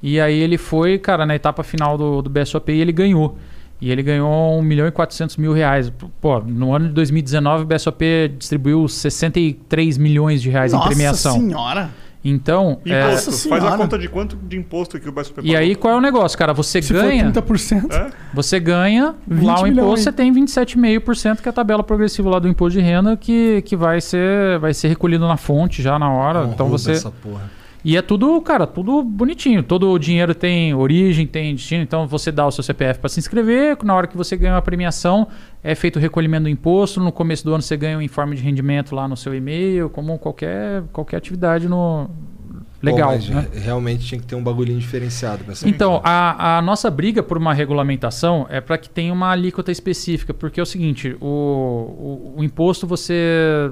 E aí ele foi, cara, na etapa final do, do BSOP e ele ganhou. E ele ganhou 1 milhão e 400 mil reais. Pô, no ano de 2019 o BSOP distribuiu 63 milhões de reais Nossa em premiação. senhora. Então, é, Imposto. Faz a Senhora. conta de quanto de imposto que o BSP e aí qual é o negócio, cara? Você Se ganha... for 30%. É? Você ganha 20 lá o milhões. imposto, você tem 27,5%, que é a tabela progressiva lá do imposto de renda, que, que vai, ser, vai ser recolhido na fonte já na hora. então você. essa porra. E é tudo, cara, tudo bonitinho. Todo o dinheiro tem origem, tem destino. Então você dá o seu CPF para se inscrever. Na hora que você ganha uma premiação, é feito o recolhimento do imposto. No começo do ano você ganha um informe de rendimento lá no seu e-mail, como qualquer, qualquer atividade no. Legal. Pô, né? re- realmente tinha que ter um bagulhinho diferenciado pra essa Então, a, a nossa briga por uma regulamentação é para que tenha uma alíquota específica, porque é o seguinte, o, o, o imposto você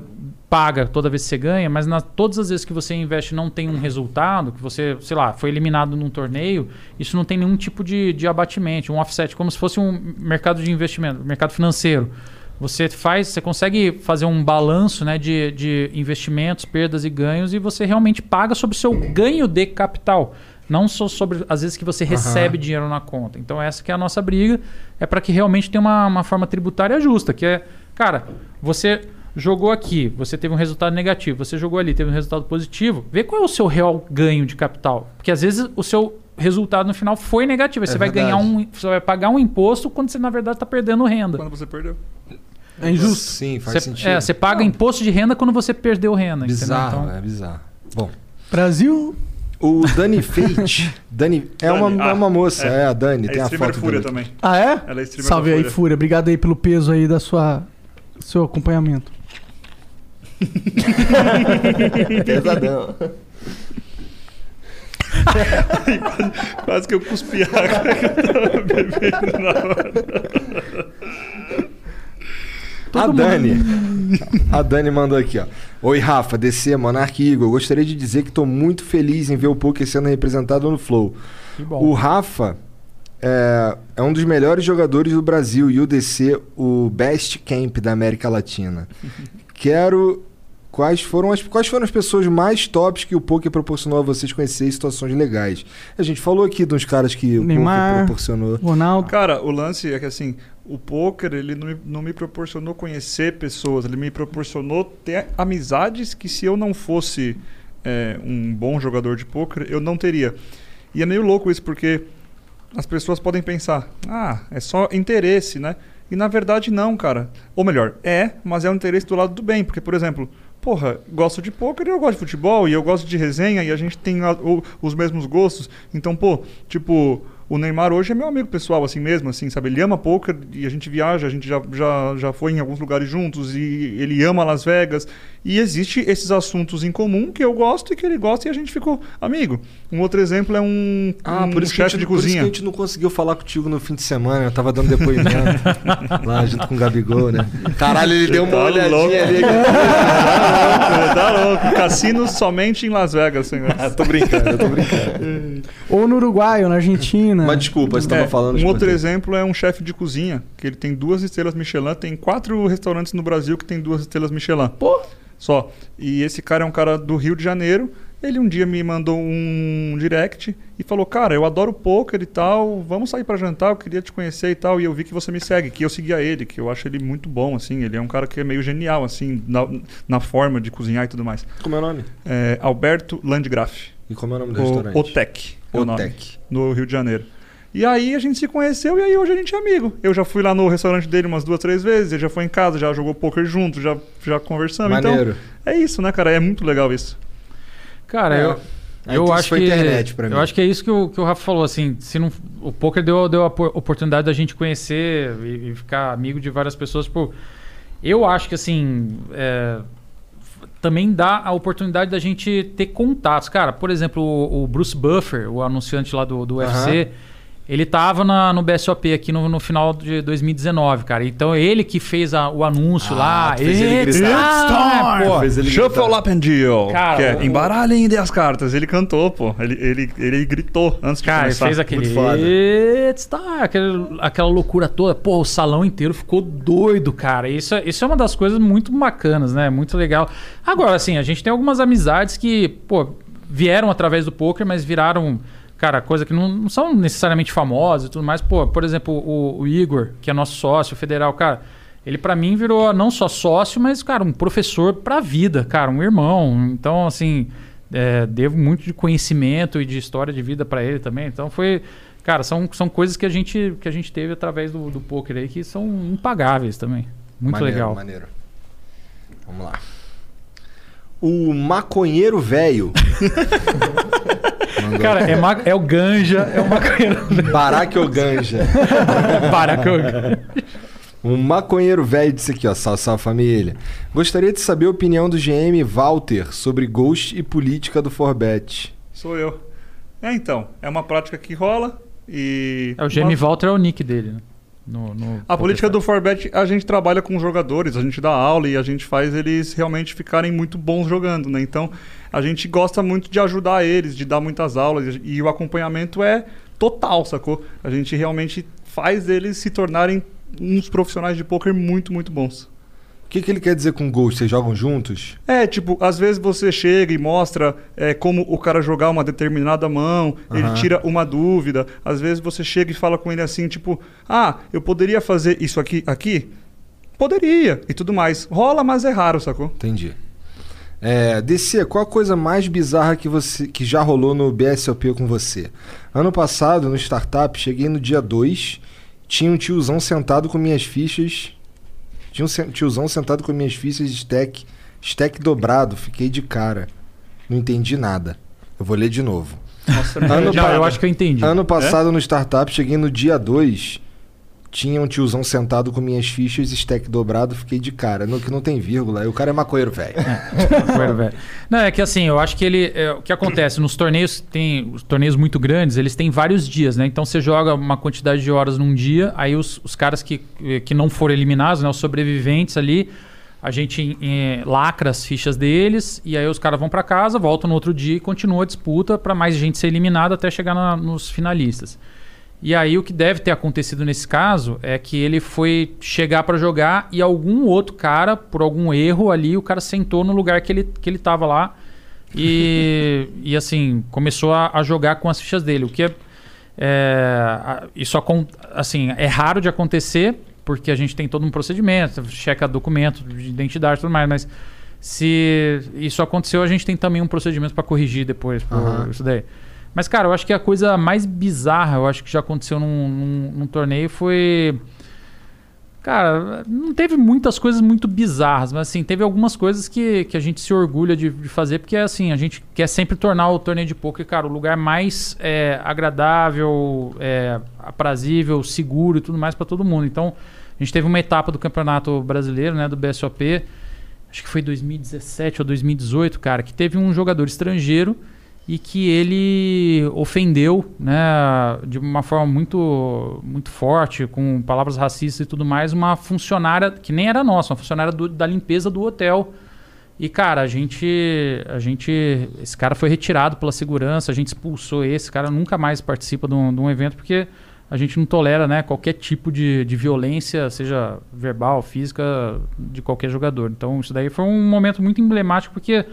paga toda vez que você ganha, mas na, todas as vezes que você investe e não tem um resultado, que você, sei lá, foi eliminado num torneio, isso não tem nenhum tipo de, de abatimento, um offset, como se fosse um mercado de investimento, mercado financeiro. Você faz, você consegue fazer um balanço né, de, de investimentos, perdas e ganhos, e você realmente paga sobre o seu ganho de capital. Não só sobre as vezes que você recebe dinheiro na conta. Então essa que é a nossa briga, é para que realmente tenha uma, uma forma tributária justa, que é, cara, você jogou aqui, você teve um resultado negativo, você jogou ali, teve um resultado positivo, vê qual é o seu real ganho de capital. Porque às vezes o seu resultado no final foi negativo. Aí É você vai ganhar verdade. um. Você vai pagar um imposto quando você, na verdade, está perdendo renda. Quando você perdeu. É injusto. Sim, faz Você, sentido. é, você paga imposto de renda quando você perdeu renda. Bizarro, entendeu? Então, é bizarro. Bom, Brasil. o Dani Fate. Dani, é, Dani, uma, é ah, uma moça, é, é. a Dani, É tem a streamer foto Fúria dele. também. Ah, é? Ela é streamer Salve da aí, Fúria. Fúria. Obrigado aí pelo peso aí da sua seu acompanhamento. Pesadão. Quase que eu cuspi a água que eu tava bebendo na hora. A Dani. A Dani mandou aqui, ó. Oi, Rafa, DC, Monark e Igor. Gostaria de dizer que estou muito feliz em ver o Poker sendo representado no Flow. que bom. O Rafa é, é um dos melhores jogadores do Brasil e o DC, o best camp da América Latina. Quero. Quais foram, as, quais foram as pessoas mais tops que o poker proporcionou a vocês conhecer em situações legais? A gente falou aqui de uns caras que o Neymar. poker proporcionou. Ronaldo. Cara, o lance é que assim, o poker ele não me, não me proporcionou conhecer pessoas, ele me proporcionou ter amizades que se eu não fosse é, um bom jogador de poker, eu não teria. E é meio louco isso, porque as pessoas podem pensar, ah, é só interesse, né? E na verdade não, cara. Ou melhor, é, mas é um interesse do lado do bem, porque, por exemplo, porra, gosto de poker e eu gosto de futebol, e eu gosto de resenha, e a gente tem a- o- os mesmos gostos. Então, pô, tipo, o Neymar hoje é meu amigo pessoal, assim mesmo, assim, sabe? Ele ama poker e a gente viaja, a gente já, já, já foi em alguns lugares juntos e ele ama Las Vegas. E existe esses assuntos em comum que eu gosto e que ele gosta e a gente ficou amigo. Um outro exemplo é um, Ah, um por isso, chefe gente, de por isso que cozinha. a gente não conseguiu falar contigo no fim de semana. Eu tava dando depoimento lá junto com o Gabigol, né? Caralho, ele deu uma Tá olhadinha louco. ali. Tá louco, tá louco. Cassino somente em Las Vegas, senhor. Ah, tô brincando, eu tô brincando. Ou no Uruguai, ou na Argentina. Mas desculpa, você tava É, falando. um outro exemplo é um chefe de cozinha, que ele tem duas estrelas Michelin, tem quatro restaurantes no Brasil que tem duas estrelas Michelin. Pô. Só. E esse cara é um cara do Rio de Janeiro. Ele um dia me mandou um direct e falou: Cara, eu adoro poker e tal, vamos sair pra jantar, eu queria te conhecer e tal. E eu vi que você me segue, que eu seguia ele, que eu acho ele muito bom, assim. Ele é um cara que é meio genial, assim, na, na forma de cozinhar e tudo mais. Como é o nome? É, Alberto Landgraf. E como é o nome do O restaurante? Otec. é o nome, Otec. no Rio de Janeiro. E aí a gente se conheceu e aí hoje a gente é amigo. Eu já fui lá no restaurante dele umas duas, três vezes, ele já foi em casa, já jogou poker junto, já, já conversamos. Maneiro. Então, é isso, né, cara? É muito legal isso. Cara, É. eu. Aí Eu isso acho, foi que, internet pra mim. eu acho que é isso que o, que o Rafa falou, assim, se não, o poker deu, deu a por- oportunidade da gente conhecer e, e ficar amigo de várias pessoas, tipo, eu acho que assim, é, também dá a oportunidade da gente ter contatos. Cara, por exemplo, o, o Bruce Buffer, o anunciante lá do, do UFC, Ele tava na- no BSOP aqui no, no final de 2019, cara. Então ele que fez a- o anúncio lá. Ah, tu fez ele It's gritar. time! Pô, Fez ele Shuffle gritar. up and deal. Cara, que é, o- embaralhem as cartas. Ele cantou, pô. Ele, ele, ele gritou antes de Cara, ele começar. fez aquele. Muito foda. It's time! Aquele- aquela loucura toda. Pô, o salão inteiro ficou doido, cara. Isso, é- isso é uma das coisas muito bacanas, né? Muito legal. Agora, assim, a gente tem algumas amizades que, pô, vieram através do poker, mas viraram. Cara, coisa que não, não são necessariamente famosas e tudo mais. Pô, por exemplo, o, o Igor, que é nosso sócio federal, cara. Ele pra mim virou não só sócio, mas, cara, um professor pra vida, cara, um irmão. Então, assim, é, devo muito de conhecimento e de história de vida pra ele também. Então foi, cara, são, são coisas que a gente que a gente teve através do, do poker aí que são impagáveis também. Muito Maneiro, legal. Maneiro. Vamos lá. O maconheiro velho. Cara, é, ma- é o ganja, é o maconheiro. Barack Oganja. Barack Um maconheiro velho disse aqui, ó. Salve, salve família. Gostaria de saber a opinião do GM Walter sobre Ghost e política do Forbet. Sou eu. É, então. É uma prática que rola e... É, o uma- Walter é o nick dele, né? No, no A política do Forbet, a gente trabalha com os jogadores, a gente dá aula e a gente faz eles realmente ficarem muito bons jogando, né? Então, a gente gosta muito de ajudar eles, de dar muitas aulas e o acompanhamento é total, sacou? A gente realmente faz eles se tornarem uns profissionais de poker muito, muito bons. O que, que ele quer dizer com Ghost? Vocês jogam juntos? É, tipo, às vezes você chega e mostra é, como o cara jogar uma determinada mão, ele Aham. tira uma dúvida. Às vezes você chega e fala com ele assim, tipo, ah, eu poderia fazer isso aqui, aqui? Poderia, e tudo mais. Rola, mas é raro, sacou? Entendi. É, DC, qual a coisa mais bizarra que, você, que já rolou no BSOP com você? Ano passado, no Startup, cheguei no dia 2, tinha um tiozão sentado com minhas fichas. Tinha um tiozão sentado com minhas fichas de stack, stack dobrado, fiquei de cara. Não entendi nada. Eu vou ler de novo. Nossa, Ano Não, pa- eu acho que eu entendi. Ano passado no Startup, cheguei no dia 2, tinha um tiozão sentado com minhas fichas, stack dobrado, fiquei de cara. No, que não tem vírgula, aí o cara é maconheiro, velho. Maconheiro velho. Não, é que assim, eu acho que ele. é, o que acontece? Nos torneios, tem. Os torneios muito grandes, eles têm vários dias, né? Então você joga uma quantidade de horas num dia, aí os, os caras que, que não foram eliminados, né? Os sobreviventes ali, a gente eh, lacra as fichas deles, e aí os caras vão pra casa, voltam no outro dia e continua a disputa pra mais gente ser eliminada até chegar na- nos finalistas. E aí o que deve ter acontecido nesse caso é que ele foi chegar pra jogar e algum outro cara, por algum erro ali, o cara sentou no lugar que ele, que ele tava lá e, e assim, começou a, a jogar com as fichas dele. O que é, é, isso assim, é raro de acontecer, porque a gente tem todo um procedimento, checa documento de identidade e tudo mais, mas se isso aconteceu, a gente tem também um procedimento para corrigir depois por Aham. isso daí. Mas, cara, eu acho que a coisa mais bizarra, eu acho que já aconteceu num, num- num torneio foi. Cara, não teve muitas coisas muito bizarras, mas assim, teve algumas coisas que, que a gente se orgulha de, de fazer, porque assim, a gente quer sempre tornar o torneio de poker, cara, o lugar mais é, agradável, é, aprazível, seguro e tudo mais para todo mundo. Então, a gente teve uma etapa do Campeonato Brasileiro, né, do BSOP, acho que foi 2017 ou 2018, cara, que teve um jogador estrangeiro e que ele ofendeu, né, de uma forma muito muito forte, com palavras racistas e tudo mais, uma funcionária que nem era nossa, uma funcionária do- da limpeza do hotel. E cara, a gente a gente esse cara foi retirado pela segurança, a gente expulsou esse cara nunca mais participa de um, de um evento porque a gente não tolera, né, qualquer tipo de, de violência, seja verbal, física, de qualquer jogador. Então isso daí foi um momento muito emblemático porque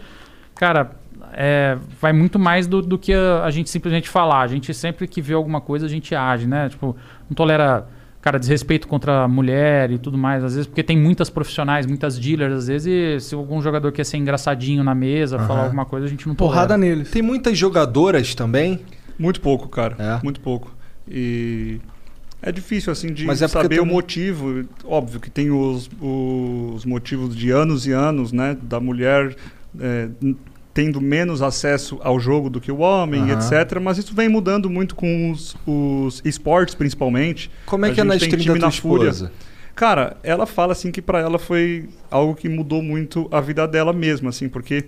Cara, é, vai muito mais do, do que a, a gente simplesmente falar. A gente sempre que vê alguma coisa, a gente age, né? Tipo, não tolera, cara, desrespeito contra a mulher e tudo mais. Às vezes, porque tem muitas profissionais, muitas dealers, às vezes, e se algum jogador quer ser engraçadinho na mesa, Aham. falar alguma coisa, a gente não Porrada tolera. neles. Tem muitas jogadoras também. Muito pouco, cara. É? Muito pouco. E é difícil, assim, de Mas é saber tem o motivo. Óbvio que tem os, os motivos de anos e anos, né? Da mulher é, tendo menos acesso ao jogo do que o homem, Aham. etc. Mas isso vem mudando muito com os, os esportes, principalmente. Como é que é na stream da tua esposa? Cara, ela fala assim que pra ela foi algo que mudou muito a vida dela mesma, assim, porque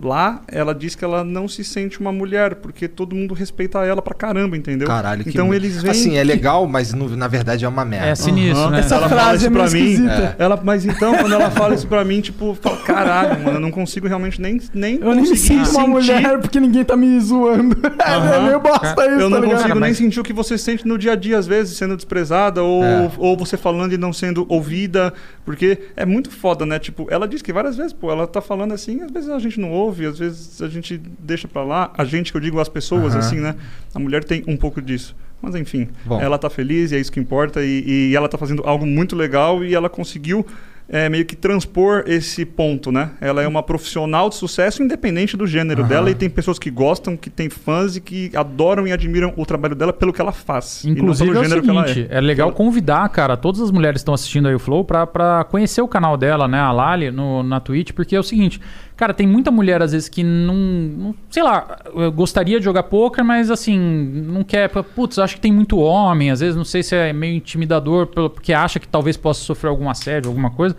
Lá, ela diz que ela não se sente uma mulher, porque todo mundo respeita ela pra caramba, entendeu? Caralho, que Então eles vêm... Assim, é legal, mas no- na verdade é uma merda. É sinistro, Aham. né? Essa ela frase fala isso é meio pra mim. esquisita. Ela, mas então, quando ela fala isso pra mim, tipo, eu falo, caralho, mano, eu não consigo realmente nem, nem Eu nem me conseguir sinto uma sentir- mulher porque ninguém tá me zoando. é Aham. meio bosta isso, Eu não tá ligado? consigo nem mas- sentir o que você sente no dia a dia, às vezes, sendo desprezada, ou, É. ou você falando e não sendo ouvida, porque é muito foda, né? Tipo, ela diz que várias vezes, pô, ela tá falando assim, às vezes a gente não ouve, às vezes a gente deixa pra lá, a gente que eu digo as pessoas, Aham. assim, né? A mulher tem um pouco disso. Mas enfim, Bom. ela tá feliz e é isso que importa, e, e ela tá fazendo algo muito legal e ela conseguiu. é, meio que transpor esse ponto, né? Ela é uma profissional de sucesso independente do gênero Aham. dela e tem pessoas que gostam, que tem fãs e que adoram e admiram o trabalho dela pelo que ela faz. Inclusive é pelo o gênero que ela seguinte, é. é. legal convidar, cara, todas as mulheres que estão assistindo aí o Flow pra, pra conhecer o canal dela, né, a Lali, no, na Twitch, porque é o seguinte, cara, tem muita mulher às vezes que não, não- sei lá, gostaria de jogar poker, mas assim, não quer, putz, acho que tem muito homem, às vezes não sei se é meio intimidador, porque acha que talvez possa sofrer algum assédio, alguma coisa.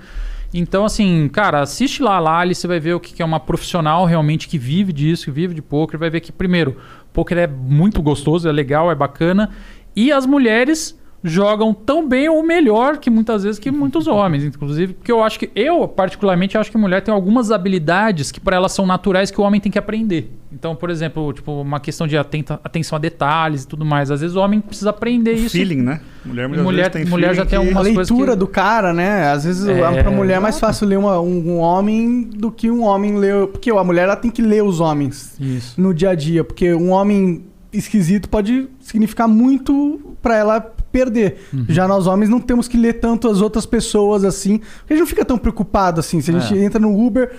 Então, assim, cara, assiste lá a Lali, você vai ver o que que é uma profissional realmente que vive disso, que vive de poker, vai ver que, primeiro, poker é muito gostoso, é legal, é bacana, e as mulheres jogam tão bem ou melhor que muitas vezes que muitos homens, inclusive, porque eu acho que eu particularmente acho que a mulher tem algumas habilidades que para elas são naturais que o homem tem que aprender. Então, por exemplo, tipo uma questão de atenta- atenção a detalhes e tudo mais. Às vezes o homem precisa aprender isso. Feeling, né? Mulher, mulher- tem mulher já tem algumas A coisas leitura que- do cara, né? Às vezes É, pra mulher é mais fácil ler uma- um, um homem do que um homem ler. Porque a mulher ela tem que ler os homens Isso. no dia a dia. Porque um homem esquisito pode significar muito pra ela perder. Uhum. Já nós homens não temos que ler tanto as outras pessoas assim. Porque a gente não fica tão preocupado assim. Se a gente É. entra no Uber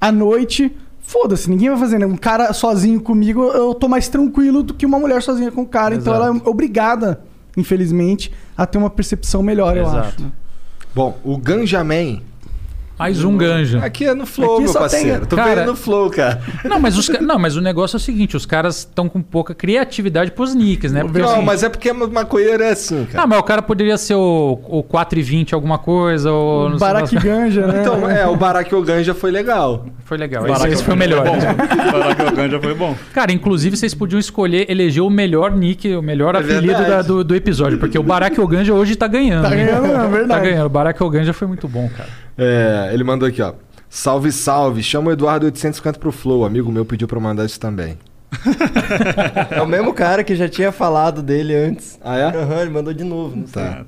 à noite. Foda-se, ninguém vai fazer, né? Um cara sozinho comigo, eu tô mais tranquilo do que uma mulher sozinha com o cara. Então Exato. ela é obrigada, infelizmente, a ter uma percepção melhor, eu Exato. acho. né? Bom, o Ganjamin. Mais um ganja. Aqui é no Flow, Aqui meu parceiro. tem- Tô Cara- vendo no Flow, cara. Não, mas os não, mas o negócio é o seguinte, os caras estão com pouca criatividade pros nicks, né? Porque, Não, assim, mas é porque maconheiro é assim, cara. Ah, mas o cara poderia ser o, o 4,20 alguma coisa, ou... não sei Barack. Ganja, né? Então, é, o Barack Oganja foi legal. Foi legal, Barack esse, esse foi o melhor. Bom, Barack já foi bom. Cara, inclusive vocês podiam escolher, eleger o melhor nick, o melhor É apelido da- do, do episódio, porque o Barack Oganja hoje tá ganhando. Tá ganhando, é verdade. Tá ganhando. O Barack Oganja foi muito bom, cara. É, ele mandou aqui, ó. Salve, salve. Chama o Eduardo 850 pro Flow. Amigo meu pediu pra eu mandar isso também. É o mesmo cara que já tinha falado dele antes. Ah, é? Aham, ele mandou de novo. Não sei. Tá.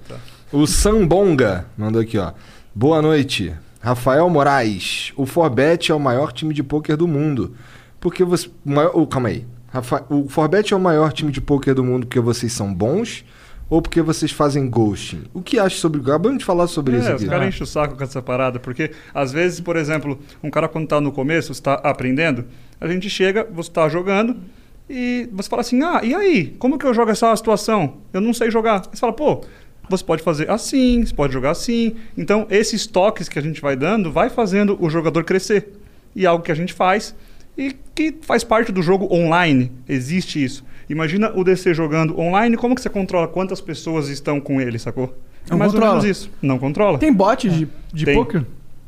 O Sambonga mandou aqui, ó. Boa noite. Rafael Moraes. O Forbet é o maior time de pôquer do mundo. Porque você. o Maior... oh, calma aí. Rafa... O Forbet é o maior time de pôquer do mundo porque vocês são bons ou porque vocês fazem ghosting? O que acha sobre. Acabamos de falar sobre isso É, aqui. os caras enchem o saco com essa parada, porque às vezes, por exemplo, um cara quando tá no começo, você tá aprendendo, a gente chega, você tá jogando e você fala assim, ah, e aí? Como que eu jogo essa situação? Eu não sei jogar. Aí você fala, pô, você pode fazer assim, você pode jogar assim. Então, esses toques que a gente vai dando, vai fazendo o jogador crescer. E é algo que a gente faz e que faz parte do jogo online. Existe isso. Imagina o DC jogando online, como que você controla quantas pessoas estão com ele, sacou? É Não mais controla. ou menos isso. Não controla. Tem bot de, de Tem. poker?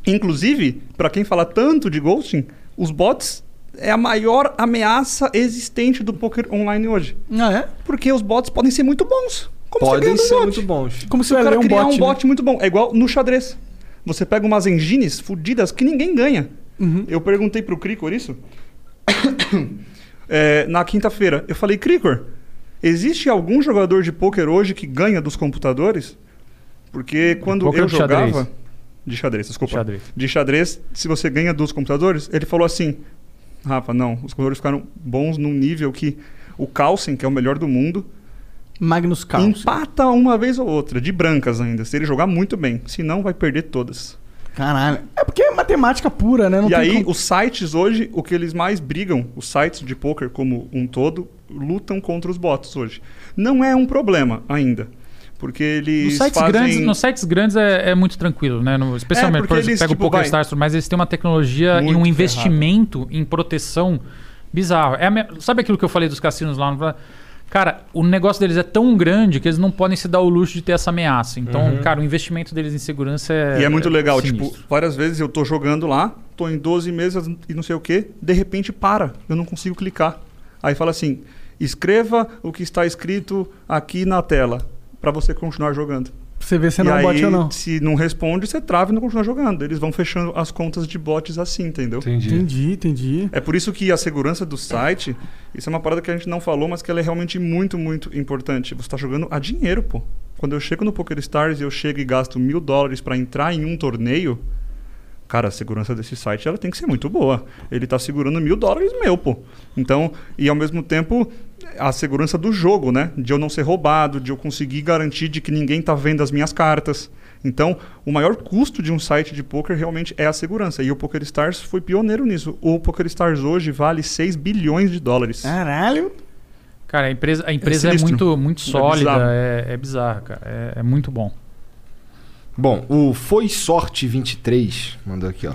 Inclusive, pra quem fala tanto de ghosting, os bots é a maior ameaça existente do poker online hoje. Ah, é? Porque os bots podem ser muito bons. Como você Podem ser bot? muito bons. Como Se você o cara um criar bot, um né? bot muito bom. É igual no xadrez. Você pega umas engines fudidas que ninguém ganha. Uhum. Eu perguntei pro Cricor isso. É, na quinta-feira. Eu falei, Cricor, existe algum jogador de pôquer hoje que ganha dos computadores? Porque quando eu de xadrez? jogava. De xadrez, desculpa. Xadrez. De xadrez, se você ganha dos computadores, ele falou assim: Rafa, não, os computadores ficaram bons num nível que o Carlsen, que é o melhor do mundo, Magnus Carlsen. empata uma vez ou outra, de brancas ainda, se ele jogar muito bem. Senão, vai perder todas. Caralho. É porque é matemática pura, né? Não e tem aí, como- os sites hoje, o que eles mais brigam, os sites de poker como um todo, lutam contra os bots hoje. Não é um problema ainda. Porque eles Nos sites, fazem... grandes, nos sites grandes é, é muito tranquilo, né? No- especialmente, É, por exemplo, eles, pega tipo, o PokerStars, mas eles têm uma tecnologia e um investimento em proteção bizarro. É a me- Sabe aquilo que eu falei dos cassinos lá? no- Cara, o negócio deles é tão grande que eles não podem se dar o luxo de ter essa ameaça. Então, Uhum. cara, o investimento deles em segurança é. E é muito legal, sinistro. tipo, várias vezes eu tô jogando lá, tô em 12 mesas e não sei o que, de repente para, eu não consigo clicar. Aí fala assim, escreva o que está escrito aqui na tela, para você continuar jogando. Você vê se e não é um aí, bot ou não. se não responde, você trava e não continua jogando. Eles vão fechando as contas de bots assim, entendeu? Entendi, entendi. É por isso que a segurança do site, isso é uma parada que a gente não falou, mas que ela é realmente muito, muito importante. Você está jogando a dinheiro, pô. Quando eu chego no PokerStars e eu chego e gasto mil dólares para entrar em um torneio, cara, a segurança desse site ela tem que ser muito boa. Ele tá segurando mil dólares meu, pô. Então, e ao mesmo tempo, a segurança do jogo, né? De eu não ser roubado, de eu conseguir garantir de que ninguém tá vendo as minhas cartas. Então, o maior custo de um site de poker realmente é a segurança. E o PokerStars foi pioneiro nisso. O PokerStars hoje vale 6 bilhões de dólares. Caralho! Cara, a empresa, a empresa é, sinistro. muito, muito É sólida, bizarro. é, é bizarra, cara. É, é muito bom. Bom, o Foi Sorte 23 mandou aqui, ó.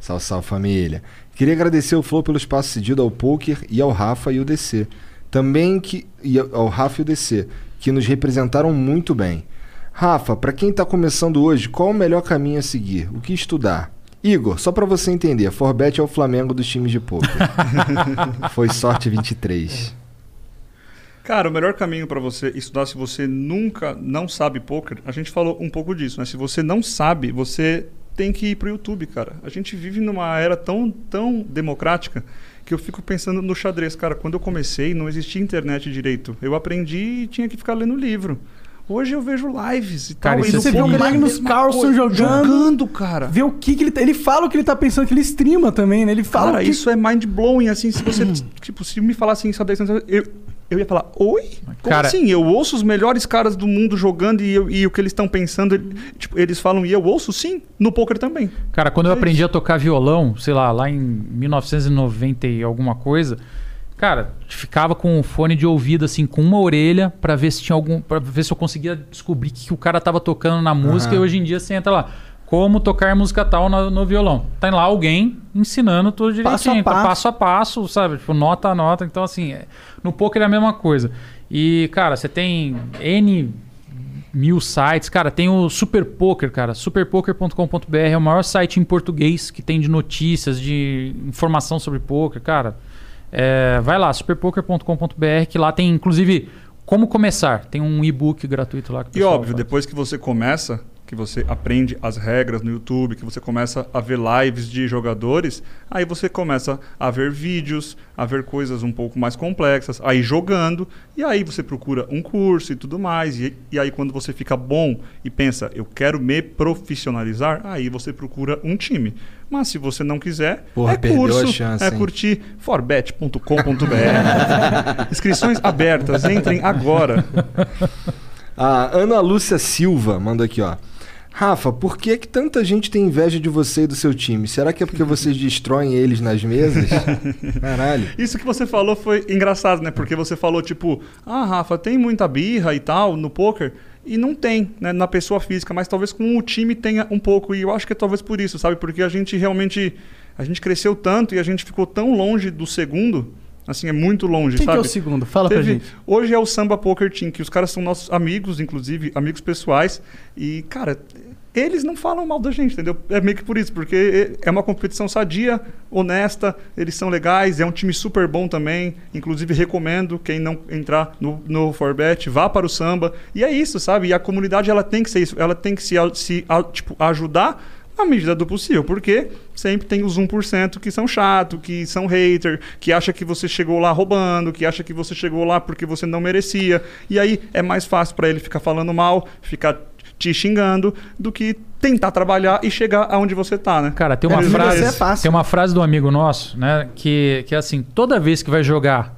Salve, salve família. Queria agradecer o Flow pelo espaço cedido ao Poker e ao Rafa e o DC. Também que e ao Rafa e o DC, que nos representaram muito bem. Rafa, para quem tá começando hoje, qual o melhor caminho a seguir? O que estudar? Igor, só para você entender, Forbet é o Flamengo dos times de poker. Foi sorte 23. Cara, o melhor caminho para você estudar se você nunca não sabe poker, a gente falou um pouco disso, né? Se você não sabe, você tem que ir pro YouTube, cara. A gente vive numa era tão, tão democrática que eu fico pensando no xadrez, cara. Quando eu comecei, não existia internet direito. Eu aprendi e tinha que ficar lendo livro. Hoje eu vejo lives e Cara, tal. isso e Você vê o Magnus coisa. jogando. Jogando, cara. Vê o que, que ele. tá- Ele fala o que ele tá pensando, que ele streama também, né? Ele fala. Cara, que... isso é mind blowing, assim, se você, tipo, se me falasse em xadrez, eu, eu ia falar, oi? Como Cara- assim? Eu ouço os melhores caras do mundo jogando e, eu- e o que eles estão pensando, ele- tipo, eles falam e eu ouço sim, no poker também. Cara, quando eu É aprendi a tocar violão, sei lá, lá em 1990 e alguma coisa, cara, ficava com o fone de ouvido assim, com uma orelha pra ver se tinha algum, para ver se eu conseguia descobrir o que, que o cara tava tocando na música. E hoje em dia você entra lá, como tocar música tal no, no violão. Tem lá alguém ensinando tudo direitinho, Passo a então, passo. passo a passo, sabe? Tipo, nota a nota. Então assim, é- no poker é a mesma coisa. E cara, você tem N mil sites. Cara, tem o Super Poker, cara. Superpoker.com.br é o maior site em português que tem de notícias, de informação sobre poker, cara. É, vai lá, superpoker.com.br, que lá tem inclusive como começar. Tem um e-book gratuito lá. E óbvio, faz. depois que você começa, que você aprende as regras no YouTube, que você começa a ver lives de jogadores, aí você começa a ver vídeos, a ver coisas um pouco mais complexas, aí jogando, e aí você procura um curso e tudo mais. E, e aí quando você fica bom e pensa, eu quero me profissionalizar, aí você procura um time. Mas se você não quiser, Porra, é perdeu curso, a chance, é hein? curtir forbet.com.br. Inscrições abertas, entrem agora. A Ana Lúcia Silva mandou aqui, ó. Rafa, por que, que tanta gente tem inveja de você e do seu time? Será que é porque vocês destroem eles nas mesas? Caralho. Isso que você falou foi engraçado, né? Porque você falou, tipo, ah, Rafa, tem muita birra e tal no poker. E não tem, né, na pessoa física, mas talvez com o time tenha um pouco. E eu acho que é talvez por isso, sabe? Porque a gente realmente. A gente cresceu tanto e a gente ficou tão longe do segundo. Assim, é muito longe, Quem que sabe? é o segundo? Fala pra Teve- gente. Hoje é o Samba Poker Team, que os caras são nossos amigos, inclusive, amigos pessoais. E, cara, eles não falam mal da gente, entendeu? É meio que por isso, porque é uma competição sadia, honesta, eles são legais, é um time super bom também. Inclusive, recomendo quem não entrar no, no Forbet, vá para o samba. E é isso, sabe? E a comunidade ela tem que ser isso, ela tem que se, se a- tipo, ajudar à medida do possível, porque sempre tem os 1% que são chato, que são hater, que acha que você chegou lá roubando, que acha que você chegou lá porque você não merecia. E aí é mais fácil para ele ficar falando mal, ficar te xingando, do que tentar trabalhar e chegar aonde você tá, né? Cara, tem uma Eles- frase, é tem uma frase do amigo nosso, né, que que é assim, toda vez que vai jogar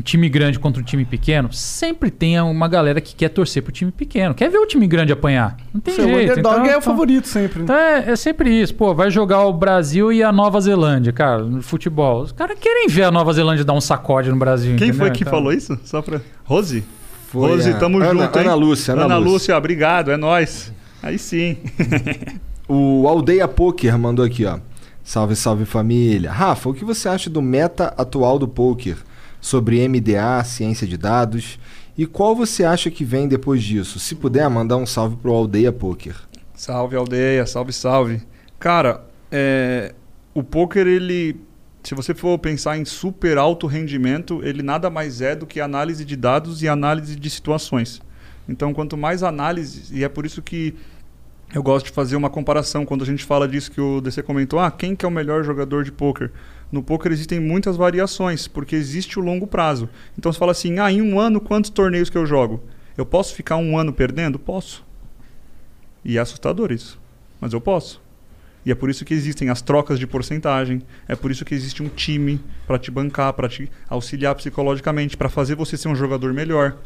time grande contra um time pequeno, sempre tem uma galera que quer torcer pro time pequeno, quer ver o time grande apanhar. Não tem Seu jeito. underdog então- é o então- favorito sempre. né? Então é, é sempre isso, pô, vai jogar o Brasil e a Nova Zelândia, cara, no futebol. Os caras querem ver a Nova Zelândia dar um sacode no Brasil. Quem entendeu? foi que Então- falou isso? Só pra... Rose? Foi Rose, a tamo Ana- junto, hein? Ana Lúcia, Ana Ana Lúcia. Lúcia, obrigado, é nóis. Aí sim. O Aldeia Poker mandou aqui, ó. Salve, salve família. Rafa, o que você acha do meta atual do poker? Sobre MDA, ciência de dados? E qual você acha que vem depois disso? Se puder, mandar um salve pro Aldeia Poker. Salve aldeia, salve, salve. Cara, é, o poker, ele. Se você for pensar em super alto rendimento, ele nada mais é do que análise de dados e análise de situações. Então, quanto mais análise, e é por isso que eu gosto de fazer uma comparação quando a gente fala disso que o DC comentou, ah, quem que é o melhor jogador de poker? No poker existem muitas variações, porque existe o longo prazo. Então você fala assim, ah, em um ano quantos torneios que eu jogo? Eu posso ficar um ano perdendo? Posso. E é assustador isso. Mas eu posso. E é por isso que existem as trocas de porcentagem, é por isso que existe um time para te bancar, para te auxiliar psicologicamente, para fazer você ser um jogador melhor.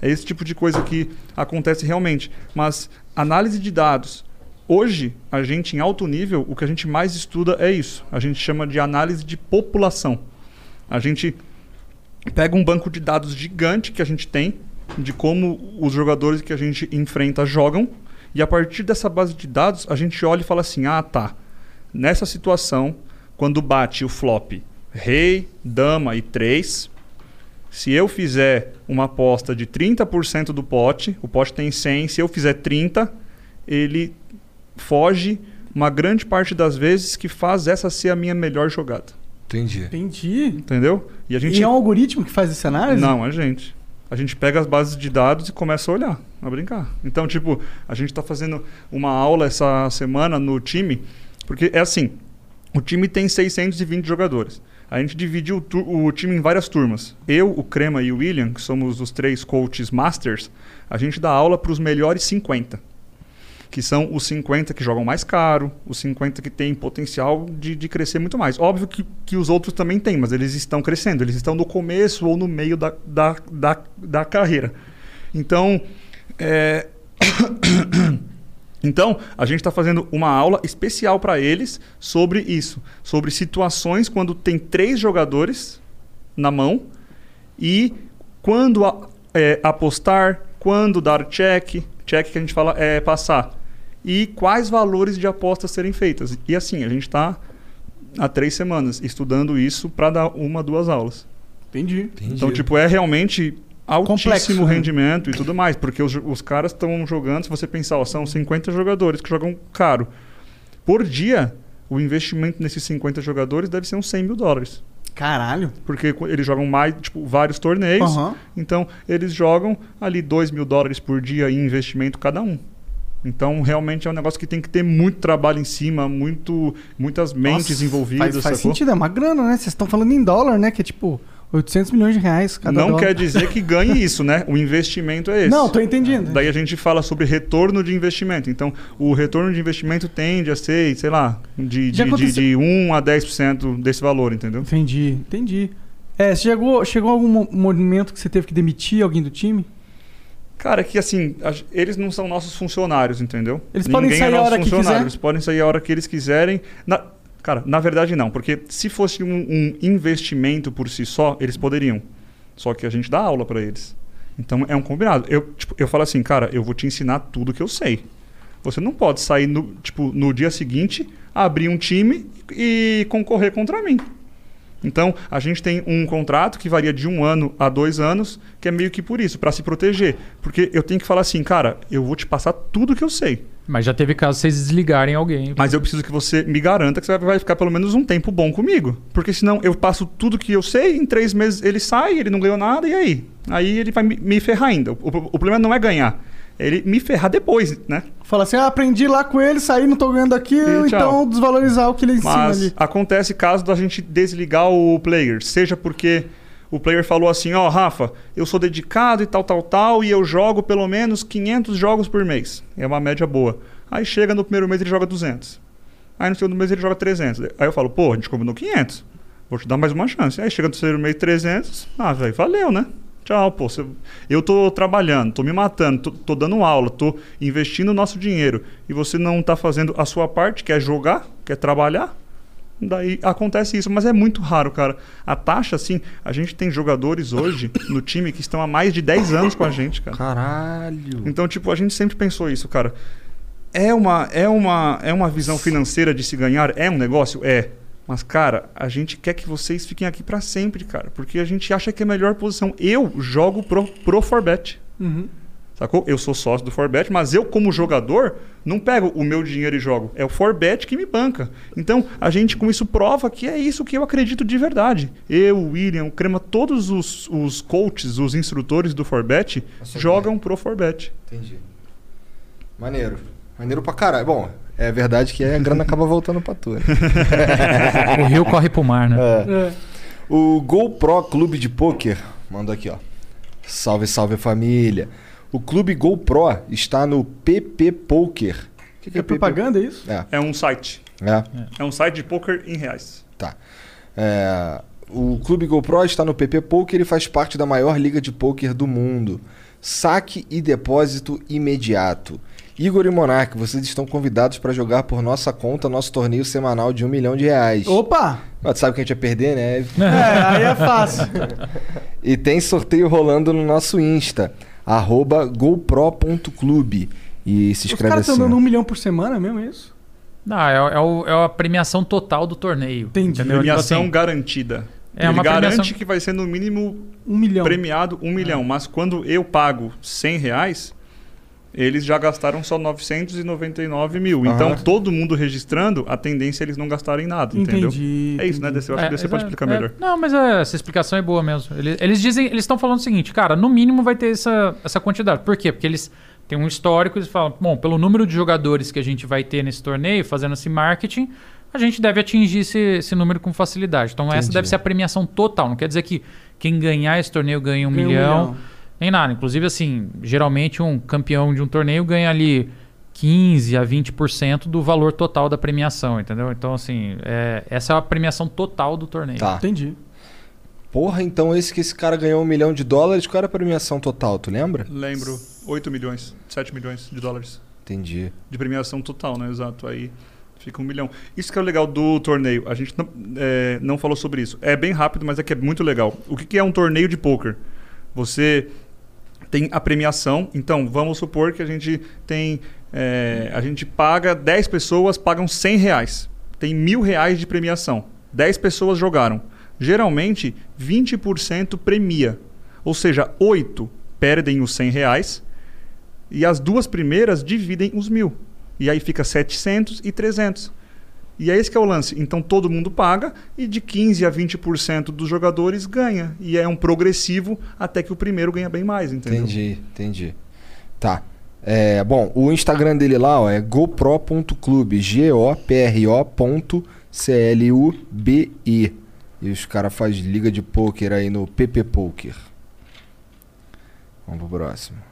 É esse tipo de coisa que acontece realmente. Mas análise de dados. Hoje, a gente em alto nível, o que a gente mais estuda é isso. A gente chama de análise de população. A gente pega um banco de dados gigante que a gente tem de como os jogadores que a gente enfrenta jogam e a partir dessa base de dados, a gente olha e fala assim: ah, tá. Nessa situação, quando bate o flop rei, dama e 3, se eu fizer uma aposta de 30% do pote, o pote tem 100, se eu fizer 30, ele foge uma grande parte das vezes que faz essa ser a minha melhor jogada. Entendi. Entendi. Entendeu? E, a gente... e é um algoritmo que faz essa análise? Não, a gente a gente pega as bases de dados e começa a olhar, a brincar. Então, tipo, a gente está fazendo uma aula essa semana no time, porque é assim, o time tem 620 jogadores. A gente dividiu o, o, time em várias turmas. Eu, o Crema e o William, que somos os três coaches masters, a gente dá aula para os melhores 50 que são os 50 que jogam mais caro, os 50 que têm potencial de, de crescer muito mais. Óbvio que, que os outros também têm, mas eles estão crescendo, eles estão no começo ou no meio da, da, da, da carreira. Então, é... Então, a gente está fazendo uma aula especial para eles sobre isso, sobre situações quando tem três jogadores na mão e quando a, é, apostar, quando dar check, check que a gente fala é passar e quais valores de apostas serem feitas. E assim, a gente está há três semanas estudando isso para dar uma, duas aulas. Entendi. Entendi. Então, tipo, é realmente altíssimo Complexo, né? rendimento e tudo mais, porque os, os caras estão jogando, se você pensar, ó, são 50 jogadores que jogam caro. Por dia, o investimento nesses 50 jogadores deve ser uns 100 mil dólares. Caralho. Porque eles jogam mais, tipo, vários torneios. Uhum. Então, eles jogam ali 2 mil dólares por dia em investimento cada um. Então, realmente é um negócio que tem que ter muito trabalho em cima, muito, muitas mentes Nossa, envolvidas. Faz, faz sentido, é uma grana, né? Vocês estão falando em dólar, né? Que é tipo 800 milhões de reais cada Não dólar. quer dizer que ganhe isso, né? O investimento é esse. Não, tô entendendo. Daí a gente fala sobre retorno de investimento. Então, o retorno de investimento tende a ser, sei lá, de, de, de, de 1 a 10% desse valor, entendeu? Entendi, entendi. É, chegou, chegou algum mo- momento que você teve que demitir alguém do time? Cara, é que assim, a- eles não são nossos funcionários, entendeu? Eles podem sair a nosso hora que quiser? Eles podem sair a hora que eles quiserem. Na- cara, na verdade não, porque se fosse um, um investimento por si só, eles poderiam. Só que a gente dá aula para eles. Então é um combinado. Eu, tipo, eu falo assim, cara, eu vou te ensinar tudo que eu sei. Você não pode sair no, tipo, no dia seguinte, abrir um time e concorrer contra mim. Então, a gente tem um contrato que varia de um ano a dois anos, que é meio que por isso, para se proteger. Porque eu tenho que falar assim, cara, eu vou te passar tudo que eu sei. Mas já teve caso vocês desligarem alguém. Mas eu preciso que você me garanta que você vai ficar pelo menos um tempo bom comigo. Porque senão eu passo tudo que eu sei, em três meses ele sai, ele não ganhou nada, e aí? Aí ele vai me, ferrar ainda. O, problema não é ganhar, ele me ferrar depois, né? Fala assim, ah, aprendi lá com ele, saí, não tô ganhando aqui, então desvalorizar o que ele ensina Mas ali. acontece caso da gente desligar o player, seja porque o player falou assim, ó, Rafa, eu sou dedicado e tal, tal, tal, e eu jogo pelo menos 500 jogos por mês. É uma média boa. Aí chega no primeiro mês ele joga 200. Aí no segundo mês ele joga 300. Aí eu falo, pô, a gente combinou 500. Vou te dar mais uma chance. Aí chega no terceiro mês 300. Ah, velho, valeu, né? Tchau, pô. Você- Eu tô trabalhando, tô me matando, tô, tô dando aula, tô investindo o nosso dinheiro. E você não tá fazendo a sua parte, quer jogar, quer trabalhar? Daí acontece isso, mas é muito raro, cara. A taxa, assim, a gente tem jogadores hoje no time que estão há mais de 10 anos com a gente, cara. Caralho. Então, tipo, a gente sempre pensou isso, cara. É uma, é uma, é uma visão financeira de se ganhar? É um negócio? É. Mas, cara, a gente quer que vocês fiquem aqui pra sempre, cara. Porque a gente acha que é a melhor posição. Eu jogo pro, pro Forbet. Uhum. Sacou? Eu sou sócio do Forbet, mas eu, como jogador, não pego o meu dinheiro e jogo. É o Forbet que me banca. Então, a gente com isso prova que é isso que eu acredito de verdade. Eu, o William, o Crema, todos os, os coaches, os instrutores do Forbet jogam pro Forbet. Entendi. Maneiro. Maneiro pra caralho. Bom, é verdade que a grana acaba voltando pra tu. né? o rio corre pro mar, né? É. O GoPro Clube de Poker mandou aqui, ó. Salve, salve família. O clube GoPro está no PP Poker. O que, É propaganda, é isso? É. É um site. É. É um site de poker em reais. Tá. É, o Clube GoPro está no PP Poker e faz parte da maior liga de poker do mundo. Saque e depósito imediato. Igor e Monark, vocês estão convidados para jogar por nossa conta nosso torneio semanal de um milhão de reais. Opa! Mas tu sabe que a gente vai perder, né? É, aí é fácil. E tem sorteio rolando no nosso Insta, arroba gopro.clube. E se Os inscreve caras assim. estão dando um milhão por semana mesmo, é isso? Não, é, é o- é a premiação total do torneio. Entendi. Entendeu? Premiação Tipo assim, garantida. É Ele uma garante premiação- que vai ser no mínimo Um milhão. premiado um milhão. Mas quando eu pago 100 reais, eles já gastaram só 999 mil. Então, todo mundo registrando, a tendência é eles não gastarem nada, entendeu? Entendi. É isso, né, DC? Eu acho É, que você pode é, explicar é. melhor. Não, mas é, essa explicação é boa mesmo. Eles, eles dizem, eles estão falando o seguinte, cara, no mínimo vai ter essa, essa quantidade. Por quê? Porque eles têm um histórico, eles falam, bom, pelo número de jogadores que a gente vai ter nesse torneio, fazendo esse marketing, a gente deve atingir esse, esse número com facilidade. Então essa Entendi. deve ser a premiação total. Não quer dizer que quem ganhar esse torneio ganha um, Ganha um milhão, milhão. Nem nada. Inclusive, assim, geralmente um campeão de um torneio ganha ali 15 a 20% do valor total da premiação, entendeu? Então, assim, é, essa é a premiação total do torneio. Tá. Entendi. Porra, então esse que esse cara ganhou um milhão de dólares, qual era a premiação total, tu lembra? Lembro, 8 milhões, 7 milhões de dólares Entendi. de premiação total, né? Exato. Aí fica um milhão. Isso que é o legal do torneio. A gente não, é, não falou sobre isso. É bem rápido, mas é que é muito legal. O que, que é um torneio de poker? Você tem a premiação. Então, vamos supor que a gente tem. é, a gente paga 10 pessoas, pagam 100 reais. Tem mil reais de premiação. 10 pessoas jogaram. Geralmente, 20% premia. Ou seja, 8 perdem os 100 reais e as duas primeiras dividem os mil. E aí fica 700 e 300. E é esse que é o lance. Então todo mundo paga e de 15 a 20% dos jogadores ganha. E é um progressivo até que o primeiro ganha bem mais, entendeu? Entendi, entendi. Tá. É, bom, o Instagram dele lá ó, é gopro.clube, G-O-P-R-O.C-L-U-B-E. E os caras fazem liga de poker aí no PP Poker. Vamos pro próximo.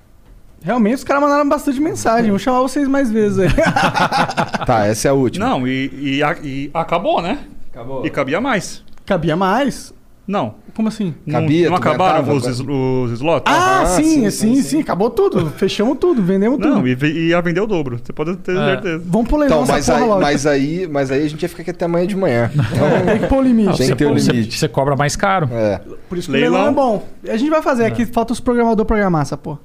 Realmente os caras mandaram bastante mensagem. Vou chamar vocês mais vezes aí. Tá, essa é a última. Não, e, e a- e acabou, né? Acabou. E cabia mais. Cabia mais? Não. Como assim? Não- Cabia, não, tu acabaram aguentava, os, is- os slots? Ah, Ah, sim, sim, sim, sim, sim, Acabou tudo. Fechamos tudo, vendemos Não, tudo. e, ve- e ia vender o dobro. Você pode ter É. certeza. Vamos pro leilão Então, mas essa porra aí, logo. mas, aí, mas aí a gente ia ficar aqui até amanhã de manhã. Então, Tem que pôr o limite. Tem que ter um você, limite. você cobra mais caro. é. Por isso que Leilão. o leilão é bom. A gente vai fazer aqui, falta os programadores programar essa porra.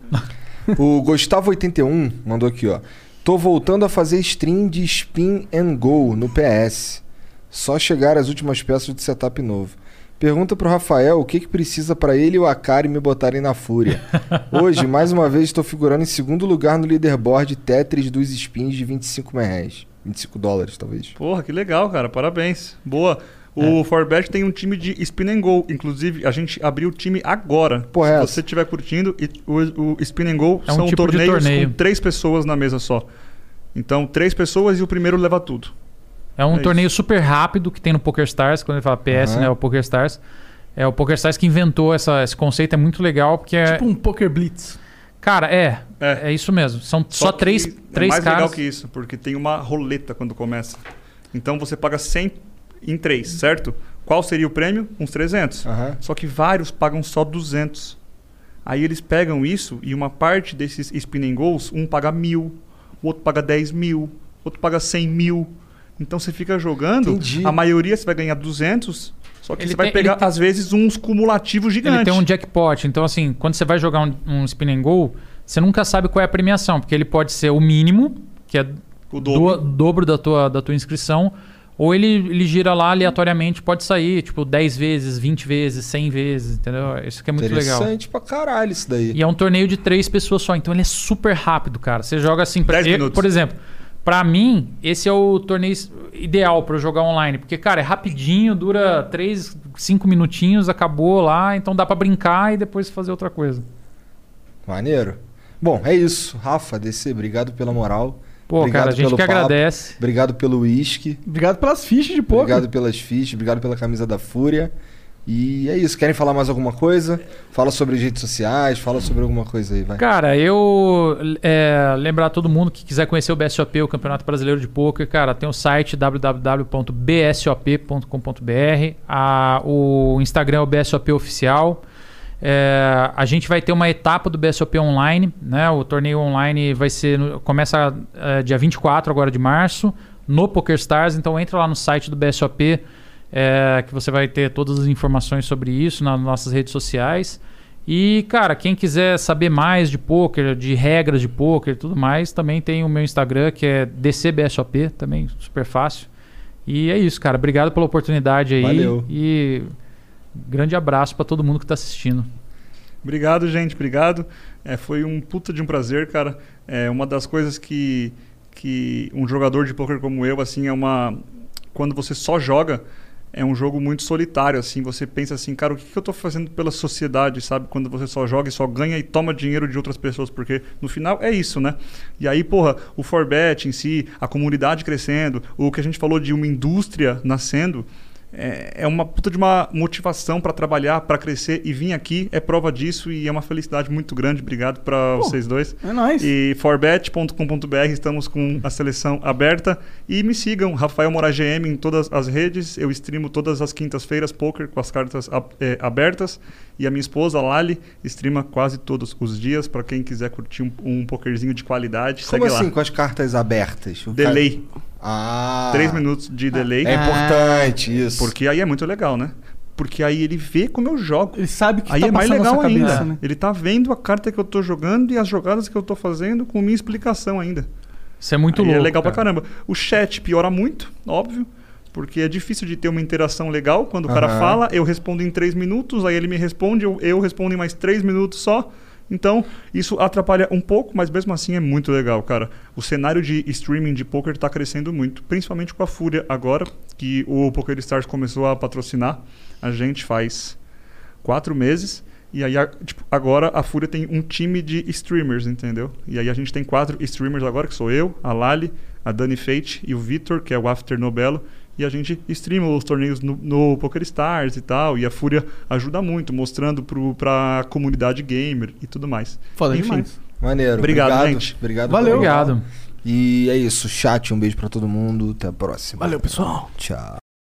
O Gustavo81 mandou aqui, ó. Tô voltando a fazer stream de Spin and Go no PS. Só chegar as últimas peças de setup novo. Pergunta pro Rafael o que, que precisa pra ele e o Akari me botarem na fúria. Hoje, mais uma vez, estou figurando em segundo lugar no leaderboard Tetris dos spins de 25 reais. 25 dólares, talvez. Porra, que legal, cara. Parabéns. Boa. O Forbet tem um time de spin and go. Inclusive, a gente abriu o time agora. Se é você estiver curtindo, e- o, o spin and go É um são tipo de torneios torneio. com três pessoas na mesa só. Então, três pessoas e o primeiro leva tudo. É um É torneio super rápido que tem no Pokerstars, quando ele fala PS, Aham. né? O PokerStars. É o PokerStars que inventou essa, esse conceito, é muito legal, porque é. Tipo um Poker Blitz. Cara, é, É. é. isso mesmo. São só, que três, é três mais caras. legal que isso, porque tem uma roleta quando começa. Então, você paga 100 em três, certo? Qual seria o prêmio? Uns 300. Aham. Só que vários pagam só 200. Aí eles pegam isso e uma parte desses spinning goals, um paga mil, o outro paga 10 mil, outro paga 100 mil. Então você fica jogando, Entendi. a maioria você vai ganhar 200, só que Ele você vai tem- pegar, ele tem- às vezes, uns cumulativos Ele gigantes. tem um jackpot. Então, assim, quando você vai jogar um, um spin and go, você nunca sabe qual é a premiação, porque ele pode ser o mínimo, que é O dobro. do- dobro da tua, da tua inscrição, Ou ele, ele gira lá aleatoriamente, pode sair, tipo, 10 vezes, 20 vezes, 100 vezes, entendeu? Isso que é muito legal. Interessante pra caralho isso daí. E é um torneio de três pessoas só, então ele é super rápido, cara. Você joga assim, pra, 10 eu- minutos. por exemplo, pra mim, esse é o torneio ideal pra eu jogar online, porque cara, é rapidinho, dura 3, 5 minutinhos, acabou lá, então dá pra brincar e depois fazer outra coisa. Maneiro. Bom, é isso. Rafa, DC, obrigado pela moral. Pô, obrigado cara, a gente pelo que papo, agradece. Obrigado pelo uísque. Obrigado pelas fichas de poker. Obrigado pelas fichas, obrigado pela camisa da Fúria. E é isso. Querem falar mais alguma coisa? Fala sobre as redes sociais, fala sobre alguma coisa aí, vai. Cara, eu é, lembrar todo mundo que quiser conhecer o BSOP, o Campeonato Brasileiro de Poker, cara, tem o site www.bsop.com.br, a- o Instagram é o BSOP Oficial. É, a gente vai ter uma etapa do BSOP online, né? O torneio online vai ser começa é, dia 24 agora de março no PokerStars, então entra lá no site do BSOP é, que você vai ter todas as informações sobre isso nas nossas redes sociais. E, cara, quem quiser saber mais de poker, de regras de poker e tudo mais, também tem o meu Instagram, que é DCBSOP, também super fácil. E é isso, cara. Obrigado pela oportunidade aí. Valeu. E grande abraço pra todo mundo que tá assistindo. Obrigado, gente. Obrigado. É, foi um puta de um prazer, cara. É uma das coisas que, que um jogador de poker como eu, assim, é uma. Quando você só joga, é um jogo muito solitário, assim. Você pensa assim, cara, o que, que eu tô fazendo pela sociedade, sabe? Quando você só joga e só ganha e toma dinheiro de outras pessoas, porque no final é isso, né? E aí, porra, o Forbet em si, a comunidade crescendo, o que a gente falou de uma indústria nascendo é, é uma puta de uma motivação para trabalhar, para crescer e vir aqui é prova disso e é uma felicidade muito grande. Obrigado para vocês dois. É nóis. E forbet.com.br estamos com a seleção aberta e me sigam Rafael Moraes GM em todas as redes. Eu streamo todas as quintas-feiras poker com as cartas é, abertas e a minha esposa Lali streama quase todos os dias para quem quiser curtir um, um pokerzinho de qualidade. Como segue assim, lá. com as cartas abertas? O Delay. cara- Ah. Três minutos de delay. É importante isso. Porque aí é muito legal, né? Porque aí ele vê como eu jogo. Ele sabe que Aí tá é mais legal sua ainda. cabeça, né? Ele tá vendo a carta que eu tô jogando e as jogadas que eu tô fazendo com minha explicação ainda. Isso é muito Aí louco. É legal pra cara. caramba. O chat piora muito, óbvio. Porque é difícil de ter uma interação legal. Quando o cara fala, eu respondo em três minutos, aí ele me responde, eu, eu respondo em mais três minutos só. Então, isso atrapalha um pouco, mas mesmo assim é muito legal, cara. O cenário de streaming de poker tá crescendo muito, principalmente com a Fúria agora, que o PokerStars começou a patrocinar. A gente faz quatro meses. E aí, a- tipo, agora a Fúria tem um time de streamers, entendeu? E aí a gente tem quatro streamers agora, que sou eu, a Lali, a Dani Fate e o Vitor, que é o After Nobelo. E a gente streama os torneios no, no PokerStars e tal. E a Fúria ajuda muito, mostrando pro, pra comunidade gamer e tudo mais. Foda Enfim, demais. Maneiro. Obrigado, gente. Obrigado. Valeu. Obrigado. E é isso. Chat, um beijo pra todo mundo. Até a próxima. Valeu, pessoal. Tchau.